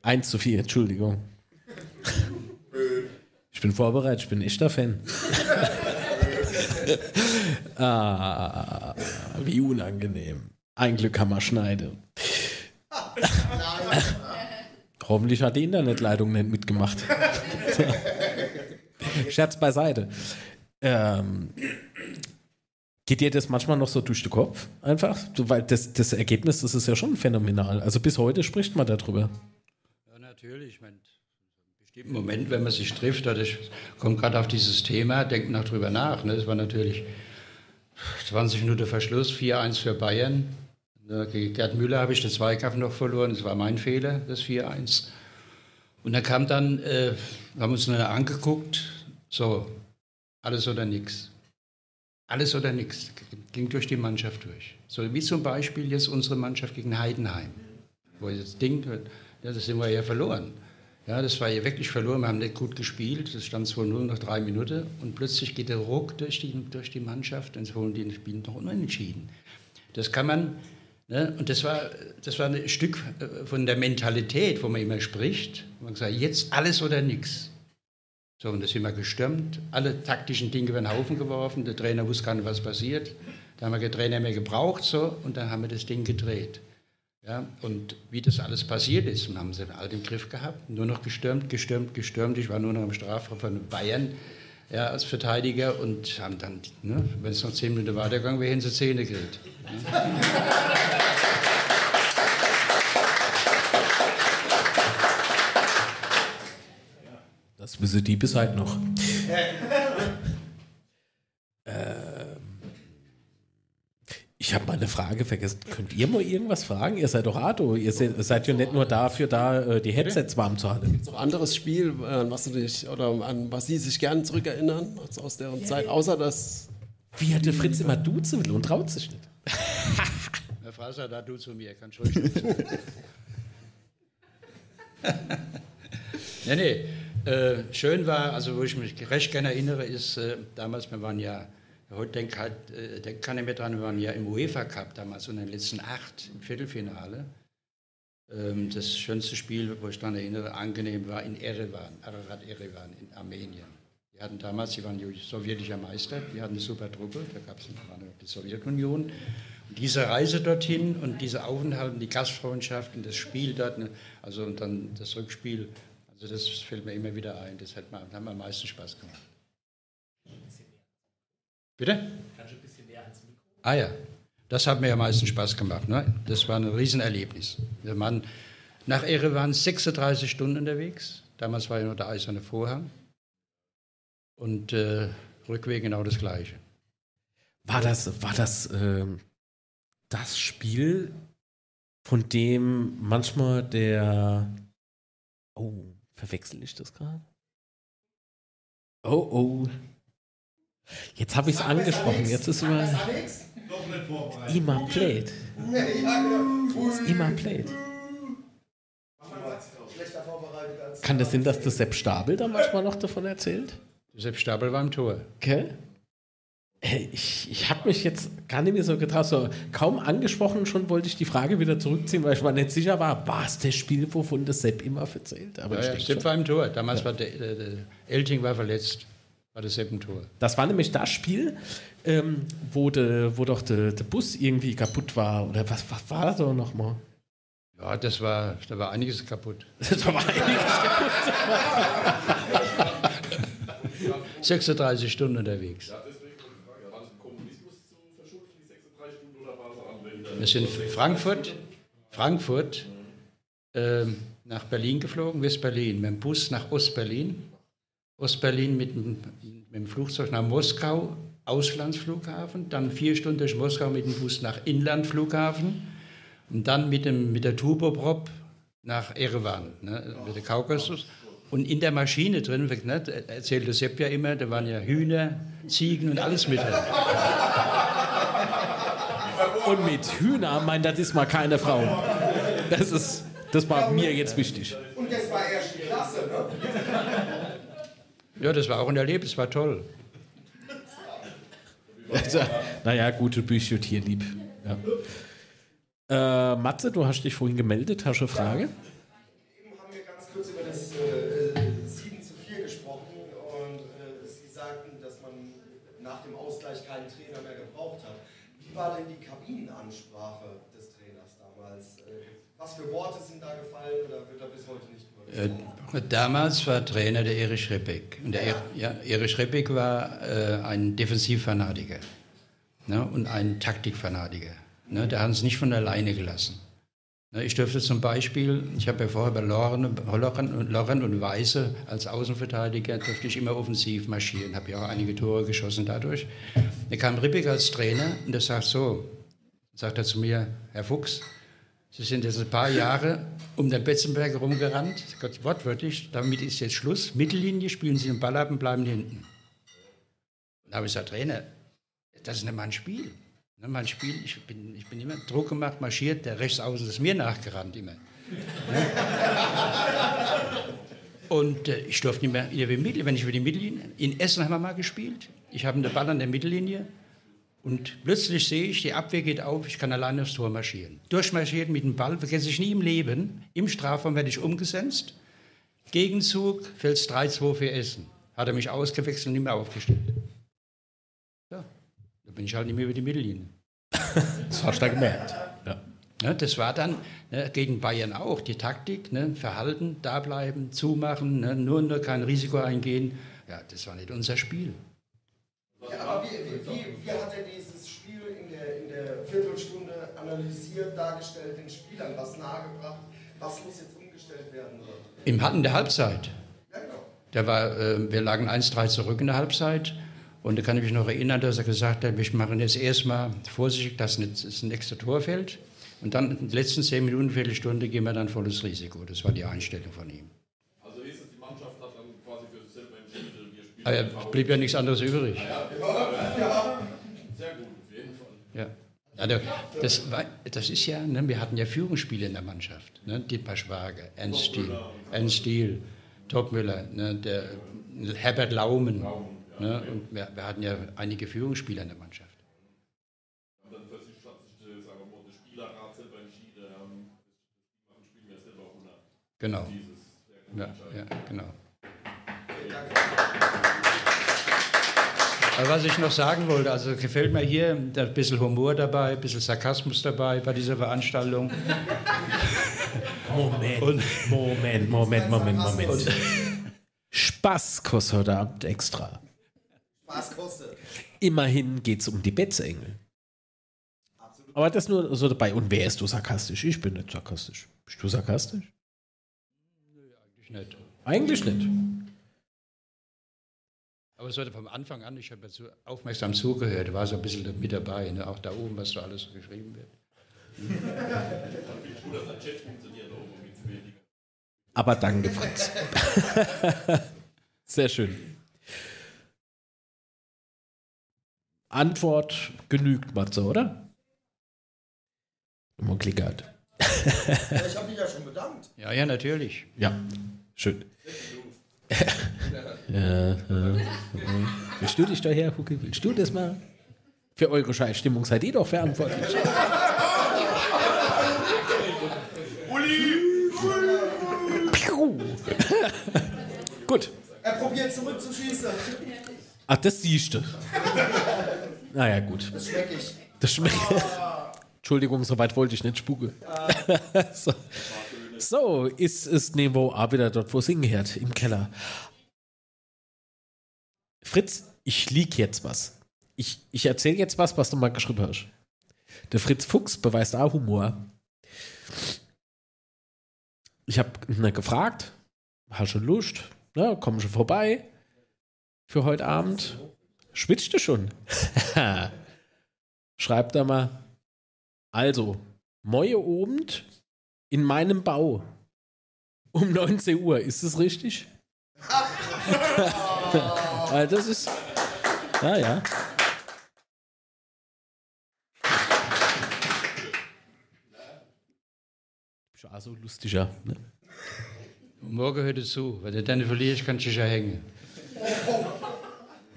1 zu 4, Entschuldigung. [LAUGHS] Ich bin vorbereitet, ich bin echter Fan. [LAUGHS] ah, wie unangenehm. Ein Glück haben wir Schneide. [LAUGHS] Hoffentlich hat die Internetleitung nicht mitgemacht. [LAUGHS] Scherz beiseite. Ähm, geht dir das manchmal noch so durch den Kopf? Einfach? Weil das, das Ergebnis, das ist ja schon phänomenal. Also bis heute spricht man darüber. Ja, natürlich. Ich meine, in bestimmten Moment, wenn man sich trifft, oder ich komme gerade auf dieses Thema, denkt noch drüber nach. Ne? Das war natürlich 20 Minuten Verschluss, 4-1 für Bayern. Gegen Gerd Müller habe ich den Zweikampf noch verloren. Das war mein Fehler, das 4-1. Und dann kam dann, äh, haben uns dann angeguckt, so, alles oder nichts. Alles oder nichts. Ging durch die Mannschaft durch. So wie zum Beispiel jetzt unsere Mannschaft gegen Heidenheim. Wo jetzt Ding, ja, das sind wir ja verloren. Ja, das war ja wirklich verloren. Wir haben nicht gut gespielt. Es stand 2-0 nach drei Minuten. Und plötzlich geht der Ruck durch die, durch die Mannschaft und holen die Spiel noch unentschieden. Das kann man, ne? und das war, das war ein Stück äh, von der Mentalität, wo man immer spricht. Man sagt, jetzt alles oder nichts. So, und das sind wir gestürmt. Alle taktischen Dinge über den Haufen geworfen. Der Trainer wusste gar nicht, was passiert. Da haben wir den Trainer mehr gebraucht, so, und dann haben wir das Ding gedreht. Ja, und wie das alles passiert ist, und haben sie alle im Griff gehabt, nur noch gestürmt, gestürmt, gestürmt. Ich war nur noch im Strafraum von Bayern ja, als Verteidiger und haben dann, ne, wenn es noch zehn Minuten weitergegangen wäre, hätten sie Zähne gekriegt. Das wissen die bis heute noch. ähm, ich habe mal eine Frage vergessen. Könnt ihr mal irgendwas fragen? Ihr seid doch Arto. Ihr se- seid ja nicht nur dafür da, äh, die Headsets warm zu halten. Noch anderes Spiel, äh, an was du dich oder an was Sie sich gern zurückerinnern aus- aus deren Zeit, außer das. Wie hat der Fritz immer duzen will und traut sich nicht? [LAUGHS] Herr Fraser, da du zu mir, kannst ruhig nee, [LAUGHS] nee. Äh, schön war, also wo ich mich recht gerne erinnere, ist äh, damals, wir waren ja, heute denkt halt, äh, denkt keiner mehr dran, wir waren ja im UEFA Cup damals und in den letzten acht im Viertelfinale. Ähm, das schönste Spiel, wo ich daran erinnere, angenehm war in Erevan, Ararat Erevan in Armenien. Die hatten damals, sie waren sowjetischer Meister, die hatten eine super Truppe, da gab es die Sowjetunion. Und diese Reise dorthin und diese Aufenthalt und die Gastfreundschaft und das Spiel dort, ne, also und dann das Rückspiel, also das fällt mir immer wieder ein, das hat mir, hat mir am meisten Spaß gemacht. Bitte? Ah ja, das hat mir am meisten Spaß gemacht. Ne? Das war ein Riesenerlebnis. Wir waren nach Erevan 36 Stunden unterwegs. Damals war ja noch der eiserne Vorhang. Und äh, Rückweg genau das Gleiche. War das, war das ähm, das Spiel, von dem manchmal der. Oh, verwechsel ich das gerade? Oh, oh. Jetzt habe ich es angesprochen. Jetzt ist nicht vorbereitet. Immer played. Immer played. Schlechter vorbereitet als. Kann das sein, dass der Sepp Stabel da manchmal noch davon erzählt? Sepp Stabel war im Tor. Okay. Hey, Ich, ich habe mich jetzt gar nicht mehr so getraut. So, kaum angesprochen, schon wollte ich die Frage wieder zurückziehen, weil ich mir nicht sicher war, war es das Spiel, wovon der Sepp immer erzählt? Aber Ja, ja, Sepp schon. war im Tor. Damals war der, der, der Elting war verletzt. War der Sepp im Tor. Das war nämlich das Spiel, ähm, wo, de, wo doch der de Bus irgendwie kaputt war. Oder was, was war das doch nochmal? Ja, das war, da war einiges kaputt. [LAUGHS] da war einiges kaputt. [LAUGHS] 36 Stunden unterwegs. Ja, deswegen wollte ich fragen, war das dem Kommunismus zu verschulden, die 36 Stunden, oder war es an Ländern? Wir sind Frankfurt, Frankfurt ähm, nach Berlin geflogen, West-Berlin, mit dem Bus nach Ost-Berlin. Ost-Berlin mit, dem- mit dem Flugzeug nach Moskau, Auslandsflughafen, dann vier Stunden durch Moskau mit dem Bus nach Inlandflughafen und dann mit, dem, mit der Turboprop nach Erevan, ne, mit der Kaukasus. Und in der Maschine drin, ne, erzählte Sepp ja immer, da waren ja Hühner, Ziegen und alles mit drin. Und mit Hühner meint das ist mal keine Frau. Das ist, das war mir jetzt wichtig. Und das war erste Klasse, ne? Ja, das war auch ein Erlebnis, war toll. Also, naja, gute Bücher, tierlieb. Ja. Äh, Matze, du hast dich vorhin gemeldet, hast du eine Frage? Eben war denn die Kabinenansprache des Trainers damals? Äh, was für Worte sind da gefallen oder wird da bis heute nicht drüber Äh, damals war Trainer der Erich Rebeck. Und der er ja, Erich Rebeck war äh, ein Defensivfanatiker ne, und ein Taktikfanatiker. Ne, der hat uns nicht von alleine gelassen. Ich dürfte zum Beispiel, ich habe ja vorher bei Loren, Loren, und- Loren und Weiße als Außenverteidiger, durfte ich immer offensiv marschieren, habe ja auch einige Tore geschossen dadurch. Da kam Rebeck als Trainer und der sagt so, sagt er zu mir, Herr Fuchs, Sie sind jetzt ein paar Jahre um den Betzenberg rumgerannt, Gott, wortwörtlich, damit ist jetzt Schluss. Mittellinie spielen Sie den Ball ab und bleiben hinten. Da habe ich gesagt, Trainer, das ist nicht mein Spiel. Ne, mein Spiel, ich bin, ich bin immer Druck gemacht, marschiert, der Rechtsaußen ist mir nachgerannt immer. Ne? Und äh, ich durfte nicht mehr in der Mittellinie, wenn ich über die Mittellinie, in Essen haben wir mal gespielt. Ich habe den Ball an der Mittellinie und plötzlich sehe ich, die Abwehr geht auf, ich kann alleine aufs Tor marschieren. Durchmarschiert mit dem Ball, vergesse ich nie im Leben. Im Strafraum werde ich umgesetzt. Gegenzug, fällt 3-2 für Essen. Hat er mich ausgewechselt und nicht mehr aufgestellt. Ja, bin ich halt nicht mehr über die Mittellinie. [LAUGHS] Das hast du da gemerkt. Ja. Ne, das war dann ne, gegen Bayern auch die Taktik, ne, Verhalten, da bleiben, zumachen, ne, nur, nur kein Risiko eingehen. Ja, das war nicht unser Spiel. Ja, aber wie, wie, wie, wie hat er dieses Spiel in der, in der Viertelstunde analysiert, dargestellt, den Spielern was nahegebracht? Was muss jetzt umgestellt werden? Im Hatten der Halbzeit. Der war, äh, wir lagen 1-3 zurück in der Halbzeit. Und da kann ich mich noch erinnern, dass er gesagt hat, wir machen jetzt erstmal vorsichtig, dass das nächste Tor fällt. Und dann in den letzten zehn Minuten, Viertelstunde gehen wir dann volles Risiko. Das war die Einstellung von ihm. Also ist es, die Mannschaft hat dann quasi für sich selber entschieden, wir spielen. Aber er blieb ja nichts anderes übrig. Ja, ja, sehr gut, auf jeden Fall. Ja. Also das, war, das ist ja, ne, wir hatten ja Führungsspiele in der Mannschaft. Ne? Dietmar Schwager, Ernst Stiel, Ernst Stiel, Topmüller, ne, der Herbert Laumen. Ne? Und wir, wir hatten ja einige Führungsspieler in der Mannschaft. Und dann für sich hat sich, sagen wir mal, der Spielerrat selber entschieden, das spielen wir selber runter. Genau. Ja, gut. ja, genau. Aber was ich noch sagen wollte, also gefällt mir hier ein bisschen Humor dabei, ein bisschen Sarkasmus dabei bei dieser Veranstaltung. Moment, Moment, Moment, Moment, Moment. Spaß kostet heute Abend extra. Was kostet? Immerhin geht es um die Betzengel. Aber das nur so dabei. Und wer ist du sarkastisch? Ich bin nicht sarkastisch. Bist du sarkastisch? Eigentlich nicht. Eigentlich nicht. Aber es wurde vom Anfang an, ich habe ja zu, aufmerksam zugehört, war so ein bisschen mit dabei, ne? auch da oben, was da alles so geschrieben wird. Aber danke, Fritz. [LAUGHS] Sehr schön. Antwort genügt, Matze, oder? Immer klickert. Ja, ich habe mich ja schon bedankt. Ja, ja, natürlich. Ja, schön. ja, ja, ja. Willst du dich daher, Hucke? Willst du das mal? Für eure Scheißstimmung seid ihr doch verantwortlich. Piu. [LAUGHS] Gut. Er probiert zurückzuschießen. Ach, das siehst du. Naja, gut. Das schmecke ich. Das schmeckt. [LAUGHS] Entschuldigung, so weit wollte ich nicht spucken. [LAUGHS] so. so, ist es Niveau auch wieder dort, wo es hingehört, im Keller. Fritz, ich lieg jetzt was. Ich, ich erzähle jetzt was, was du mal geschrieben hast. Der Fritz Fuchs beweist auch Humor. Ich habe ihn gefragt, hast du Lust? Na, komm schon vorbei für heute Abend. Schwitzt du schon? [LAUGHS] Schreibt er mal. Also, Moje Obend in meinem Bau. Um 19 Uhr, ist das richtig? [LAUGHS] Weil das ist. Ja, ja. Ist auch so lustiger. Ne? Humor gehört dazu, weil du dann verlierst, kannst du dich ja hängen.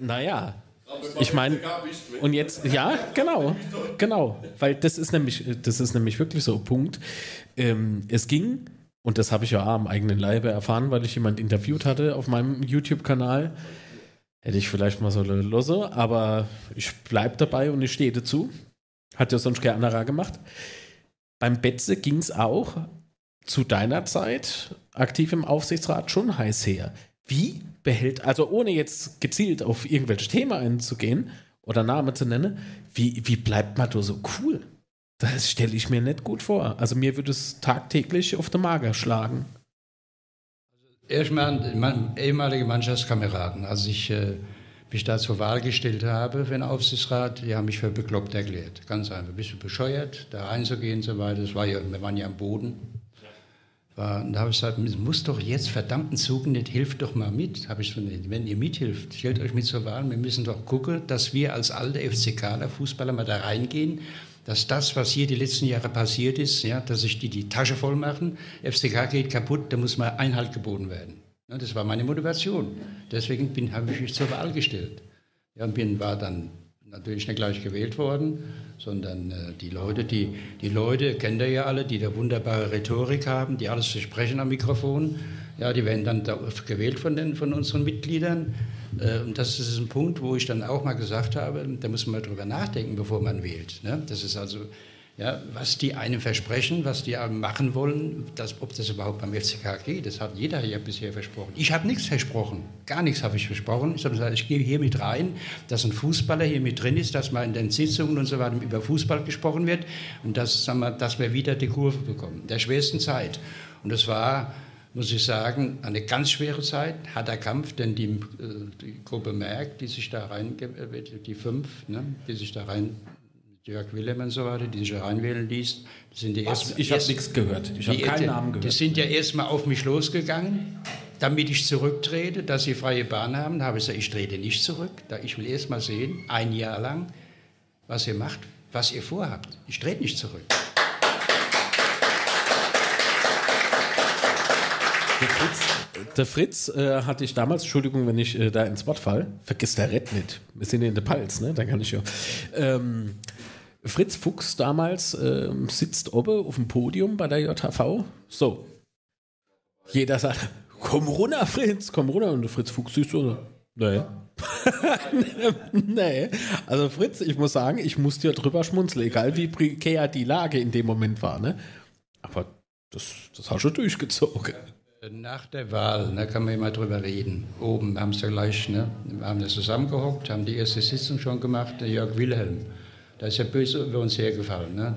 Naja. Ich meine, und jetzt, ja, genau, [LAUGHS] genau, weil das ist nämlich, das ist nämlich wirklich so ein Punkt. Ähm, es ging, und das habe ich ja am eigenen Leibe erfahren, weil ich jemand interviewt hatte auf meinem YouTube-Kanal. Hätte ich vielleicht mal so losse, aber ich bleibe dabei und ich stehe dazu. Hat ja sonst kein anderer gemacht. Beim Betze ging es auch zu deiner Zeit aktiv im Aufsichtsrat schon heiß her. Wie behält, also ohne jetzt gezielt auf irgendwelche Themen einzugehen oder Namen zu nennen, wie, wie bleibt man da so cool? Das stelle ich mir nicht gut vor. Also mir würde es tagtäglich auf den Mager schlagen. Erstmal mein ehemalige Mannschaftskameraden, als ich äh, mich da zur Wahl gestellt habe für den Aufsichtsrat, die haben mich für bekloppt erklärt. Ganz einfach, bist du bescheuert, da reinzugehen und so weiter. Das war ja, wir waren ja am Boden. Und da habe ich gesagt, es muss doch jetzt verdammten Zug nicht, hilft doch mal mit. Habe ich so, wenn ihr mithilft, stellt euch mit zur Wahl. Wir müssen doch gucken, dass wir als alte FCKler Fußballer mal da reingehen, dass das, was hier die letzten Jahre passiert ist, ja, dass sich die die Tasche voll machen, FCK geht kaputt, da muss mal Einhalt geboten werden. Ja, das war meine Motivation. Deswegen habe ich mich zur Wahl gestellt. Ja, und bin, war dann natürlich nicht gleich gewählt worden, sondern äh, die Leute, die, die Leute, kennt ihr ja alle, die da wunderbare Rhetorik haben, die alles versprechen am Mikrofon, ja, die werden dann da gewählt von, den, von unseren Mitgliedern. Äh, und das ist ein Punkt, wo ich dann auch mal gesagt habe, da muss man mal drüber nachdenken, bevor man wählt. Ne? Das ist also, ja, was die einem versprechen, was die einem machen wollen, das, ob das überhaupt beim FCK geht, das hat jeder ja bisher versprochen. Ich habe nichts versprochen, gar nichts habe ich versprochen. Ich habe gesagt, ich gehe hier mit rein, dass ein Fußballer hier mit drin ist, dass mal in den Sitzungen und so weiter über Fußball gesprochen wird und dass, sagen wir, dass wir wieder die Kurve bekommen, der schwersten Zeit. Und das war muss ich sagen, eine ganz schwere Zeit, harter Kampf, denn die, äh, die Gruppe Merck, die sich da rein, die fünf, ne, die sich da rein, Jörg Willem und so weiter, die sich reinwählen ließ, sind die erst, Ich habe nichts gehört. Ich habe keinen Namen gehört. Die sind ja erstmal auf mich losgegangen, damit ich zurücktrete, dass sie freie Bahn haben. Da habe ich gesagt, ich trete nicht zurück. Da ich will erst mal sehen, ein Jahr lang, was ihr macht, was ihr vorhabt. Ich trete nicht zurück. Der Fritz, der Fritz äh, hatte ich damals, Entschuldigung, wenn ich äh, da ins Wort fall, vergiss der Red nicht. Wir sind in der Palz, ne? Da kann ich ja. Ähm, Fritz Fuchs damals ähm, sitzt oben auf dem Podium bei der JHV. So. Jeder sagt, komm runter, Fritz, komm runter. Und Fritz Fuchs ist so, nee. [LAUGHS] nee. Also Fritz, ich muss sagen, ich musste ja drüber schmunzeln, egal wie prekär die Lage in dem Moment war, ne? Aber das, das hast du durchgezogen. Nach der Wahl, da kann man immer drüber reden. Oben haben sie gleich, ne, haben das zusammengehockt, haben die erste Sitzung schon gemacht, der Jörg Wilhelm. Da ist ja böse über uns hergefallen, ne,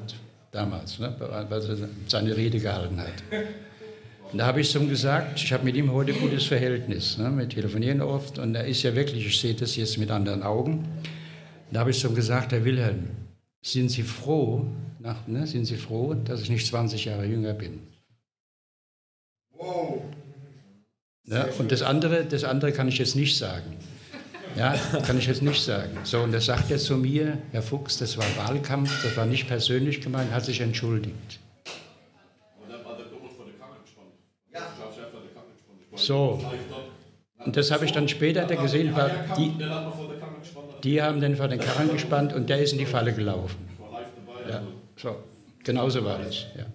damals, ne, weil er seine Rede gehalten hat. Und da habe ich zum gesagt, ich habe mit ihm heute ein gutes Verhältnis. Ne, wir telefonieren oft und er ist ja wirklich, ich sehe das jetzt mit anderen Augen. Da habe ich zum gesagt, Herr Wilhelm, sind Sie froh, nach, ne, sind Sie froh, dass ich nicht 20 Jahre jünger bin? Ja, und das andere, das andere kann ich jetzt nicht sagen. Ja, kann ich jetzt nicht sagen. So, und er sagt jetzt zu mir, Herr Fuchs, das war Wahlkampf, das war nicht persönlich gemeint, hat sich entschuldigt. So. Und das habe ich dann später gesehen, war die, die haben den vor den Karren gespannt und der ist in die Falle gelaufen. Ja, so. Genauso war das, ja.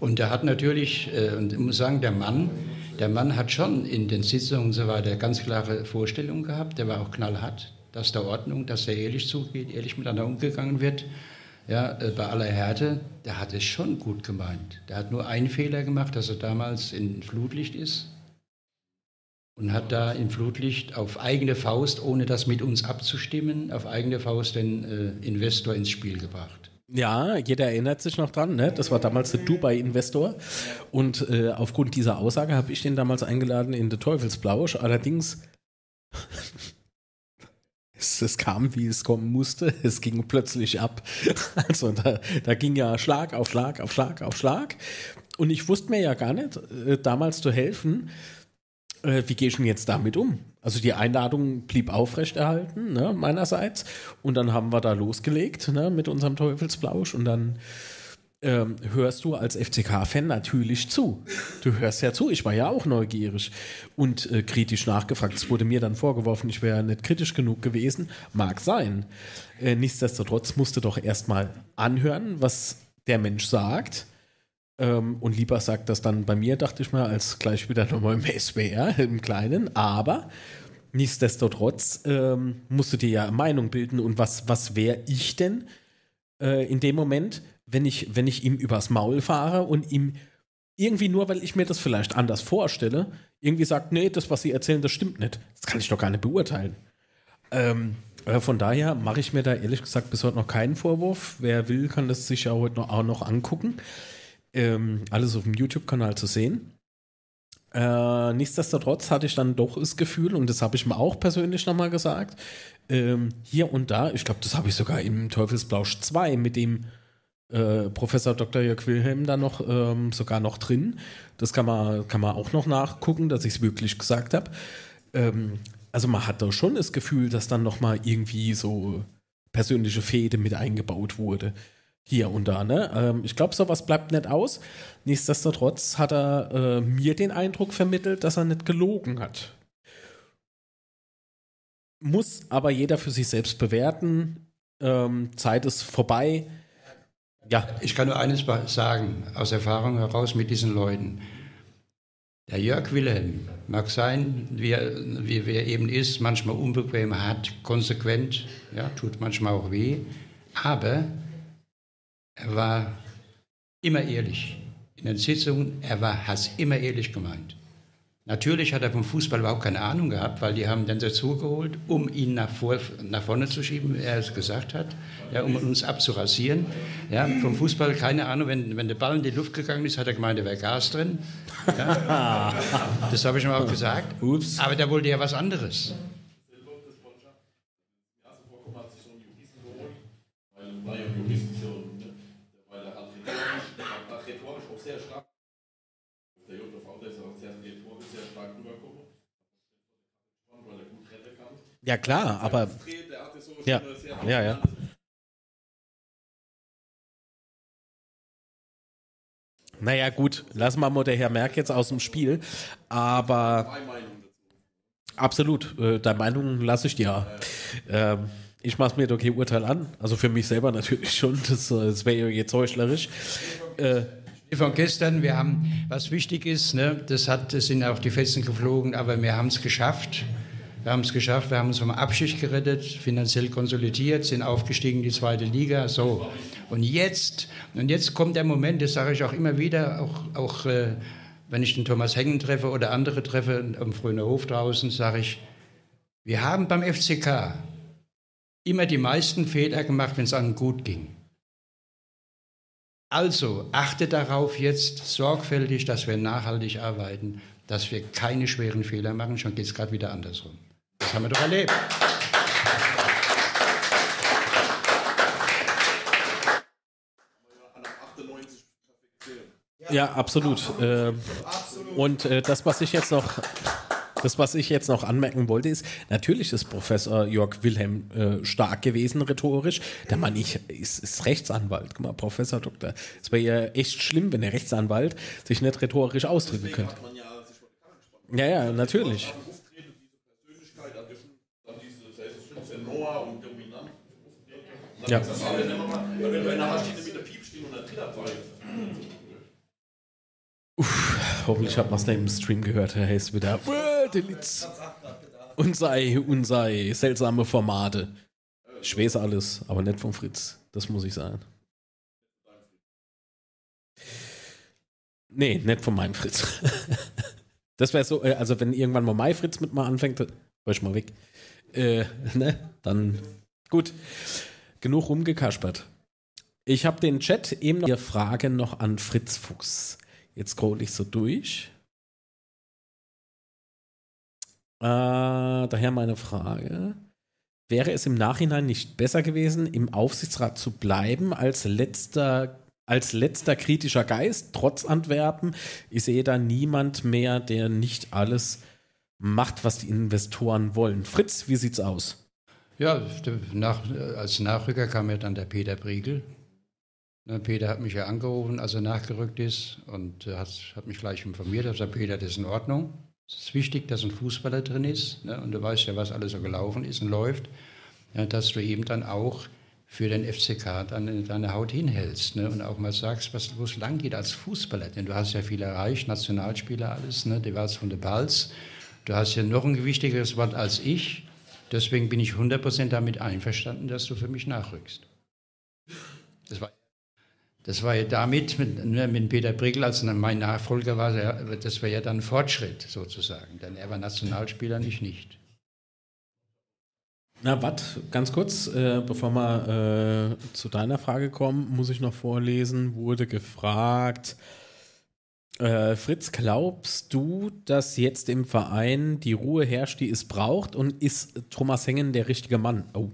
Und er hat natürlich, äh, und ich muss sagen, der Mann, der Mann hat schon in den Sitzungen und so weiter ganz klare Vorstellungen gehabt. Der war auch knallhart, dass der Ordnung, dass er ehrlich zugeht, ehrlich miteinander umgegangen wird. Ja, äh, bei aller Härte, der hat es schon gut gemeint. Der hat nur einen Fehler gemacht, dass er damals in Flutlicht ist und hat da in Flutlicht auf eigene Faust, ohne das mit uns abzustimmen, auf eigene Faust den äh, Investor ins Spiel gebracht. Ja, jeder erinnert sich noch dran, ne? Das war damals der Dubai-Investor. Und äh, aufgrund dieser Aussage habe ich den damals eingeladen in den Teufelsblausch. Allerdings, [LAUGHS] es, es, kam, wie es kommen musste. Es ging plötzlich ab. [LAUGHS] Also da, da ging ja Schlag auf Schlag auf Schlag auf Schlag. Und ich wusste mir ja gar nicht, äh, damals zu helfen, äh, wie gehe ich denn jetzt damit um? Also die Einladung blieb aufrechterhalten, ne, meinerseits. Und dann haben wir da losgelegt ne, mit unserem Teufelsblausch und dann ähm, hörst du als FCK-Fan natürlich zu. Du hörst ja zu. Ich war ja auch neugierig und äh, kritisch nachgefragt. Es wurde mir dann vorgeworfen, ich wäre nicht kritisch genug gewesen. Mag sein. Äh, nichtsdestotrotz musste doch erstmal anhören, was der Mensch sagt. Ähm, und lieber sagt das dann bei mir, dachte ich mal, als gleich wieder nochmal im SWR, im Kleinen. Aber nichtsdestotrotz ähm, musst du dir ja Meinung bilden. Und was, was wäre ich denn äh, in dem Moment, wenn ich, wenn ich ihm übers Maul fahre und ihm irgendwie nur, weil ich mir das vielleicht anders vorstelle, irgendwie sagt, nee, das, was sie erzählen, das stimmt nicht. Das kann ich doch gar nicht beurteilen. Ähm, äh, von daher mache ich mir da ehrlich gesagt bis heute noch keinen Vorwurf. Wer will, kann das sich ja heute noch, auch noch angucken ähm, alles auf dem YouTube-Kanal zu sehen. Äh, nichtsdestotrotz hatte ich dann doch das Gefühl, und das habe ich mir auch persönlich nochmal gesagt, ähm, hier und da, ich glaube, das habe ich sogar im Teufelsblausch 2 mit dem äh, Professor Dr. Jörg Wilhelm da noch ähm, sogar noch drin. Das kann man, kann man auch noch nachgucken, dass ich es wirklich gesagt habe. Ähm, also man hat da schon das Gefühl, dass dann nochmal irgendwie so persönliche Fehde mit eingebaut wurde. Hier und da. Ne? Ähm, ich glaube, sowas bleibt nicht aus. Nichtsdestotrotz hat er äh, mir den Eindruck vermittelt, dass er nicht gelogen hat. Muss aber jeder für sich selbst bewerten. Ähm, Zeit ist vorbei. Ja. Ich kann nur eines sagen, aus Erfahrung heraus mit diesen Leuten. Der Jörg Wilhelm mag sein, wie er, wie, wie er eben ist, manchmal unbequem, hart, konsequent, ja, tut manchmal auch weh, aber er war immer ehrlich. In den Sitzungen, er war, hat es immer ehrlich gemeint. Natürlich hat er vom Fußball überhaupt keine Ahnung gehabt, weil die haben dann dazugeholt, um ihn nach, vor, nach vorne zu schieben, wie er es gesagt hat, ja, um uns abzurasieren. Ja, vom Fußball keine Ahnung, wenn, wenn der Ball in die Luft gegangen ist, hat er gemeint, da wäre Gas drin. Ja. [LAUGHS] Das habe ich ihm auch gesagt. Ups. Aber der wollte ja was anderes. Ja, klar, aber. Der hatte so Ja, ja, ja. Naja, gut, lassen wir mal der Herr Merck jetzt aus dem Spiel. Aber. Absolut, äh, deine Meinung lasse ich dir. Ähm, ich mache mir doch kein Urteil an. Also für mich selber [LAUGHS] natürlich schon. Das, äh, das wäre jetzt heuchlerisch. Äh, Von gestern, wir haben, was wichtig ist, ne, das, hat, das sind auch die Fetzen geflogen, aber wir haben es geschafft. Wir haben es geschafft, wir haben uns vom Abschicht gerettet, finanziell konsolidiert, sind aufgestiegen in die zweite Liga. So. Und jetzt, und jetzt kommt der Moment, das sage ich auch immer wieder, auch, auch äh, wenn ich den Thomas Hengen treffe oder andere treffe am Fröner Hof draußen, sage ich, wir haben beim FCK immer die meisten Fehler gemacht, wenn es einem gut ging. Also achte darauf jetzt sorgfältig, dass wir nachhaltig arbeiten, dass wir keine schweren Fehler machen, schon geht es gerade wieder andersrum. Das haben wir doch erlebt. Ja, absolut. Ähm, und äh, das, was ich jetzt noch. Das, was ich jetzt noch anmerken wollte, ist, natürlich ist Professor Jörg Wilhelm äh, stark gewesen, rhetorisch. Der Mann ich, ist, ist Rechtsanwalt. Guck mal, Professor Doktor. Es wäre ja echt schlimm, wenn der Rechtsanwalt sich nicht rhetorisch ausdrücken könnte. Ja, ja, natürlich. Persönlichkeit, hat ja schon dann diese, das heißt, es schon sehr Noah und dominant. Dann Ja. ist das alle nicht nochmal, weil wenn du nachher steht mit der Piep stehen und der Trillerpfeif. Hoffentlich hat man es im Stream gehört. Er heißt wieder "Uah, Delitz." und sei, und sei seltsame Formate. Ich weiß alles, aber nicht von Fritz. Das muss ich sagen. Nee, nicht von meinem Fritz. [LAUGHS] Das wäre so, äh, also wenn irgendwann mal mein Fritz mit mal anfängt, hör ich mal weg. Äh, ne? Dann gut. Genug rumgekaspert. Ich habe den Chat eben noch eine Frage noch an Fritz Fuchs. Jetzt scroll ich so durch. Äh, daher meine Frage. Wäre es im Nachhinein nicht besser gewesen, im Aufsichtsrat zu bleiben als letzter, als letzter kritischer Geist, trotz Antwerpen? Ich sehe da niemand mehr, der nicht alles macht, was die Investoren wollen. Fritz, wie sieht's aus? Ja, nach, als Nachrücker kam ja dann der Peter Briegel. Ne, Peter hat mich ja angerufen, als er nachgerückt ist und äh, hat, hat mich gleich informiert. Er gesagt, Peter, das ist in Ordnung. Es ist wichtig, dass ein Fußballer drin ist ne, und du weißt ja, was alles so gelaufen ist und läuft, ja, dass du eben dann auch für den FCK dann deine Haut hinhältst ne, und auch mal sagst, was, wo es lang geht als Fußballer. Denn du hast ja viel erreicht, Nationalspieler alles, ne, du warst von der Balz. Du hast ja noch ein gewichtigeres Wort als ich. Deswegen bin ich 100% damit einverstanden, dass du für mich nachrückst. Das war, das war ja damit, mit, ne, mit Peter Brickel, als mein Nachfolger war, das war ja dann Fortschritt sozusagen. Denn er war Nationalspieler, nicht nicht. Na, was? Ganz kurz, äh, bevor wir äh, zu deiner Frage kommen, muss ich noch vorlesen. Wurde gefragt, äh, Fritz, glaubst du, dass jetzt im Verein die Ruhe herrscht, die es braucht? Und ist Thomas Hengen der richtige Mann? Oh.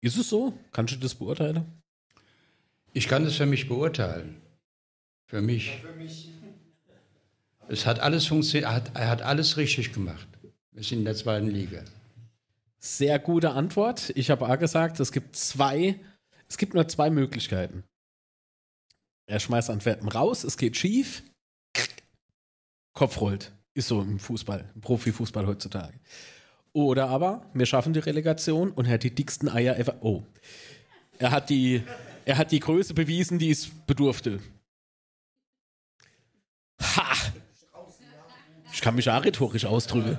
Ist es so? Kannst du das beurteilen? Ich kann das für mich beurteilen. Für mich. [LAUGHS] Es hat alles funktioniert, er hat, er hat alles richtig gemacht. Wir sind in der zweiten Liga. Sehr gute Antwort. Ich habe auch gesagt, es gibt zwei Es gibt nur zwei Möglichkeiten. Er schmeißt Antwerpen raus, es geht schief, Kopf rollt. Ist so im Fußball, im Profifußball heutzutage. Oder aber, wir schaffen die Relegation und er hat die dicksten Eier ever. Oh. Er hat die, er hat die Größe bewiesen, die es bedurfte. Ha! Ich kann mich auch rhetorisch ausdrücken.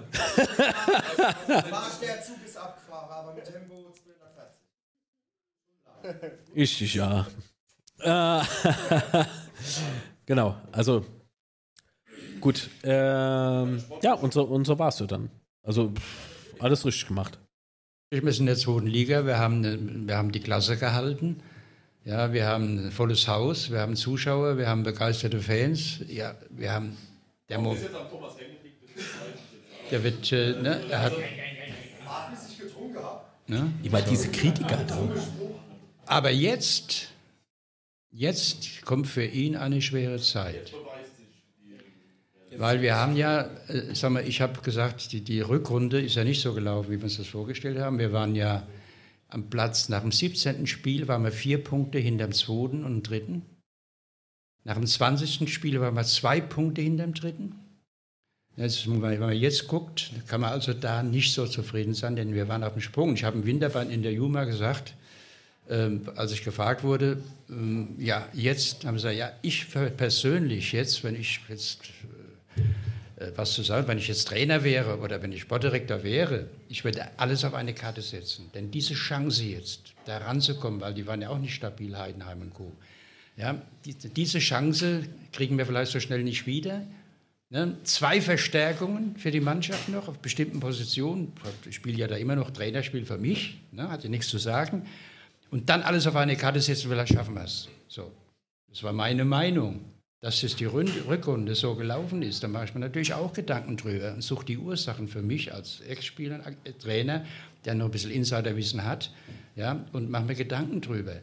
Der Zug ist abgefahren, aber mit Tempo 240. Ich, ja. Äh, [LAUGHS] genau, also gut. Ähm, ja, und so, und so warst du dann. Also pff, alles richtig gemacht. Wir sind in der zweiten Liga, wir haben, eine- wir haben die Klasse gehalten. Ja, wir haben ein volles Haus, wir haben Zuschauer, wir haben begeisterte Fans. Ja, wir haben der Mo der wird, äh, ne, er hat, getrunken gehabt? ne? Immer diese Kritiker da. Aber jetzt, jetzt kommt für ihn eine schwere Zeit. Weil wir haben ja, äh, sag mal, ich habe gesagt, die, die Rückrunde ist ja nicht so gelaufen, wie wir uns das vorgestellt haben. Wir waren ja am Platz, nach dem 17. Spiel waren wir vier Punkte hinter dem zweiten und dem dritten. Nach dem 20. Spiel waren wir zwei Punkte hinter dem dritten. Jetzt, wenn man jetzt guckt, kann man also da nicht so zufrieden sein, denn wir waren auf dem Sprung. Ich habe im Winter bei einem Interview mal gesagt, ähm, als ich gefragt wurde, ähm, ja, jetzt haben sie gesagt, ja, ich persönlich jetzt, wenn ich jetzt äh, was zu sagen, wenn ich jetzt Trainer wäre oder wenn ich Sportdirektor wäre, ich würde alles auf eine Karte setzen. Denn diese Chance jetzt, da ranzukommen, weil die waren ja auch nicht stabil, Heidenheim und Co. Ja, die, diese Chance kriegen wir vielleicht so schnell nicht wieder. Ne? Zwei Verstärkungen für die Mannschaft noch auf bestimmten Positionen. Ich spiele ja da immer noch Trainerspiel für mich, ne? hat ja nichts zu sagen. Und dann alles auf eine Karte setzen, vielleicht schaffen wir es. So. Das war meine Meinung. Dass es die Rund- Rückrunde so gelaufen ist, da mache ich mir natürlich auch Gedanken drüber und suche die Ursachen für mich als Ex-Spieler, äh, Trainer, der noch ein bisschen Insiderwissen hat, ja, und mache mir Gedanken drüber.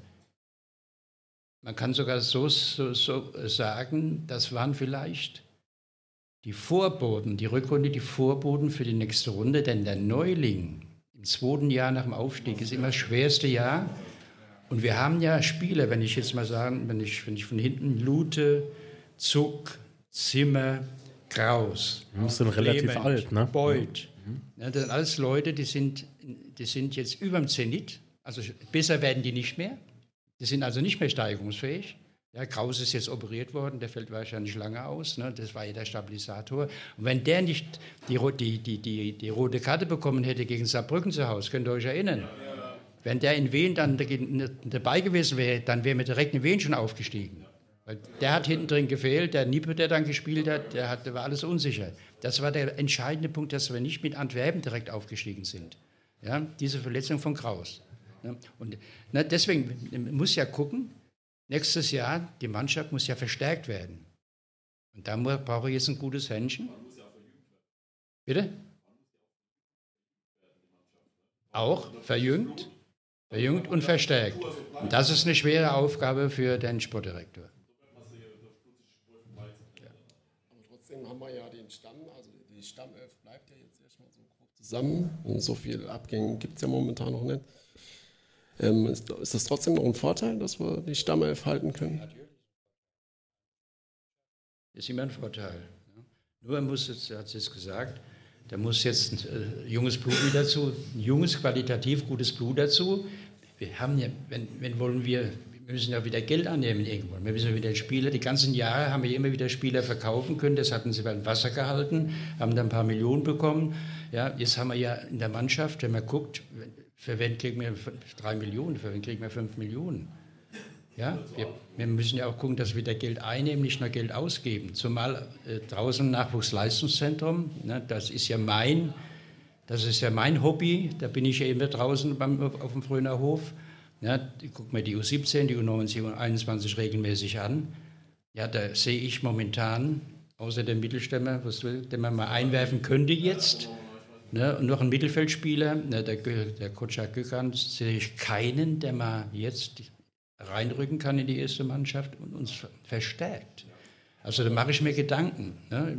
Man kann sogar so, so, so sagen, das waren vielleicht die Vorboten, die Rückrunde, die Vorboten für die nächste Runde, denn der Neuling im zweiten Jahr nach dem Aufstieg ist immer das schwerste Jahr. Und wir haben ja Spieler, wenn ich jetzt mal sagen, wenn ich, wenn ich von hinten Lute, Zuck, Zimmer, Kraus, Die sind relativ Clement, alt, ne? Beuth. Ja, das sind alles Leute, die sind, die sind jetzt über dem Zenit. Also besser werden die nicht mehr. Die sind also nicht mehr steigerungsfähig. Ja, Kraus ist jetzt operiert worden, der fällt wahrscheinlich lange aus. Ne? Das war ja der Stabilisator. Und wenn der nicht die, die, die, die, die rote Karte bekommen hätte gegen Saarbrücken zu Hause, könnt ihr euch erinnern. Wenn der in Wien dann dabei gewesen wäre, dann wären wir direkt in Wien schon aufgestiegen. Weil der hat hinten drin gefehlt, der Niepe, der dann gespielt hat, der, hat, war alles unsicher. Das war der entscheidende Punkt, dass wir nicht mit Antwerpen direkt aufgestiegen sind. Ja, diese Verletzung von Kraus. Ja, und na, deswegen man muss ja gucken, nächstes Jahr, die Mannschaft muss ja verstärkt werden. Und da brauche ich jetzt ein gutes Händchen. Bitte? Auch verjüngt, verjüngt und verstärkt. Und das ist eine schwere Aufgabe für den Sportdirektor. Aber trotzdem haben wir ja den Stamm, also die Stammelf bleibt ja jetzt erstmal so grob zusammen. Und so viel Abgänge gibt es ja momentan noch nicht. Ähm, ist, ist das trotzdem noch ein Vorteil, dass wir die Stammelf halten können? ist immer ein Vorteil. ja. Nur er muss jetzt, er hat es jetzt gesagt, da muss jetzt ein äh, junges Blut mit dazu, ein junges, qualitativ gutes Blut dazu. Wir haben ja, wenn, wenn wollen wir, wir müssen ja wieder Geld annehmen irgendwann. Wir müssen wieder Spieler, die ganzen Jahre haben wir immer wieder Spieler verkaufen können, das hatten sie beim Wasser gehalten, haben dann ein paar Millionen bekommen. Ja, jetzt haben wir ja in der Mannschaft, wenn man guckt, für wen kriegen wir drei Millionen, für wen kriegen wir fünf Millionen? Ja, wir, wir müssen ja auch gucken, dass wir da Geld einnehmen, nicht nur Geld ausgeben. Zumal äh, draußen im Nachwuchsleistungszentrum, ne, das ist ja mein, das ist ja mein Hobby. Da bin ich ja immer draußen beim, auf, dem Fröner Hof. Ja, ich gucke mir die U17, die U19, U21 regelmäßig an. Ja, da sehe ich momentan, außer der Mittelstämmer, was will, den man mal einwerfen könnte jetzt, ne, und noch ein Mittelfeldspieler, ne, der, der Kotschak Gökhan, sehe ich keinen, der mal jetzt reinrücken kann in die erste Mannschaft und uns ver- verstärkt. Also da mache ich mir Gedanken. Ne?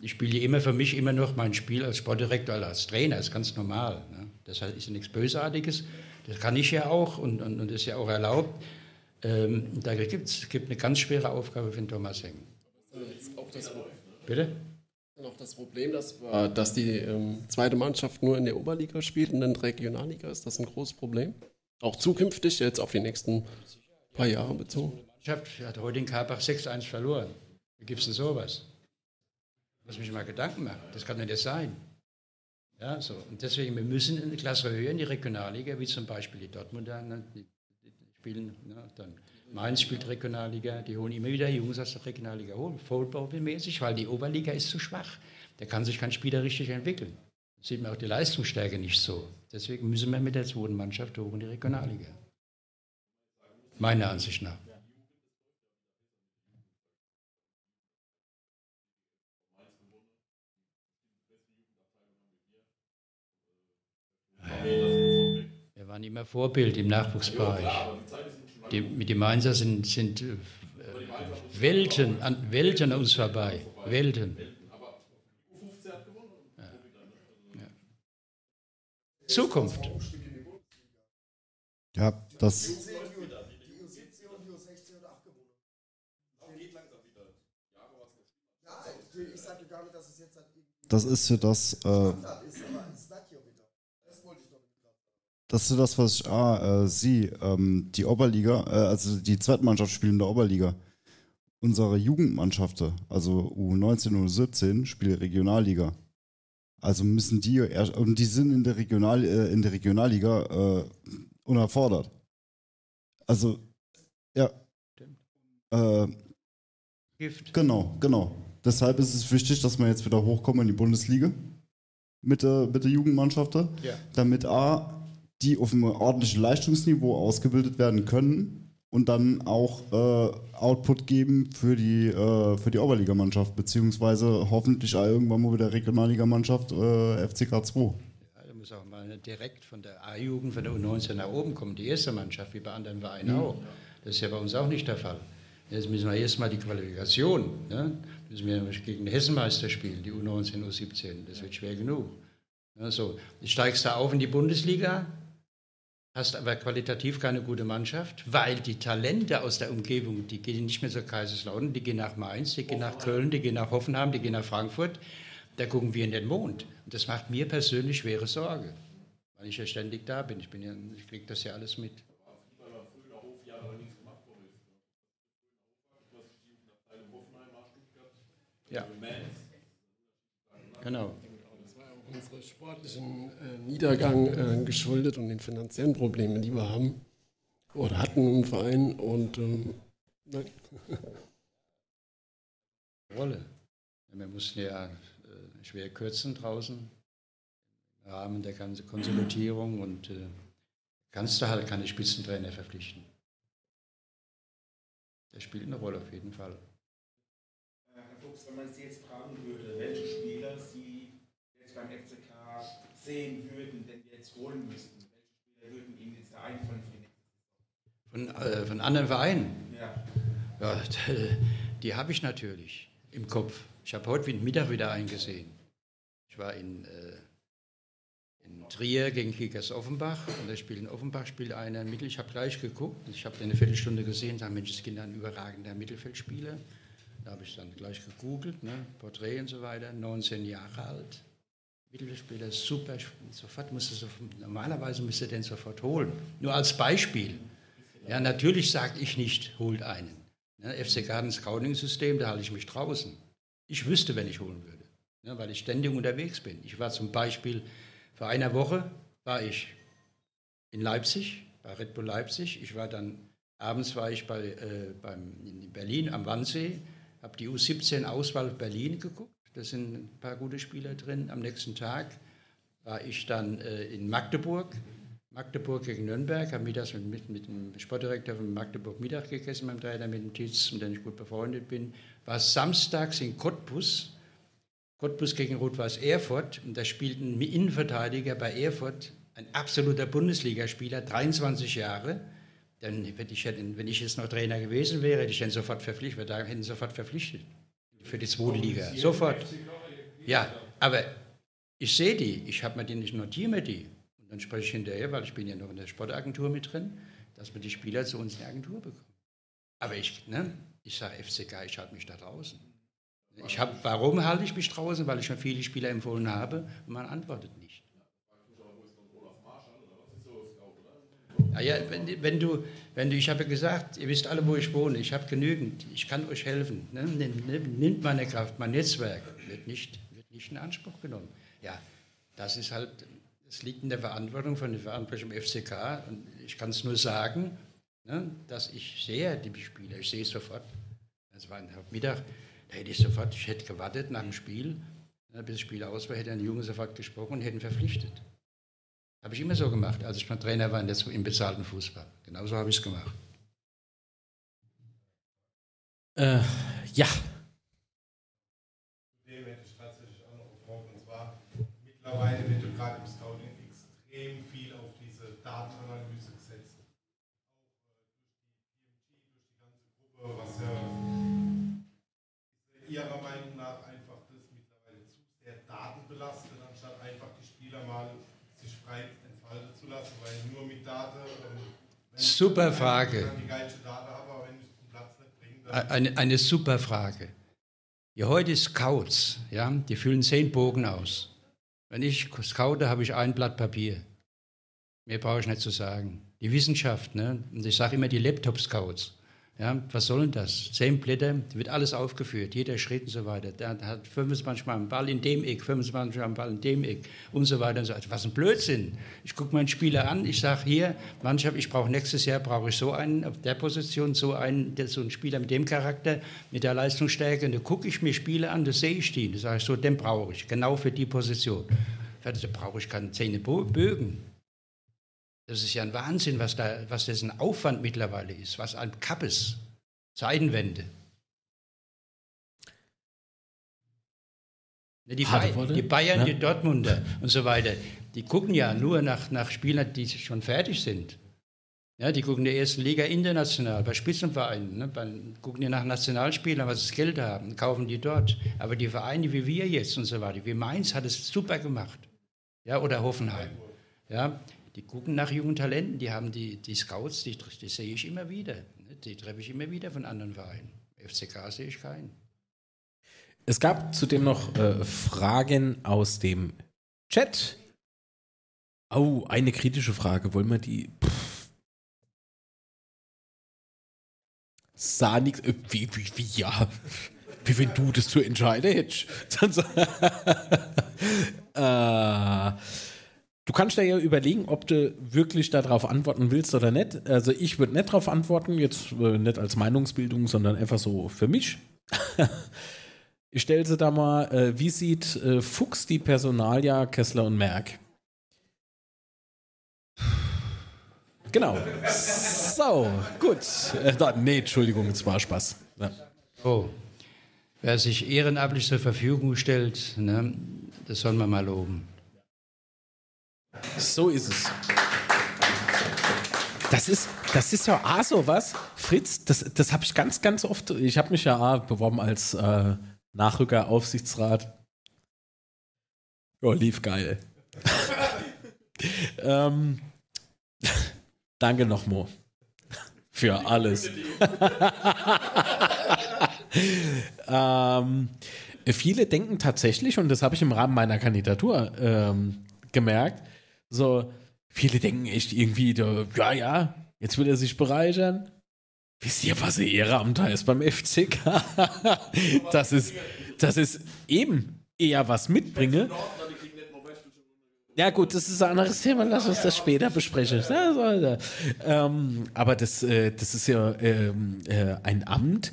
Ich spiele immer für mich immer noch mein Spiel als Sportdirektor, als Trainer, das ist ganz normal. Ne? Das ist nichts Bösartiges. Das kann ich ja auch und, und, und ist ja auch erlaubt. Ähm, da gibt es eine ganz schwere Aufgabe für den Thomas Heng. Bitte? auch das Problem, dass, wir, dass die ähm, zweite Mannschaft nur in der Oberliga spielt und in der Regionalliga. Ist das ein großes Problem? Auch zukünftig, jetzt auf die nächsten paar Jahre bezogen? Mannschaft hat heute in Karlbach 6-1 verloren. Wie gibt es denn sowas? Muss mich mal Gedanken machen. Das kann nicht sein. Ja, so. Und deswegen, wir müssen eine Klasse höher in die Regionalliga, wie zum Beispiel die Dortmunder, ne, die, spielen, ne, dann Mainz spielt Regionalliga, die holen immer wieder Jungs aus der Regionalliga holen, Footballmäßig, weil die Oberliga ist zu schwach. Da kann sich kein Spieler richtig entwickeln. Da sieht man auch die Leistungsstärke nicht so. Deswegen müssen wir mit der zweiten Mannschaft hoch in die Regionalliga. Meiner Ansicht nach. Wir waren immer Vorbild im Nachwuchsbereich. Die, mit den Mainzer sind, sind äh, Welten, an, Welten an uns vorbei. Welten. Ja. Ja. Zukunft. Ja, das, das ist ja das, äh, das ist ja das, was ich ah, äh, sie, ähm, die Oberliga, äh, also die Zweitmannschaft spielen in der Oberliga. Unsere Jugendmannschaften, also U19 und U17, spielen Regionalliga. Also müssen die erst, und die sind in der Regional, äh, in der Regionalliga äh, unerfordert. Also, ja. Äh, Gift. Genau, genau. Deshalb ist es wichtig, dass wir jetzt wieder hochkommen in die Bundesliga mit der, mit der Jugendmannschaft, Ja. damit A, die auf einem ordentlichen Leistungsniveau ausgebildet werden können und dann auch äh, Output geben für die, äh, für die Oberligamannschaft, beziehungsweise hoffentlich irgendwann mal wieder Regionalligamannschaft äh, FCK 2. Ja, da muss auch mal direkt von der A-Jugend, von der U19 nach oben kommen, die erste Mannschaft, wie bei anderen Vereinen auch. Das ist ja bei uns auch nicht der Fall. Jetzt müssen wir erstmal die Qualifikation, ne? müssen wir gegen den Hessenmeister spielen, die U19, U17, das wird schwer genug. Ja, so. Du steigst da auf in die Bundesliga, hast aber qualitativ keine gute Mannschaft, weil die Talente aus der Umgebung, die gehen nicht mehr zur Kaiserslautern, die gehen nach Mainz, die gehen nach Köln, die gehen nach Hoffenheim, die gehen nach Frankfurt. Da gucken wir in den Mond. Und das macht mir persönlich schwere Sorge, weil ich ja ständig da bin. Ich, bin ja, ich kriege das ja alles mit. Ja. Genau. Das war ja auch unserem sportlichen äh, Niedergang äh, geschuldet und den finanziellen Problemen, die wir haben oder hatten im Verein. Und ähm, [LAUGHS] nein. Rolle. Wir mussten ja äh, schwer kürzen draußen im Rahmen der ganzen Konsolidierung und äh, kannst du halt keine Spitzentrainer verpflichten. Der spielt eine Rolle auf jeden Fall. Herr Fuchs, wenn man Sie jetzt sehen würden, den wir jetzt holen müssten, welche Spieler würden Ihnen jetzt da einfallen für die nächste Von, äh, von anderen Vereinen. Ja. Ja, die habe ich natürlich im Kopf. Ich habe heute Mittag wieder eingesehen. Ich war in, äh, in Trier gegen Kickers Offenbach und da spielt in Offenbach spielt einer Mittel. Ich habe gleich geguckt, ich habe eine Viertelstunde gesehen, da Mensch, das Kind ein überragender Mittelfeldspieler. Da habe ich dann gleich gegoogelt, ne, Porträt und so weiter, 19 Jahre alt. Mittelfeldspieler, super, sofort musste so, normalerweise müsste den sofort holen. Nur als Beispiel. Ja, natürlich sage ich nicht, holt einen. Ne, FCK hat ein Scouting-System, da halte ich mich draußen. Ich wüsste, wenn ich holen würde, ne, weil ich ständig unterwegs bin. Ich war zum Beispiel vor einer Woche war ich in Leipzig, bei Red Bull Leipzig. Ich war dann abends war ich bei, äh, beim, in Berlin am Wannsee, habe die U17 Auswahl Berlin geguckt. Da sind ein paar gute Spieler drin. Am nächsten Tag war ich dann äh, in Magdeburg. Magdeburg gegen Nürnberg, habe mittags mit, mit, mit dem Sportdirektor von Magdeburg Mittag gegessen beim Trainer, mit dem Tietz, mit dem ich gut befreundet bin. War samstags in Cottbus, Cottbus gegen Rot-Weiß Erfurt, und da spielt ein Innenverteidiger bei Erfurt, ein absoluter Bundesligaspieler, 23 Jahre. Dann hätte ich, wenn ich jetzt noch Trainer gewesen wäre, hätte ich den sofort verpflichtet, hätte ihn sofort verpflichtet für die zweite Liga. Sofort. Ja, aber ich sehe die, ich habe mir die nicht, notiere mir die. Und dann spreche ich hinterher, weil ich bin ja noch in der Sportagentur mit drin, dass wir die Spieler zu uns in die Agentur bekommen. Aber ich, ne, ich sage FCK, ich halte mich da draußen. Ich hab, warum halte ich mich draußen? Weil ich schon viele Spieler empfohlen habe und man antwortet nicht. Ja, ja, wenn, wenn, du, wenn du, ich habe gesagt, ihr wisst alle, wo ich wohne, ich habe genügend, ich kann euch helfen. Ne? Nimmt meine Kraft, mein Netzwerk, wird nicht, wird nicht in Anspruch genommen. Ja, das ist halt, es liegt in der Verantwortung von der Verantwortung im FCK und ich kann es nur sagen, ne, dass ich sehe die Spieler, ich sehe es sofort. Es war ein Mittag, da hätte ich sofort, ich hätte gewartet nach dem Spiel, ne, bis das Spiel aus war, hätte ein Junge sofort gesprochen und hätte ihn verpflichtet. Habe ich immer so gemacht, als ich mal Trainer war im bezahlten Fußball. Genauso habe ich es gemacht. Äh, ja. Dem hätte ich tatsächlich auch noch gefragt, und zwar mittlerweile wird ja gerade im bringe, dann. Eine, eine super Frage. Ja, heute Scouts, ja, die füllen zehn Bogen aus. Wenn ich scoute, habe ich ein Blatt Papier. Mehr brauche ich nicht zu sagen. Die Wissenschaft, ne? und ich sage immer die Laptop-Scouts. Ja, was soll denn das? Zehn Blätter, wird alles aufgeführt, jeder Schritt und so weiter. Der hat 25 Mal einen Ball in dem Eck, 25 Mal einen Ball in dem Eck und so weiter und so. Was ein Blödsinn. Ich gucke meinen Spieler an, ich sage hier, Mannschaft, ich brauche nächstes Jahr brauche ich so einen auf der Position, so einen, der, so einen Spieler mit dem Charakter, mit der Leistungsstärke. Und da gucke ich mir Spieler an, da sehe ich die. Da sage ich so, den brauche ich, genau für die Position. Da brauche ich keine Zähne Bögen. Das ist ja ein Wahnsinn, was, da, was das ein Aufwand mittlerweile ist, was ein Kappes, Zeitenwende. Ne, Die, Worte. die Bayern, Ja. die Dortmunder und so weiter, die gucken ja nur nach, nach Spielern, die schon fertig sind. Ja, die gucken in der ersten Liga international, bei Spitzenvereinen. Ne, bei, gucken die nach Nationalspielern, was das Geld haben, kaufen die dort. Aber die Vereine wie wir jetzt und so weiter, wie Mainz hat es super gemacht. Ja, oder Hoffenheim. Ja, die gucken nach jungen Talenten, die haben die, die Scouts, die, die sehe ich immer wieder. ne, Die treffe ich immer wieder von anderen Vereinen. FCK sehe ich keinen. Es gab zudem noch äh, Fragen aus dem Chat. Oh, eine kritische Frage. Wollen wir die. Pff. Sah nix. Äh, wie, wie, wie, ja. Wie wenn du das zu entscheiden hättest. Dann [LAUGHS] so- äh, du kannst dir ja überlegen, ob du wirklich darauf antworten willst oder nicht. Also ich würde nicht darauf antworten, jetzt äh, nicht als Meinungsbildung, sondern einfach so für mich. [LAUGHS] Ich stelle sie da mal, äh, wie sieht äh, Fuchs die Personalia Kessler und Merck? Genau. So, gut. Nee, Entschuldigung, es war Spaß. Ja. Oh, wer sich ehrenamtlich zur Verfügung stellt, ne, das soll man mal loben. So ist es. Das ist, das ist ja auch so was, Fritz, das, das habe ich ganz, ganz oft, ich habe mich ja auch beworben als äh, Nachrücker Aufsichtsrat. Ja, lief geil. [LAUGHS] ähm, [LAUGHS] danke noch, Mo. Für alles. [LAUGHS] ähm, viele denken tatsächlich, und das habe ich im Rahmen meiner Kandidatur ähm, gemerkt, so, viele denken echt irgendwie, ja, ja, jetzt will er sich bereichern. Wisst ihr, was ein Ehrenamt heißt beim FCK? [LAUGHS] das ist, das ist eben eher was mitbringe. Ja gut, das ist ein anderes Thema, lass uns das später besprechen. Ähm, aber das, äh, das ist ja ähm, äh, ein Amt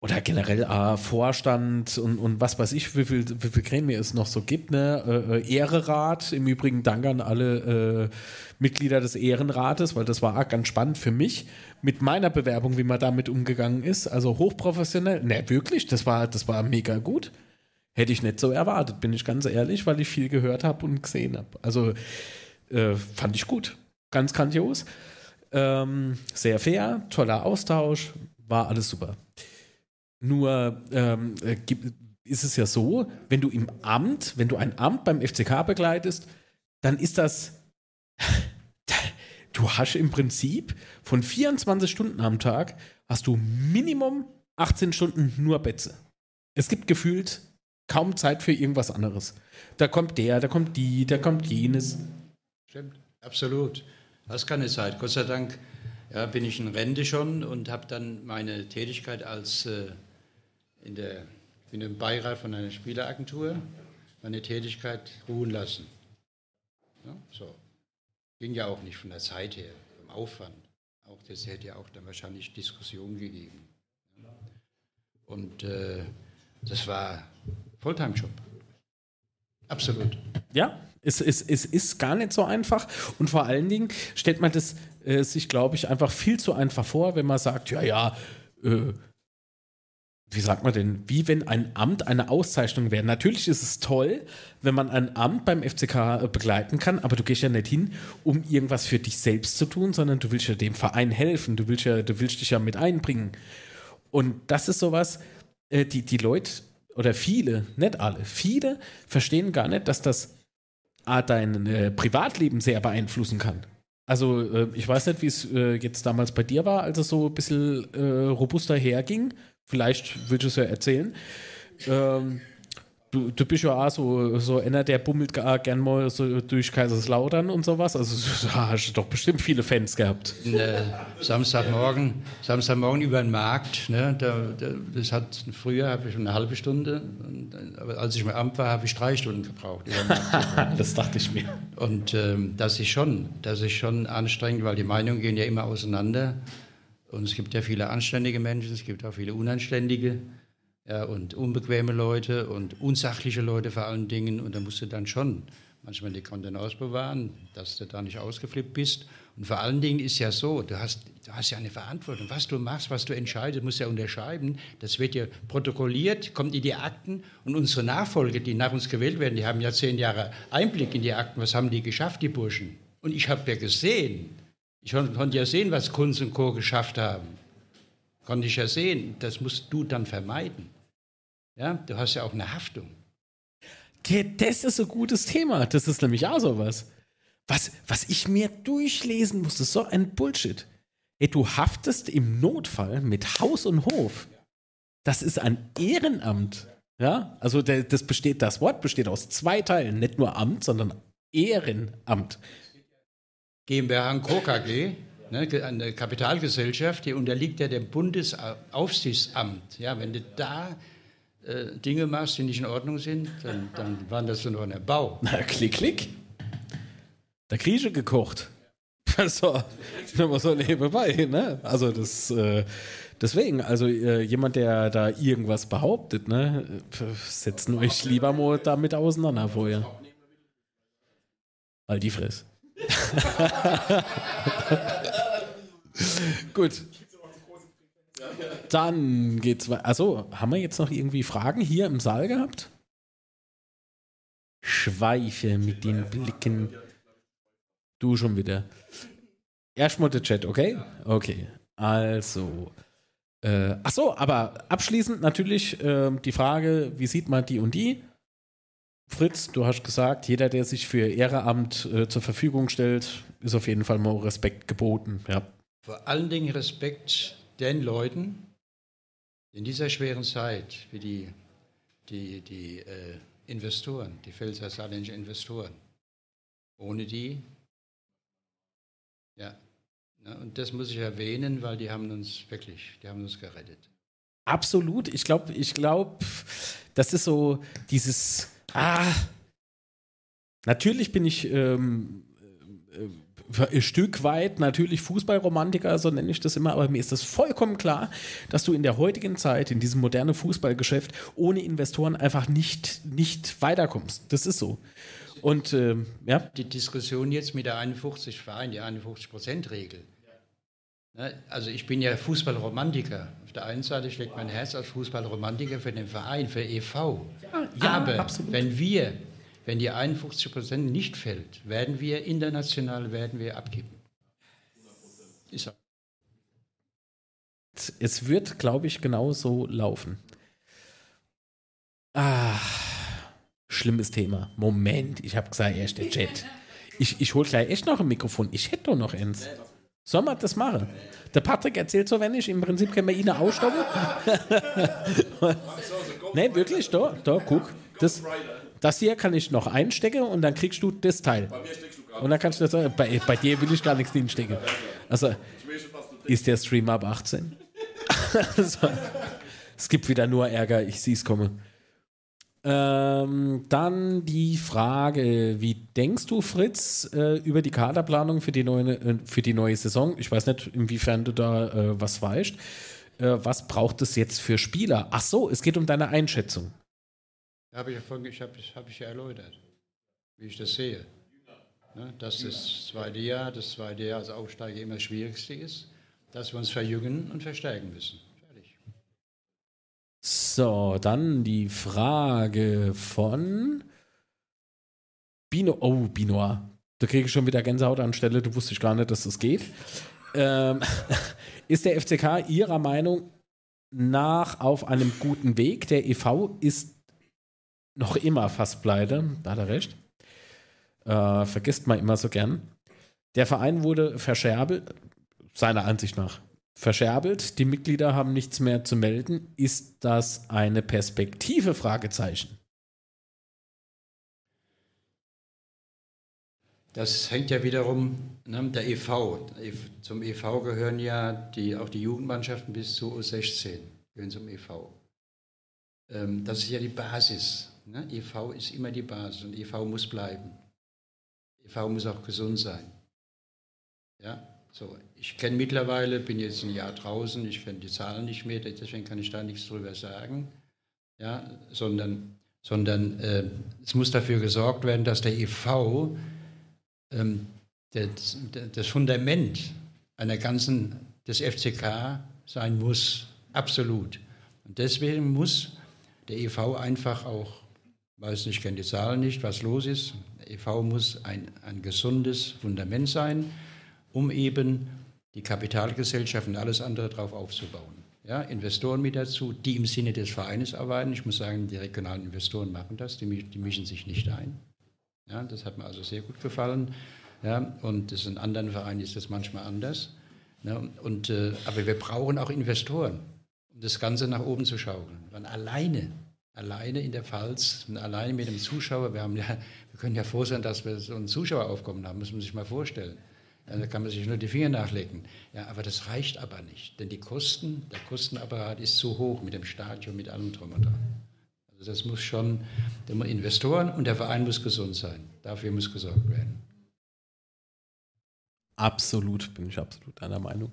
oder generell äh, Vorstand und, und was weiß ich, wie viel, wie viel Gremien es noch so gibt. Ne? Äh, äh, Ehrerat, im Übrigen danke an alle äh, Mitglieder des Ehrenrates, weil das war ganz spannend für mich mit meiner Bewerbung, wie man damit umgegangen ist. Also hochprofessionell. Ne, wirklich, das war, das war mega gut. Hätte ich nicht so erwartet, bin ich ganz ehrlich, weil ich viel gehört habe und gesehen habe. Also äh, fand ich gut. Ganz grandios. Ähm, sehr fair, toller Austausch, war alles super. Nur ähm, äh, gibt- ist es ja so, wenn du im Amt, wenn du ein Amt beim FCK begleitest, dann ist das, [LAUGHS] du hast im Prinzip von 24 Stunden am Tag, hast du Minimum 18 Stunden nur Betze. Es gibt gefühlt kaum Zeit für irgendwas anderes. Da kommt der, da kommt die, da kommt jenes. Stimmt, absolut. Das ist keine Zeit. Gott sei Dank ja, bin ich in Rente schon und habe dann meine Tätigkeit als äh, in der, ich bin im Beirat von einer Spieleragentur, meine Tätigkeit ruhen lassen. Ja, so. Ging ja auch nicht von der Zeit her, vom Aufwand. Auch das hätte ja auch dann wahrscheinlich Diskussionen gegeben. Und äh, das war Fulltime-Job. Absolut. Ja, es, es, es ist gar nicht so einfach. Und vor allen Dingen stellt man das äh, sich, glaube ich, einfach viel zu einfach vor, wenn man sagt, ja, ja, äh, wie sagt man denn, wie wenn ein Amt eine Auszeichnung wäre. Natürlich ist es toll, wenn man ein Amt beim FCK äh, begleiten kann, aber du gehst ja nicht hin, um irgendwas für dich selbst zu tun, sondern du willst ja dem Verein helfen, du willst ja, du willst dich ja mit einbringen. Und das ist sowas, äh, die, die Leute oder viele, nicht alle, viele verstehen gar nicht, dass das dein äh, Privatleben sehr beeinflussen kann. Also ich weiß nicht, wie es jetzt damals bei dir war, als es so ein bisschen robuster herging. Vielleicht willst du es ja erzählen. Ähm, du, du bist ja auch so, so einer, der bummelt gern mal so durch Kaiserslautern und sowas. Also [LAUGHS] da hast du doch bestimmt viele Fans gehabt. Ne, Samstagmorgen, Samstagmorgen über den Markt. Ne, da, da, das hat früher habe ich eine halbe Stunde, aber als ich im Amt war, habe ich drei Stunden gebraucht. [LAUGHS] das dachte ich mir. Und ähm, das ist schon, das ist schon anstrengend, weil die Meinungen gehen ja immer auseinander. Und es gibt ja viele anständige Menschen, es gibt auch viele unanständige ja, und unbequeme Leute und unsachliche Leute vor allen Dingen. Und da musst du dann schon manchmal die Kontenance bewahren, dass du da nicht ausgeflippt bist. Und vor allen Dingen ist ja so, du hast, du hast ja eine Verantwortung. Was du machst, was du entscheidest, musst ja unterschreiben. Das wird ja protokolliert, kommt in die Akten. Und unsere Nachfolger, die nach uns gewählt werden, die haben ja zehn Jahre Einblick in die Akten. Was haben die geschafft, die Burschen? Und ich habe ja gesehen, ich konnte ja sehen, was Kunz und Co. geschafft haben. Konnte ich ja sehen. Das musst du dann vermeiden. Ja, du hast ja auch eine Haftung. Das ist ein gutes Thema. Das ist nämlich auch sowas. Was, was ich mir durchlesen musste, so ein Bullshit. Ey, du haftest im Notfall mit Haus und Hof. Das ist ein Ehrenamt. Ja, also das besteht, das Wort besteht aus zwei Teilen, nicht nur Amt, sondern Ehrenamt. GmbH und Co. Ne, eine Kapitalgesellschaft, die unterliegt ja dem Bundesaufsichtsamt. Ja, wenn du da äh, Dinge machst, die nicht in Ordnung sind, dann, dann waren das nur ein Bau. [LAUGHS] Na, klick, klick. Da Grieche gekocht. [LAUGHS] Also, immer so nebenbei, ne? Also, das, äh, deswegen, also äh, jemand, der da irgendwas behauptet, ne, setzen euch lieber mal damit auseinander vorher. Weil die Fress. [LAUGHS] Gut. Dann geht's weiter. Also, haben wir jetzt noch irgendwie Fragen hier im Saal gehabt? Schweife mit den Blicken. Du schon wieder. Erstmal der Chat, okay? Okay. Also. Äh, ach aber abschließend natürlich äh, die Frage, wie sieht man die und die? Fritz, du hast gesagt, jeder, der sich für Ehrenamt äh, zur Verfügung stellt, ist auf jeden Fall mal Respekt geboten. Ja. Vor allen Dingen Respekt den Leuten in dieser schweren Zeit, wie die, die, die äh, Investoren, die Pfälzer saarländischen Investoren. Ohne die, ja. Na, und das muss ich erwähnen, weil die haben uns wirklich, die haben uns gerettet. Absolut. Ich glaube, ich glaube, das ist so dieses Ah. Natürlich bin ich ähm, äh, ein Stück weit natürlich Fußballromantiker, so nenne ich das immer, aber mir ist das vollkommen klar, dass du in der heutigen Zeit, in diesem modernen Fußballgeschäft, ohne Investoren einfach nicht, nicht weiterkommst. Das ist so. Und ähm, ja. Die Diskussion jetzt mit der 51 Verein, die 51-Prozent-Regel. Ne, also ich bin ja Fußballromantiker. Auf der einen Seite schlägt mein Herz als Fußballromantiker für den Verein, für e.V. Ja, ja, Aber absolut. wenn wir, wenn die 51 Prozent nicht fällt, werden wir international werden wir abgeben. Ist so. Es wird, glaube ich, genau so laufen. Ah, schlimmes Thema. Moment, ich habe gesagt, erst der Chat. Ich, ich hol gleich echt noch ein Mikrofon. Ich hätte doch noch eins. Sollen wir das machen? Der Patrick erzählt so wenig, im Prinzip können wir ihn ausstoppen. [LAUGHS] ne, wirklich, da, da, guck. Das, das hier kann ich noch einstecken und dann kriegst du das Teil. Und dann kannst du das, bei, bei dir will ich gar nichts hinstecken. Also, ist der Stream ab 18? [LAUGHS] so. Es gibt wieder nur Ärger, ich sehe es kommen. Ähm, dann die Frage, wie denkst du, Fritz, äh, über die Kaderplanung für die, neue, äh, für die neue Saison? Ich weiß nicht, inwiefern du da äh, was weißt. Äh, was braucht es jetzt für Spieler? Ach so, es geht um deine Einschätzung. Habe ich, ja ich, hab, hab ich ja erläutert, wie ich das sehe. Ne, dass das zweite Jahr, das zweite Jahr als Aufsteiger immer das Schwierigste ist, dass wir uns verjüngen und verstärken müssen. So, dann die Frage von Bino. Oh, Binoir. Da kriege ich schon wieder Gänsehaut anstelle. Du wusste ich gar nicht, dass das geht. Ähm, [LAUGHS] ist der FCK Ihrer Meinung nach auf einem guten Weg? Der EV ist noch immer fast pleite. Da hat er recht. Äh, vergisst man immer so gern. Der Verein wurde verscherbelt, seiner Ansicht nach verscherbelt. Die Mitglieder haben nichts mehr zu melden. Ist das eine Perspektive? Fragezeichen. Das hängt ja wiederum, ne, der EV, zum EV gehören ja die, auch die Jugendmannschaften bis zu U16, gehören zum EV. Ähm, das ist ja die Basis. Ne? EV ist immer die Basis und EV muss bleiben. EV muss auch gesund sein. Ja, so. Ich kenne mittlerweile, bin jetzt ein Jahr draußen, ich kenne die Zahlen nicht mehr, deswegen kann ich da nichts drüber sagen. Ja, sondern sondern äh, es muss dafür gesorgt werden, dass der EV ähm, das, das Fundament einer ganzen des FCK sein muss, absolut. Und deswegen muss der EV einfach auch, weiß nicht, ich kenne die Zahlen nicht, was los ist. Der EV muss ein, ein gesundes Fundament sein, um eben die Kapitalgesellschaft und alles andere darauf aufzubauen. Ja, Investoren mit dazu, die im Sinne des Vereines arbeiten. Ich muss sagen, die regionalen Investoren machen das, die, die mischen sich nicht ein. Ja, das hat mir also sehr gut gefallen. Ja, und das in anderen Vereinen ist das manchmal anders. Ja, und, äh, aber wir brauchen auch Investoren, um das Ganze nach oben zu schaukeln. Weil alleine, alleine in der Pfalz, alleine mit dem Zuschauer, wir, haben ja, wir können ja froh sein, dass wir so ein Zuschaueraufkommen haben, muss man sich mal vorstellen. Da kann man sich nur die Finger nachlecken. Ja, aber das reicht aber nicht, denn die Kosten, der Kostenapparat ist zu hoch mit dem Stadion, mit allem drum und dran. Also das muss schon, der Investoren und der Verein muss gesund sein. Dafür muss gesorgt werden. Absolut, bin ich absolut einer Meinung.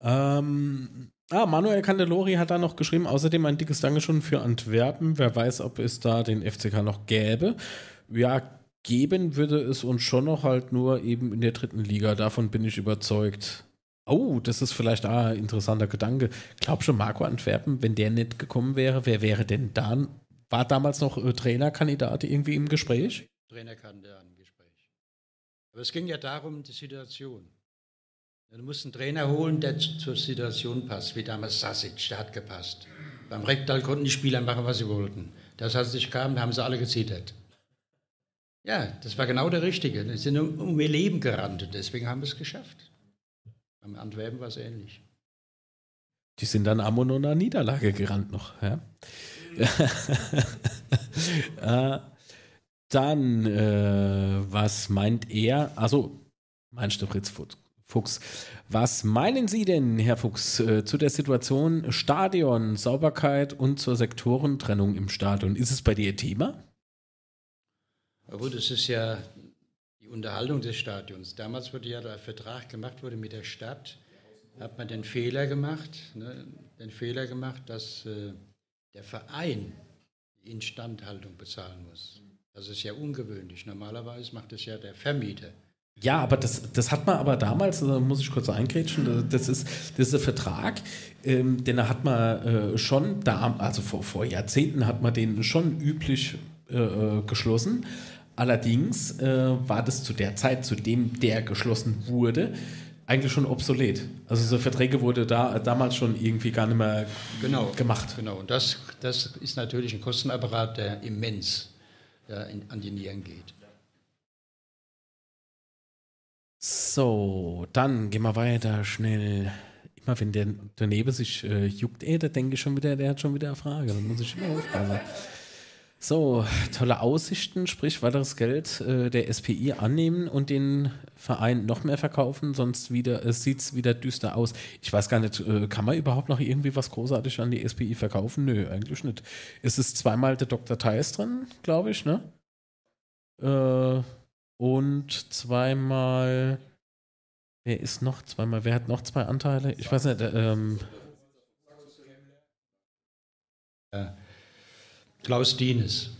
Ähm, ah, Manuel Candelori hat da noch geschrieben, außerdem ein dickes Dankeschön für Antwerpen. Wer weiß, ob es da den FCK noch gäbe. Ja, geben würde es uns schon noch halt nur eben in der dritten Liga. Davon bin ich überzeugt. Oh, das ist vielleicht ah, ein interessanter Gedanke. Glaubst du, Marco Antwerpen, wenn der nicht gekommen wäre, wer wäre denn da? War damals noch äh, Trainerkandidat irgendwie im Gespräch? Trainerkandidat im Gespräch. Aber es ging ja darum, die Situation. Du musst einen Trainer holen, der zu- zur Situation passt, wie damals Sasic, der hat gepasst. Beim Rektal konnten die Spieler machen, was sie wollten. Das Sasic kam, da haben sie alle gezittert. Ja, das war genau der Richtige. Die sind um, ihr Leben gerannt und deswegen haben wir es geschafft. Beim Antwerpen war es ähnlich. Die sind dann Ammon und einer Niederlage gerannt noch. Ja. äh, [LAUGHS] dann, äh, was meint er? Also, meinst du Fritz Fu- Fuchs? Was meinen Sie denn, Herr Fuchs, äh, zu der Situation Stadion, Sauberkeit und zur Sektorentrennung im Stadion? Ist es bei dir Thema? Aber gut, es ist ja die Unterhaltung des Stadions. Damals wurde ja der Vertrag gemacht wurde mit der Stadt, hat man den Fehler gemacht, ne, den Fehler gemacht, dass äh, der Verein die Instandhaltung bezahlen muss. Das ist ja ungewöhnlich. Normalerweise macht es ja der Vermieter. Ja, aber das, das hat man aber damals, da muss ich kurz eingrätschen, das ist, das ist ein Vertrag, ähm, den hat man äh, schon da, also vor, vor Jahrzehnten hat man den schon üblich äh, äh, geschlossen. Allerdings äh, war das zu der Zeit, zu dem der geschlossen wurde, eigentlich schon obsolet. Also so Verträge wurde da damals schon irgendwie gar nicht mehr genau, gemacht. Genau, und das, das ist natürlich ein Kostenapparat, der immens ja, in, an die Nieren geht. So, dann gehen wir weiter schnell. Immer wenn der daneben sich äh, juckt, ey, da denke ich schon wieder, der hat schon wieder eine Frage. Da muss ich immer aufpassen. So, tolle Aussichten, sprich weiteres Geld äh, der SPI annehmen und den Verein noch mehr verkaufen, sonst wieder, äh, sieht es wieder düster aus. Ich weiß gar nicht, äh, kann man überhaupt noch irgendwie was großartig an die SPI verkaufen? Nö, eigentlich nicht. Es ist zweimal der Dr. Theis drin, glaube ich, ne? Äh, und zweimal, wer ist noch zweimal, wer hat noch zwei Anteile? Ich weiß nicht, ähm, Klaus Dienes.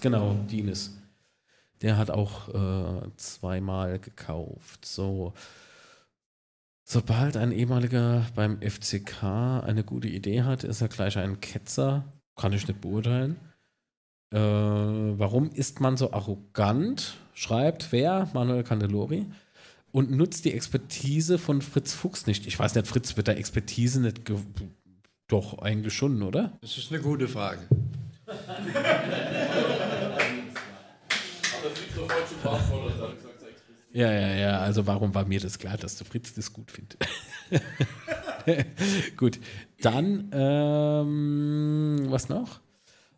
Genau, Dienes. Der hat auch äh, zweimal gekauft. So. Sobald ein ehemaliger beim FCK eine gute Idee hat, ist er gleich ein Ketzer. Kann ich nicht beurteilen. Äh, warum ist man so arrogant? Schreibt wer? Manuel Candelori. Und nutzt die Expertise von Fritz Fuchs nicht. Ich weiß nicht, Fritz wird der Expertise nicht. Doch, eigentlich schon, oder? Das ist eine gute Frage. Ja, ja, ja. Also warum war mir das klar, dass der Fritz das gut findet? [LAUGHS] gut. Dann, ähm, was noch?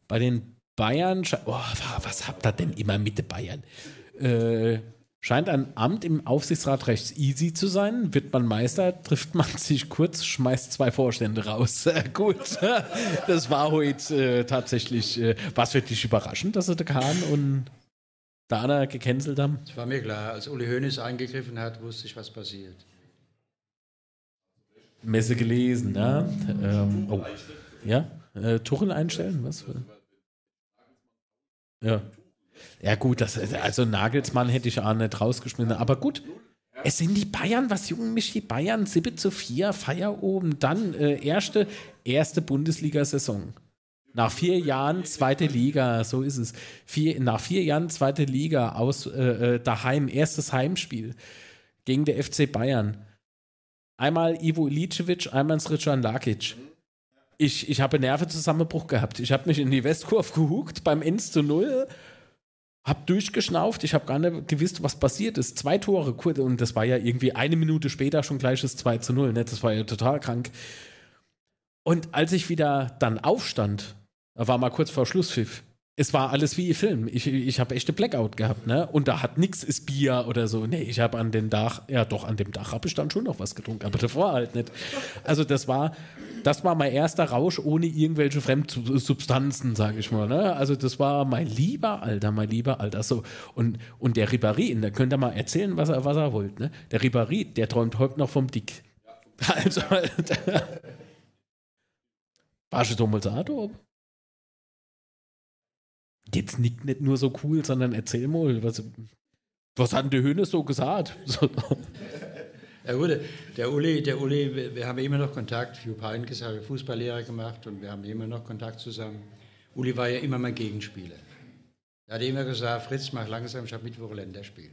Bei den Bayern, oh, wa- was habt ihr denn immer mit den Bayern? Äh, scheint ein Amt im Aufsichtsrat recht easy zu sein. Wird man Meister, trifft man [LAUGHS] sich kurz, schmeißt zwei Vorstände raus. [LAUGHS] Äh, gut, [LAUGHS] das war heute äh, tatsächlich, äh, was für dich überraschend, dass sie der Kahn und Dana gecancelt haben? Das war mir klar. Als Uli Hoeneß eingegriffen hat, wusste ich, was passiert. Messe gelesen, ja. Ähm, oh. Ja? Äh, Tuchel einstellen? Was? Ja. Ja, gut, das, also Nagelsmann hätte ich auch nicht rausgeschmissen. Aber gut, es sind die Bayern. Was jucken mich die Bayern? 7 zu 4, Feier oben. Dann äh, erste, erste Bundesliga-Saison. Nach vier Jahren zweite Liga, so ist es. Vier, nach vier Jahren zweite Liga aus äh, äh, daheim, erstes Heimspiel gegen der FC Bayern. Einmal Ivo Ilicevic, einmal Srican Lakic. Ich, ich habe Nervenzusammenbruch gehabt. Ich habe mich in die Westkurve gehuckt beim 1 zu 0, habe durchgeschnauft. Ich habe gar nicht gewusst, was passiert ist. Zwei Tore, kurz, und das war ja irgendwie eine Minute später schon gleich das 2 zu 0. Ne? Das war ja total krank. Und als ich wieder dann aufstand, war mal kurz vor Schlusspfiff. Es war alles wie im Film. Ich, ich habe echte Blackout gehabt, ne? Und da hat nichts ist Bier oder so. Nee, ich habe an dem Dach, ja doch, an dem Dach habe ich dann schon noch was getrunken, aber davor halt nicht. Also das war, das war mein erster Rausch ohne irgendwelche Fremdsubstanzen, sage ich mal. Ne? Also das war mein lieber Alter, mein lieber Alter. So und und der Ribéry, da könnt ihr mal erzählen, was er was er wollt. Ne? Der Ribéry, der träumt heute noch vom Dick. [LAUGHS] Also warst du auch da? Jetzt nickt nicht nur so cool, sondern erzähl mal, was, was hat der Höhne so gesagt? [LAUGHS] So. Ja gut, der Uli, der Uli, wir- haben immer noch Kontakt. Jupp Heynckes habe Fußballlehrer gemacht und wir haben immer noch Kontakt zusammen. Uli war ja immer mein Gegenspieler. Er hat immer gesagt, Fritz, mach langsam, ich habe Mittwoch Länderspiel.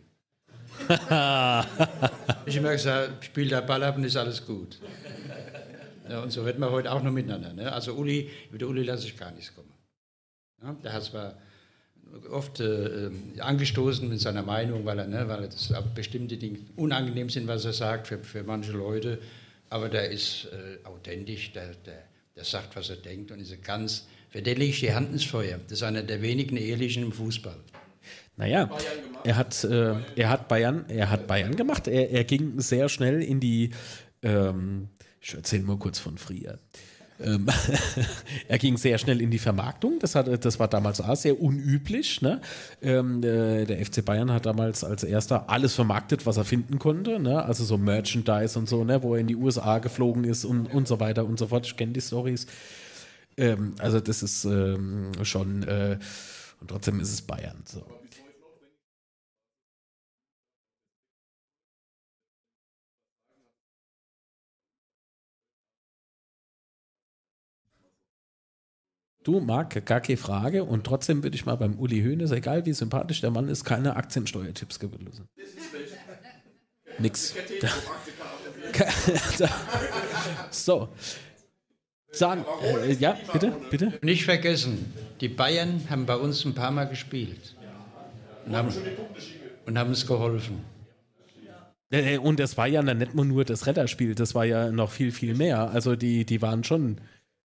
[LAUGHS] ich immer gesagt, spiel der Ball ab und ist alles gut. Ja, und so reden wir heute auch noch miteinander. Ne? Also Uli, über den Uli lasse ich gar nichts kommen. Der hat zwar oft äh, angestoßen mit seiner Meinung, weil er, ne, weil er das bestimmte Dinge unangenehm sind, was er sagt für, für manche Leute. Aber der ist äh, authentisch, der, der, der sagt, was er denkt und ist ganz, für den die Hand ins Feuer. Das ist einer der wenigen Ehrlichen im Fußball. Naja, er hat, äh, er hat Bayern, er hat Bayern gemacht. Er, er ging sehr schnell in die, ähm, ich erzähle mal kurz von früher. Ähm, [LAUGHS] er ging sehr schnell in die Vermarktung. Das, hat, das war damals auch sehr unüblich. Ne? Ähm, äh, der FC Bayern hat damals als erster alles vermarktet, was er finden konnte. Ne? Also so Merchandise und so, ne? wo er in die USA geflogen ist und, und so weiter und so fort. Ich kenne die Stories. Ähm, also das ist ähm, schon, äh, und trotzdem ist es Bayern. So. Du, Marc, gar keine Frage. Und trotzdem würde ich mal beim Uli Hoeneß, egal wie sympathisch der Mann ist, keine Aktiensteuertipps geben lassen. nix. [LAUGHS] so. Sagen, äh, ja, bitte, bitte. Nicht vergessen, die Bayern haben bei uns ein paar Mal gespielt und haben, und haben uns geholfen. Äh, Und das war ja dann nicht nur das Retterspiel, das war ja noch viel, viel mehr. Also die, die waren schon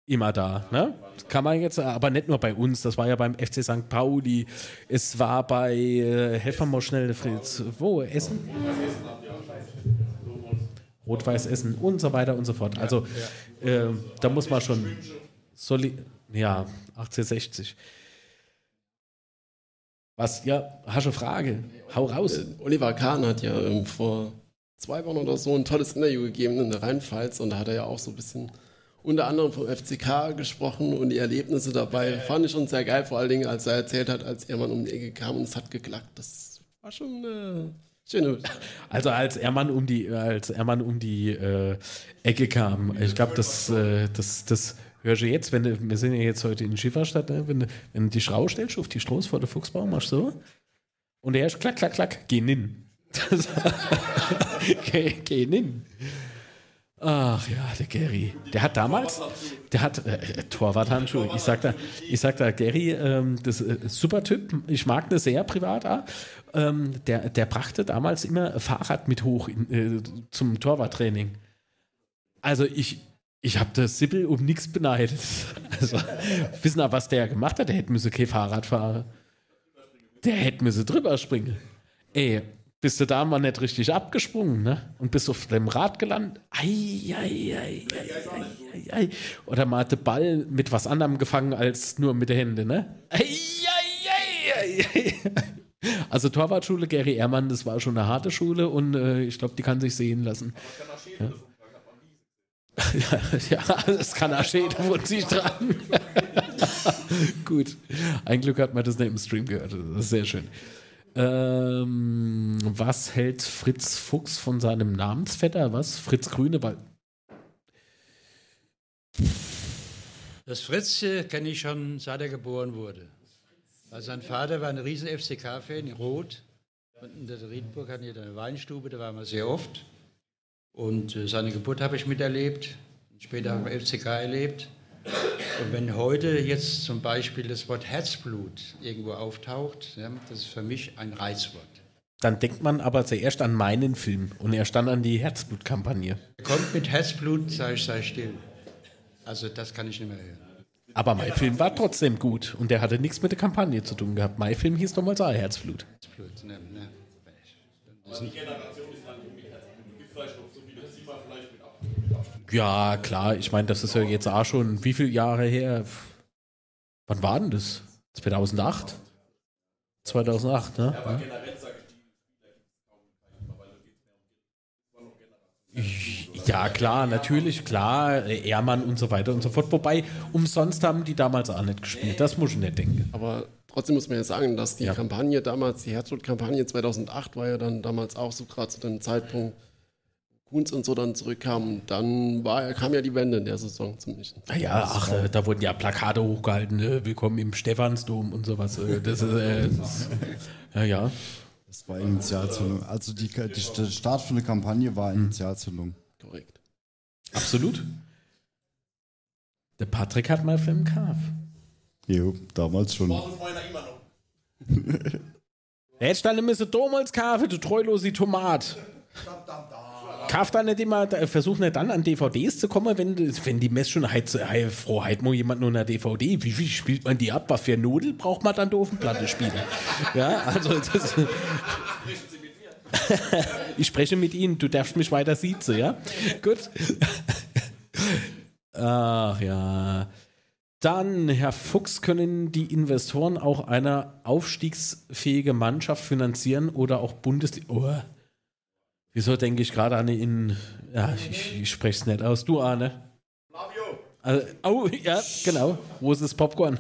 immer da. Ne? Kann man jetzt, aber nicht nur bei uns, das war ja beim FC St. Pauli, es war bei, äh, helf mal schnell, Fritz, wo, Essen? Rot-Weiß Essen und so weiter und so fort. Also äh, da muss man schon soli ja, 1860. Was, ja, hast du eine Frage? Hau raus. Äh, Oliver Kahn hat ja ähm, vor zwei Wochen oder so ein tolles Interview gegeben in der Rheinpfalz und da hat er ja auch so ein bisschen unter anderem vom FCK gesprochen und die Erlebnisse dabei. Fand ich schon sehr geil, vor allen Dingen, als er erzählt hat, als er mal um die Ecke kam und es hat geklackt. Das war schon äh, schön. Also als Ermann um die, als Ermann um die äh, Ecke kam, ich glaube, das, äh, das, das hörst du jetzt, wenn du, wir sind ja jetzt heute in Schifferstadt, ne? wenn, du, wenn du die Schrau stellst auf die Straße vor der Fuchsbau, machst du so und der ist klack, klack, klack, geh hin. [LAUGHS] [LAUGHS] geh, geh hin. Ach ja, der Gary. Der hat damals, der hat äh, Torwarthandschuhe. Ich sag da, ich sag da, Gary, ähm, das ein super Typ. Ich mag das sehr privat. auch. Ähm, der, der brachte damals immer Fahrrad mit hoch in, äh, zum Torwarttraining. Also ich, ich habe das Sippel um nichts beneidet. [LAUGHS] Also, wissen aber, was der gemacht hat? Der hätte müsse kein Fahrrad fahren. Der hätte müsse drüber springen. Ey, bist du da mal nicht richtig abgesprungen, ne? Und bist auf dem Rad gelandet. Ei, ei, ei, ei, ei, ei. Oder mal den Ball mit was anderem gefangen als nur mit den Händen, ne? Ei, ei, ei, ei, ei. Also Torwartschule Gary Ehrmann, das war schon eine harte Schule und äh, ich glaube, die kann sich sehen lassen. Ja. [LAUGHS] Ja, das kann schön von sich dran. [LAUGHS] Gut. Ein Glück hat man das nicht im Stream gehört. Das ist sehr schön. Ähm, was hält Fritz Fuchs von seinem Namensvetter? Was? Fritz Grünewald. Das Fritzche kenne ich schon, seit er geboren wurde. Weil sein Vater war ein riesen FCK-Fan in Rot. Und in der Riedburg hatten wir eine Weinstube, da waren wir sehr oft. Und äh, seine Geburt habe ich miterlebt. Später habe ich FCK erlebt. Und wenn heute jetzt zum Beispiel das Wort Herzblut irgendwo auftaucht, ja, das ist für mich ein Reizwort. Dann denkt man aber zuerst an meinen Film und erst dann an die Herzblutkampagne. Er kommt mit Herzblut, sage ich, sei still. Also das kann ich nicht mehr hören. Aber mein Film war trotzdem gut und der hatte nichts mit der Kampagne zu tun gehabt. Mein Film hieß damals auch Herzblut. Herzblut, ne, ne. Aber die Generation ist dann irgendwie Herzblut. Du gibst vielleicht noch so viele Zimmer vielleicht mit ab. Mit Abstand. Ja, klar, ich meine, das ist ja jetzt auch schon wie viele Jahre her? Wann war denn das? 2008? 2008, ne? Ja, aber generell sage ich, die Spieler gibt es kaum keinen, weil da geht es mehr um immer noch Generation. Ja, klar, natürlich, klar, Ehrmann und so weiter und so fort. Wobei, umsonst haben die damals auch nicht gespielt. Das muss ich nicht denken. Aber trotzdem muss man ja sagen, dass die Ja. Kampagne damals, die Herzblut-Kampagne 2008 war ja dann damals auch so gerade zu dem Zeitpunkt, Kunz und so dann zurückkamen. Dann war, kam ja die Wende in der Saison zumindest. Ja, ach, äh, da wurden ja Plakate hochgehalten, ne? willkommen im Stephansdom und sowas. äh, Das ist, äh, [LAUGHS] das, ja, ja. Das war Initialzündung. Also die, die, der Start für eine Kampagne war Initialzündung. Korrekt. Absolut. Der Patrick hat mal Film Kaf. Jo, damals schon. War meiner immer noch. [LAUGHS] Jetzt dann müssen damals Kafe, du treulose Tomat. Kauf dann nicht immer, da- versuch nicht dann an DVDs zu kommen, wenn, wenn die Mess schon halt, hey, Frau Heidmo jemand nur eine DVD, wie viel spielt man die ab? Was für Nudel braucht man dann da dem Platte spielen? Ja, also das, [LAUGHS] ich spreche mit Ihnen, du darfst mich weiter siezen, ja? Gut. Ach ja. Dann, Herr Fuchs, können die Investoren auch eine aufstiegsfähige Mannschaft finanzieren oder auch Bundesliga. Oh. Wieso denke ich gerade an in. Ja, ich, ich spreche es nicht aus. Du, Arne. Also, oh, ja, genau. Wo ist das Popcorn?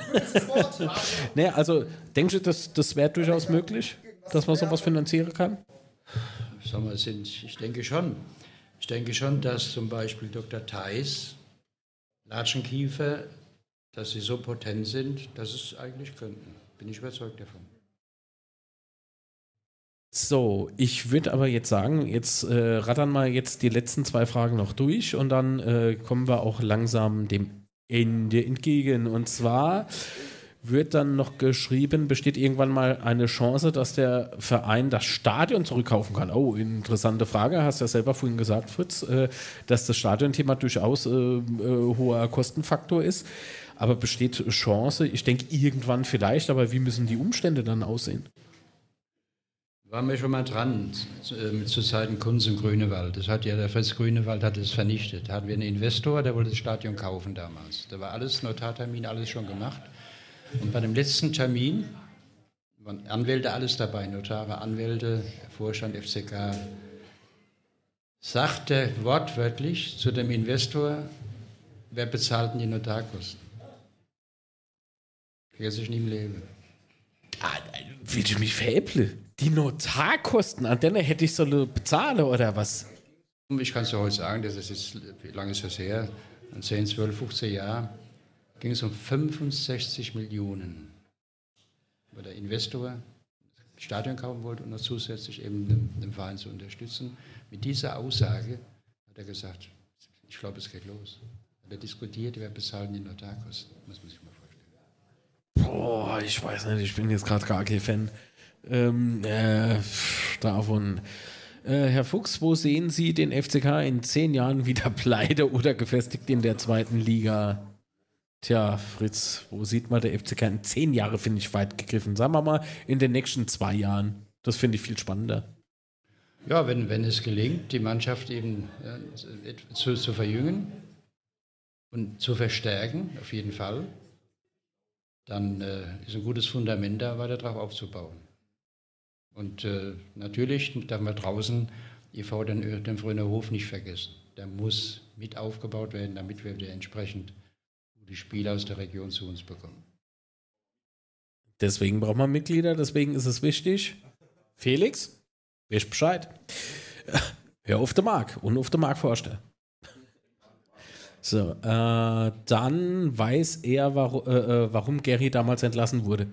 [LAUGHS] nee, also, denkst du, das, das wäre durchaus möglich, dass man sowas finanzieren kann? Wir, sind, ich denke schon. Ich denke schon, dass zum Beispiel Dr. Theis, Latschenkiefer, dass sie so potent sind, dass es eigentlich könnten. Bin ich überzeugt davon. So, ich würde aber jetzt sagen, jetzt äh, rattern wir jetzt die letzten zwei Fragen noch durch und dann äh, kommen wir auch langsam dem Ende entgegen. Und zwar wird dann noch geschrieben, besteht irgendwann mal eine Chance, dass der Verein das Stadion zurückkaufen kann? Oh, interessante Frage. Hast ja selber vorhin gesagt, Fritz, äh, dass das Stadionthema durchaus äh, äh, hoher Kostenfaktor ist. Aber besteht Chance? Ich denke irgendwann vielleicht, aber wie müssen die Umstände dann aussehen? Waren wir schon mal dran zu, äh, zu Zeiten Kunz und Grünewald. Das hat ja der Fritz Grünewald hat es vernichtet. Da hatten wir einen Investor, der wollte das Stadion kaufen damals. Da war alles Notartermin, alles schon gemacht. Und bei dem letzten Termin waren Anwälte alles dabei, Notare, Anwälte, Vorstand FCK, sagte wortwörtlich zu dem Investor, wer bezahlt denn die Notarkosten? Vergesse ich nie im Leben. Ah, will ich mich veräpple? Die Notarkosten, an denen hätte ich sollen bezahlen oder was? Ich kann es ja heute sagen, das ist jetzt, wie lange ist das her? 10, 12, 15 Jahre ging es um 65 Millionen, weil der Investor das Stadion kaufen wollte und noch zusätzlich eben den, den Verein zu unterstützen. Mit dieser Aussage hat er gesagt, ich glaube, es geht los. Hat er diskutiert, wer bezahlt die Notarkosten, muss man sich mal vorstellen. Boah, ich weiß nicht, ich bin jetzt gerade gar kein Fan ähm, äh, davon. Äh, Herr Fuchs, wo sehen Sie den FCK in zehn Jahren wieder [LAUGHS] pleite oder gefestigt in der zweiten Liga? Tja, Fritz, wo sieht man der FCK in zehn Jahre, finde ich weit gegriffen. Sagen wir mal in den nächsten zwei Jahren. Das finde ich viel spannender. Ja, wenn, wenn es gelingt, die Mannschaft eben äh, zu, zu verjüngen und zu verstärken, auf jeden Fall, dann äh, ist ein gutes Fundament da, weiter darauf aufzubauen. Und äh, natürlich darf man draußen EV den, den Fröner Hof nicht vergessen. Der muss mit aufgebaut werden, damit wir wieder entsprechend die Spieler aus der Region zu uns bekommen. Deswegen braucht man Mitglieder, deswegen ist es wichtig. Felix, weißt Bescheid. Hör auf den Mark und auf den Mark vorstellen. So, äh, dann weiß er, warum, äh, äh, warum Gary damals entlassen wurde.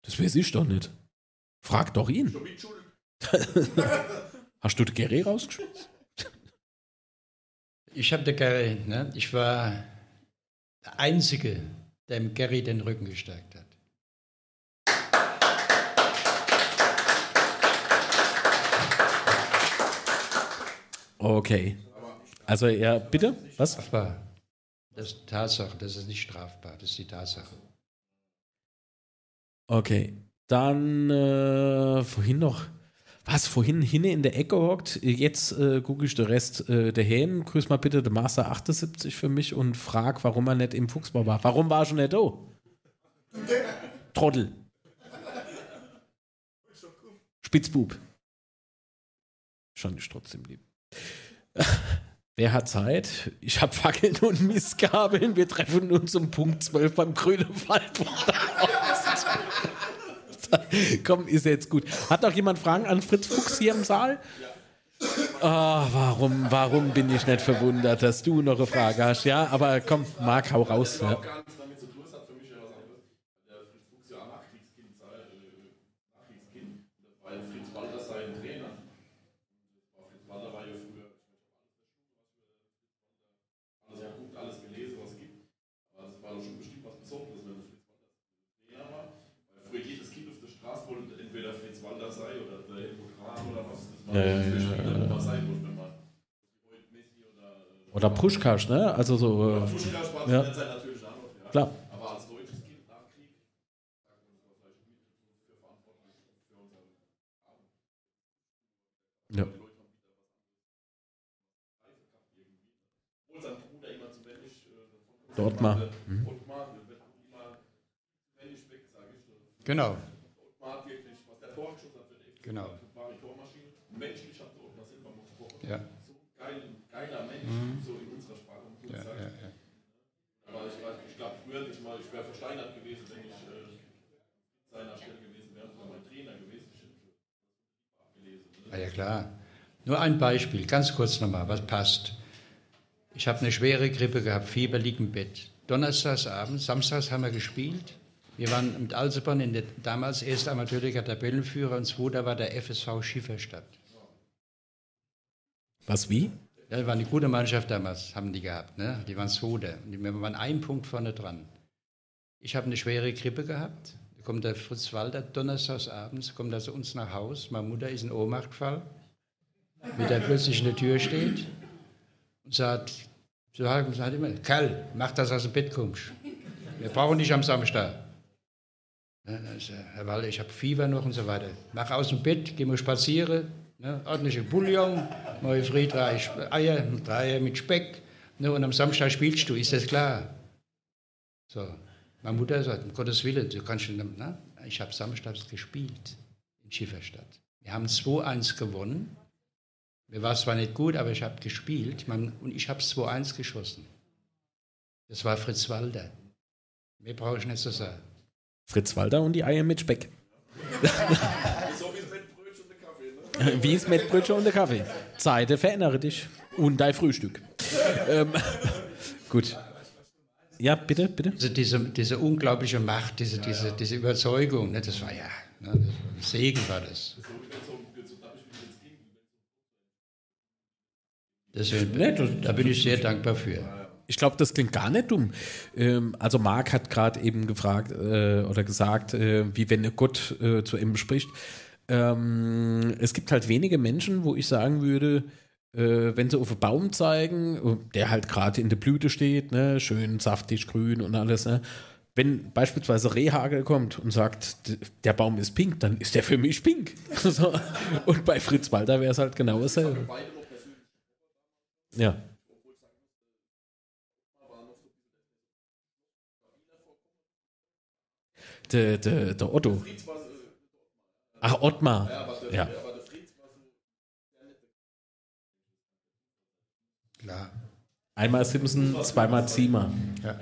Das weiß ich doch nicht. Frag doch ihn. [LAUGHS] Hast du den Gary rausgeschmissen? Ich habe den Gary, ne? ich war der Einzige, der dem Gary den Rücken gestärkt hat. Okay. Also ja, bitte? Was? Strafbar. Das ist Tatsache, das ist nicht strafbar, das ist die Tatsache. Okay. Dann äh, vorhin noch. Was, vorhin hinne in der Ecke hockt, jetzt äh, gucke ich den Rest äh, daheim. Grüß mal bitte den Master 78 für mich und frag, warum er nicht im Fuchsbau war. Warum war er schon nicht da? Trottel. Spitzbub. Schon ist trotzdem lieb. [LAUGHS] Wer hat Zeit? Ich habe Fackeln und Mistgabeln. Wir treffen uns um Punkt 12 beim Grünen Wald. [LAUGHS] [LAUGHS] Komm, ist jetzt gut. Hat noch jemand Fragen an Fritz Fuchs hier im Saal? Oh, warum, warum bin ich nicht verwundert, dass du noch eine Frage hast? Ja, aber komm, Marc, hau raus. Ja. Ja, ja, ja, Oder Pushkash, ne? Also so. Äh, Pushkash war ja. zu der Zeit natürlich auch noch, ja. Klar. Aber als deutsches Kind nach Krieg mit für verantwortlich für unseren Abend. Ja. Die Leute haben wieder was anderes gehabt irgendwie. Obwohl sein Bruder immer zu wenig äh, Dort mal. Mhm. Ottmar, der Ja. So geil, geiler Mensch, Mhm. so in unserer Sprache. Ja, ja, ja. Aber ich, weiß, ich glaube, früher hätte ich mal, ich wäre versteinert gewesen, wenn ich äh, seiner Stelle gewesen wäre, oder mein Trainer gewesen. Hätte abgelesen. Ah, ja, klar. Nur ein Beispiel, ganz kurz nochmal, was passt. Ich habe eine schwere Grippe gehabt, Fieber, lieg im Bett. Donnerstags abends, samstags haben wir gespielt Wir waren mit Alseborn in der damals erste Amateurliga Tabellenführer und zweiter war der FSV Schifferstadt. Was wie? Das war eine gute Mannschaft damals, haben die gehabt. Ne? Die waren. Und Wir waren einen Punkt vorne dran. Ich habe eine schwere Grippe gehabt. Da kommt der Fritz Walter donnerstags abends, kommt er zu uns nach Haus. Meine Mutter ist in Ohnmacht gefallen, wie der plötzlich in der Tür steht und sagt, so sagt immer, Kerl, mach das aus dem Bett kommst. Wir brauchen dich am Samstag. Er, Herr Walter, ich habe Fieber noch und so weiter. Mach aus dem Bett, geh mal spazieren, ne, ordentliche Bouillon, drei Sp- Eier, drei Eier mit Speck. Ne, und am Samstag spielst du, ist das klar? So, meine Mutter sagt, um Gottes Willen, du kannst schon, na, ich habe samstags gespielt in Schifferstadt. Wir haben 2-1 gewonnen. Mir war es zwar nicht gut, aber ich habe gespielt man, und ich habe 2-1 geschossen. Das war Fritz Walder. Mehr brauche ich nicht zu sagen. Fritz Walter und die Eier mit Speck. [LAUGHS] So wie das Mettbrötchen und der Kaffee, ne? [LAUGHS] Wie es mit Brötchen und der Kaffee. Zeite, verändere dich. Und dein Frühstück. ähm, [LAUGHS] gut. Ja, bitte, bitte. Also diese, diese unglaubliche Macht, diese, diese, diese Überzeugung, ne, das war ja, ne, das Segen war das. Deswegen, das- da bin ich sehr dankbar für. Ich glaube, das klingt gar nicht dumm. Ähm, also Marc hat gerade eben gefragt äh, oder gesagt, äh, wie wenn Gott äh, zu ihm spricht. Ähm, es gibt halt wenige Menschen, wo ich sagen würde, äh, wenn sie auf einen Baum zeigen, der halt gerade in der Blüte steht, ne, schön saftig, grün und alles, ne, wenn beispielsweise Rehagel kommt und sagt, der Baum ist pink, dann ist der für mich pink. [LAUGHS] so. Und bei Fritz Walter wäre es halt genau dasselbe. Ja. Der, der, der Otto. Ach, Ottmar. Ja. Klar. Einmal Simpson, zweimal Ziemer. Ja.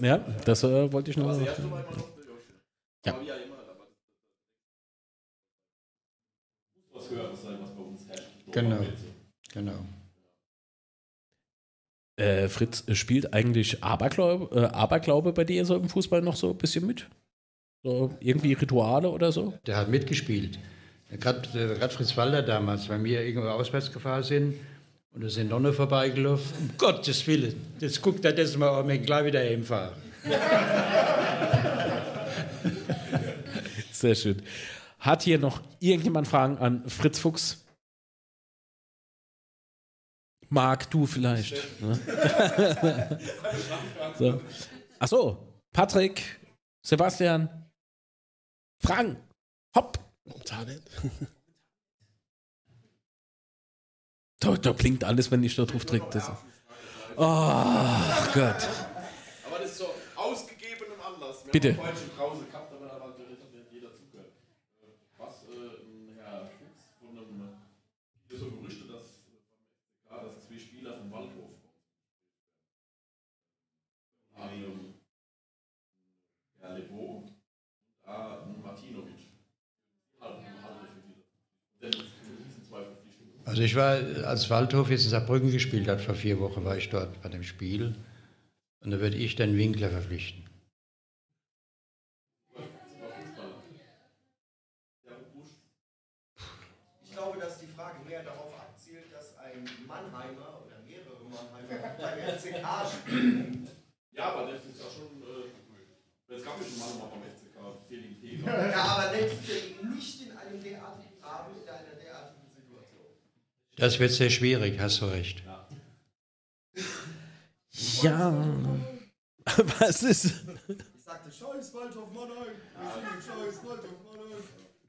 Ja, das äh, wollte ich noch. Ja. Genau. Genau. Äh, Fritz, äh, spielt eigentlich Aberglaube, äh, Aberglaube bei dir so im Fußball noch so ein bisschen mit? So irgendwie Rituale oder so? Der hat mitgespielt. Gerade Fritz Walter damals, weil wir irgendwo auswärts gefahren sind und da sind Nonne vorbeigelaufen. Um Gottes Willen, jetzt guckt er das mal an, wir gleich wieder hinfahren. [LAUGHS] Sehr schön. Hat hier noch irgendjemand Fragen an Fritz Fuchs? Marc, du vielleicht. ne? [LAUGHS] so. Ach so, Patrick, Sebastian, Fragen. Hopp. Momentan nicht. Da, da blinkt alles, wenn ich da drauf drücke. Das- Oh Gott. Aber das ist so ausgegebenem Anlass. Wir Bitte. haben heute schon Pause gehabt, aber da war theoretisch nicht jeder zugehört. Äh, Was äh, Herr Fuchs von einem, gibt so Gerüchte, dass äh, klar, dass zwei Spieler vom Waldhof haben. Ja, Lepo und da Martinovic. Halten, halten für diese. Denn es ist eine Riesenzweifelpflichtung. Also ich war, als Waldhof jetzt in Saarbrücken gespielt hat, vor vier Wochen war ich dort bei dem Spiel. Und da würde ich den Winkler verpflichten. Ich glaube, dass die Frage mehr darauf abzielt, dass ein Mannheimer oder mehrere Mannheimer beim FCK spielen. Ja, aber das ist ja schon. Äh, es gab ja schon mal noch beim FCK Felix Ja, aber nicht, nicht in einem derartigen Rahmen, in einer derartigen Situation. Das wird sehr schwierig, hast du recht. Ja. Was ist? Ich sagte, scheiß Waldhof Mannheim. Wir sind scheiß Waldhof Mannheim.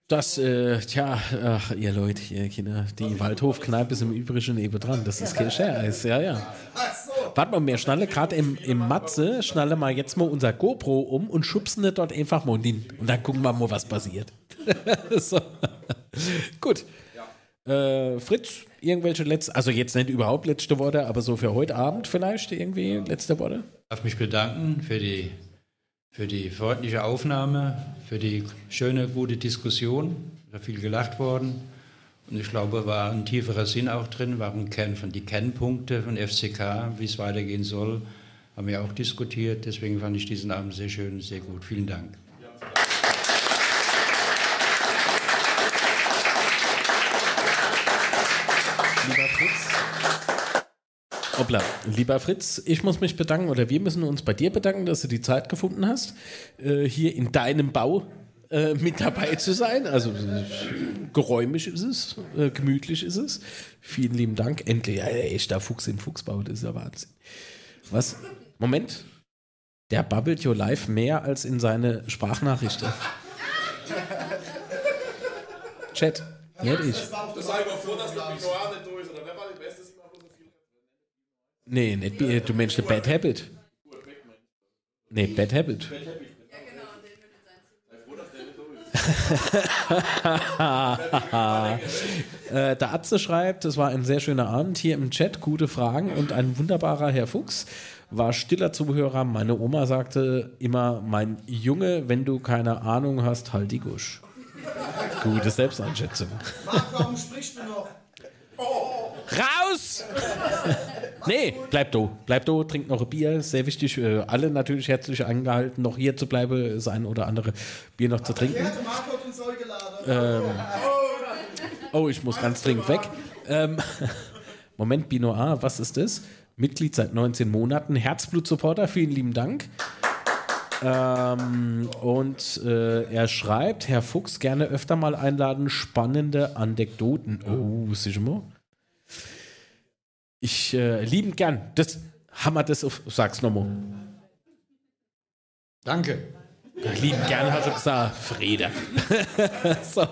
Das, äh, tja, ach, ihr Leute, ihr Kinder, die Waldhofkneipe ist im Übrigen eben dran. Das ist kein Scherz, ja, ja. Warte mal, wir schnalle gerade im, im Matze, schnalle mal jetzt mal unser GoPro um und schubsen das dort einfach mal hin. Und dann gucken wir mal, was passiert. [LAUGHS] so. Gut. Äh, Fritz, irgendwelche letzte, also jetzt nicht überhaupt letzte Worte, aber so für heute Abend vielleicht irgendwie letzte Worte? Ich darf mich bedanken für die, für die freundliche Aufnahme, für die schöne, gute Diskussion. Da viel gelacht worden. Und ich glaube, war ein tieferer Sinn auch drin, waren Kern von die Kernpunkte von FCK, wie es weitergehen soll. haben wir auch diskutiert. Deswegen fand ich diesen Abend sehr schön, sehr gut. Vielen Dank. Hoppla. Lieber Fritz, ich muss mich bedanken oder wir müssen uns bei dir bedanken, dass du die Zeit gefunden hast, äh, hier in deinem Bau äh, mit dabei zu sein. Also geräumig ist es, äh, gemütlich ist es. Vielen lieben Dank. Endlich, ja, echter Fuchs im Fuchsbau, das ist ja Wahnsinn. Was? Moment. Der babbelt your live mehr als in seine Sprachnachrichten. Chat. Nicht ich. Das ich mal vor, dass der Binoir nicht durch ist. Oder wer war die Beste? Sie machen so viel. Nee, nicht, Bi- du meinst eine Bad Habit. Nee, Bad Habit. [LAUGHS] äh, der Atze schreibt, es war ein sehr schöner Abend hier im Chat, gute Fragen und ein wunderbarer Herr Fuchs. War stiller Zuhörer. Meine Oma sagte immer, mein Junge, wenn du keine Ahnung hast, halt die Gusch. Gute Selbsteinschätzung. Marc, warum sprichst du noch? Raus! [LAUGHS] nee, bleib du. Bleib du, trink noch ein Bier. Sehr wichtig. Alle natürlich herzlich angehalten, noch hier zu bleiben, das ein oder andere Bier noch zu trinken. Ähm, oh, ich muss ganz dringend weg. Ähm, [LAUGHS] Moment, Bino A, was ist das? Mitglied seit 19 Monaten, Herzblut-Supporter, vielen lieben Dank. Ähm, und äh, er schreibt, Herr Fuchs, gerne öfter mal einladen, spannende Anekdoten. Oh, sicher mal. Ich äh, lieben gern. Das wir das auf. Sag's nochmal. Danke. Lieben gern, hast du gesagt. Friede. [LAUGHS] so.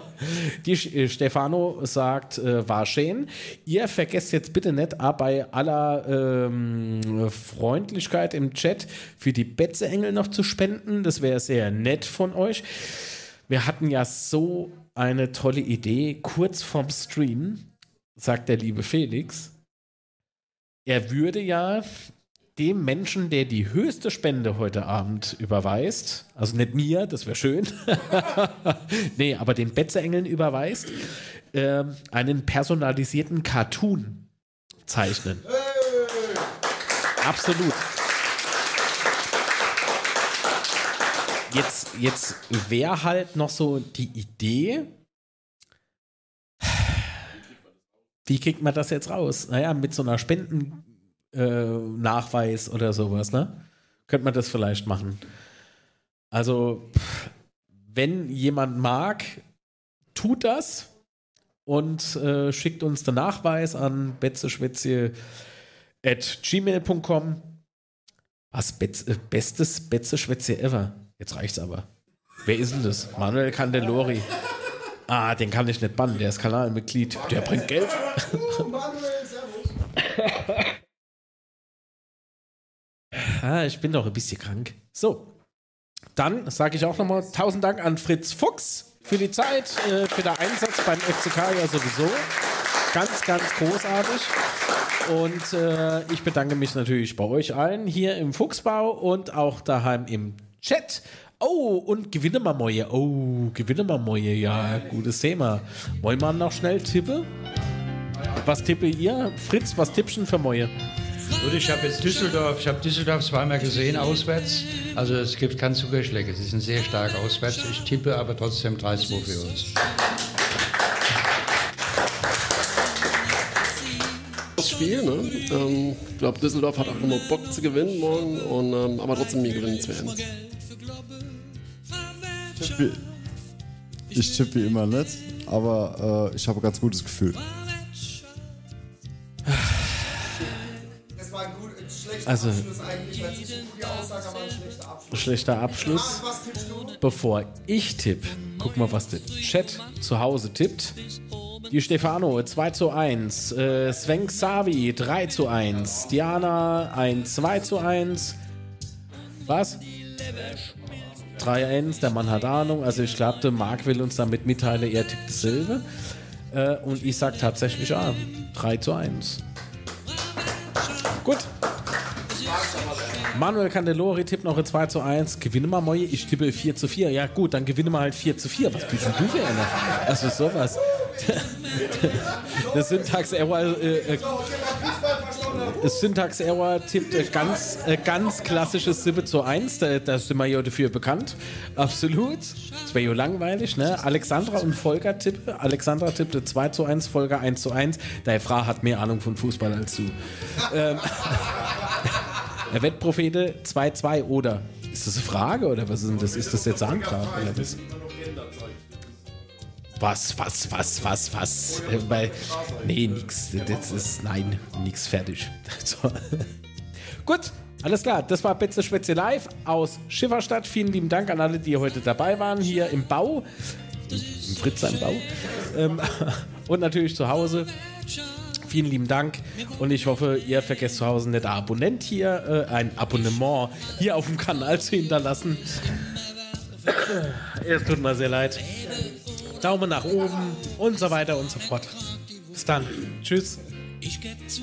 Die äh, Stefano sagt, äh, war schön. Ihr vergesst jetzt bitte nicht, ah, bei aller ähm, Freundlichkeit im Chat für die Betze-Engel noch zu spenden. Das wäre sehr nett von euch. Wir hatten ja so eine tolle Idee. Kurz vorm Stream sagt der liebe Felix, er würde ja dem Menschen, der die höchste Spende heute Abend überweist, also nicht mir, das wäre schön, [LAUGHS] nee, aber den Betze-Engeln überweist, ähm, einen personalisierten Cartoon zeichnen. Absolut. Jetzt, jetzt wäre halt noch so die Idee, wie kriegt man das jetzt raus? Naja, mit so einer Spendennachweis oder sowas, ne? Könnte man das vielleicht machen. Also, wenn jemand mag, tut das und äh, schickt uns den Nachweis an betzeschwätze.gmail.com. Was? Betz, äh, bestes Betzeschwätze ever. Jetzt reicht's aber. Wer ist denn das? Manuel Candelori. Ah, den kann ich nicht bannen, der ist Kanalmitglied. Der bringt Geld. [LAUGHS] ah, ich bin doch ein bisschen krank. So, dann sage ich auch nochmal tausend Dank an Fritz Fuchs für die Zeit, äh, für den Einsatz beim FCK ja sowieso. Ganz, ganz großartig. Und äh, ich bedanke mich natürlich bei euch allen hier im Fuchsbau und auch daheim im Chat. Oh, und gewinne mal Moje. Oh, gewinne mal Moje. Ja, gutes Thema. Wollen wir noch schnell tippen? Was tippe ihr? Fritz, was tippschen für Moje? Gut, ich habe jetzt Düsseldorf, ich habe Düsseldorf zweimal gesehen auswärts. Also es gibt kein Zuckerschläge. Sie sind sehr stark auswärts. Ich tippe aber trotzdem 3-2 für uns. Das Spiel, ne? Ähm, ich glaube, Düsseldorf hat auch nochmal Bock zu gewinnen morgen, und, ähm, aber trotzdem wir gewinnen 2-1. Ich tippe, ich tippe wie immer nicht, aber äh, ich habe ein ganz gutes Gefühl. Das war ein, gut, ein schlechter Also- schlechter Abschluss. Bevor ich tippe, guck mal, was der Chat zu Hause tippt. Die Stefano 2 zu 1, äh, Sven Xavi 3 zu 1, Diana ein 2 zu 1. Was? 3-1, der Mann hat Ahnung. Also ich glaube, der Marc will uns damit mitteilen, er tippt dasselbe. Äh, und ich sage tatsächlich ah, 3 zu 1. Gut. Manuel Candelori tippt noch ein 2 zu 1. Gewinne mal Moje, ich tippe 4 zu 4. Ja gut, dann gewinne mal halt 4 zu 4. Was bist denn du für einer? Also sowas. Das Syntax-Error. Äh, äh, Syntax Error tippt äh, ganz, äh, ganz klassisches 7 zu 1. Da, da sind wir ja dafür bekannt. Absolut. Das wäre ja langweilig, ne? Alexandra und Volker tippe. Alexandra tippte 2 zu 1, Volker 1 zu 1. Deine Frau hat mehr Ahnung von Fußball als du. ähm, [LAUGHS] Wettprophete 2-2 oder? Ist das eine Frage oder was ist denn das? Ist das jetzt ein Antrag? Oder was? Was, was, was, was, was? Äh, nee, nix. Das ist, nein, nix fertig. [LAUGHS] So. Gut, alles klar. Das war Betze Spätzle live aus Schifferstadt. Vielen lieben Dank an alle, die heute dabei waren, hier im Bau. Im Fritz im Bau. Ähm, [LAUGHS] und natürlich zu Hause. Vielen lieben Dank und ich hoffe, ihr vergesst zu Hause nicht ein Abonnent hier, äh, ein Abonnement hier auf dem Kanal zu hinterlassen. [COUGHS] Es tut mir sehr leid. Daumen nach oben und so weiter und so fort. Bis dann. Tschüss. Ich geb zu,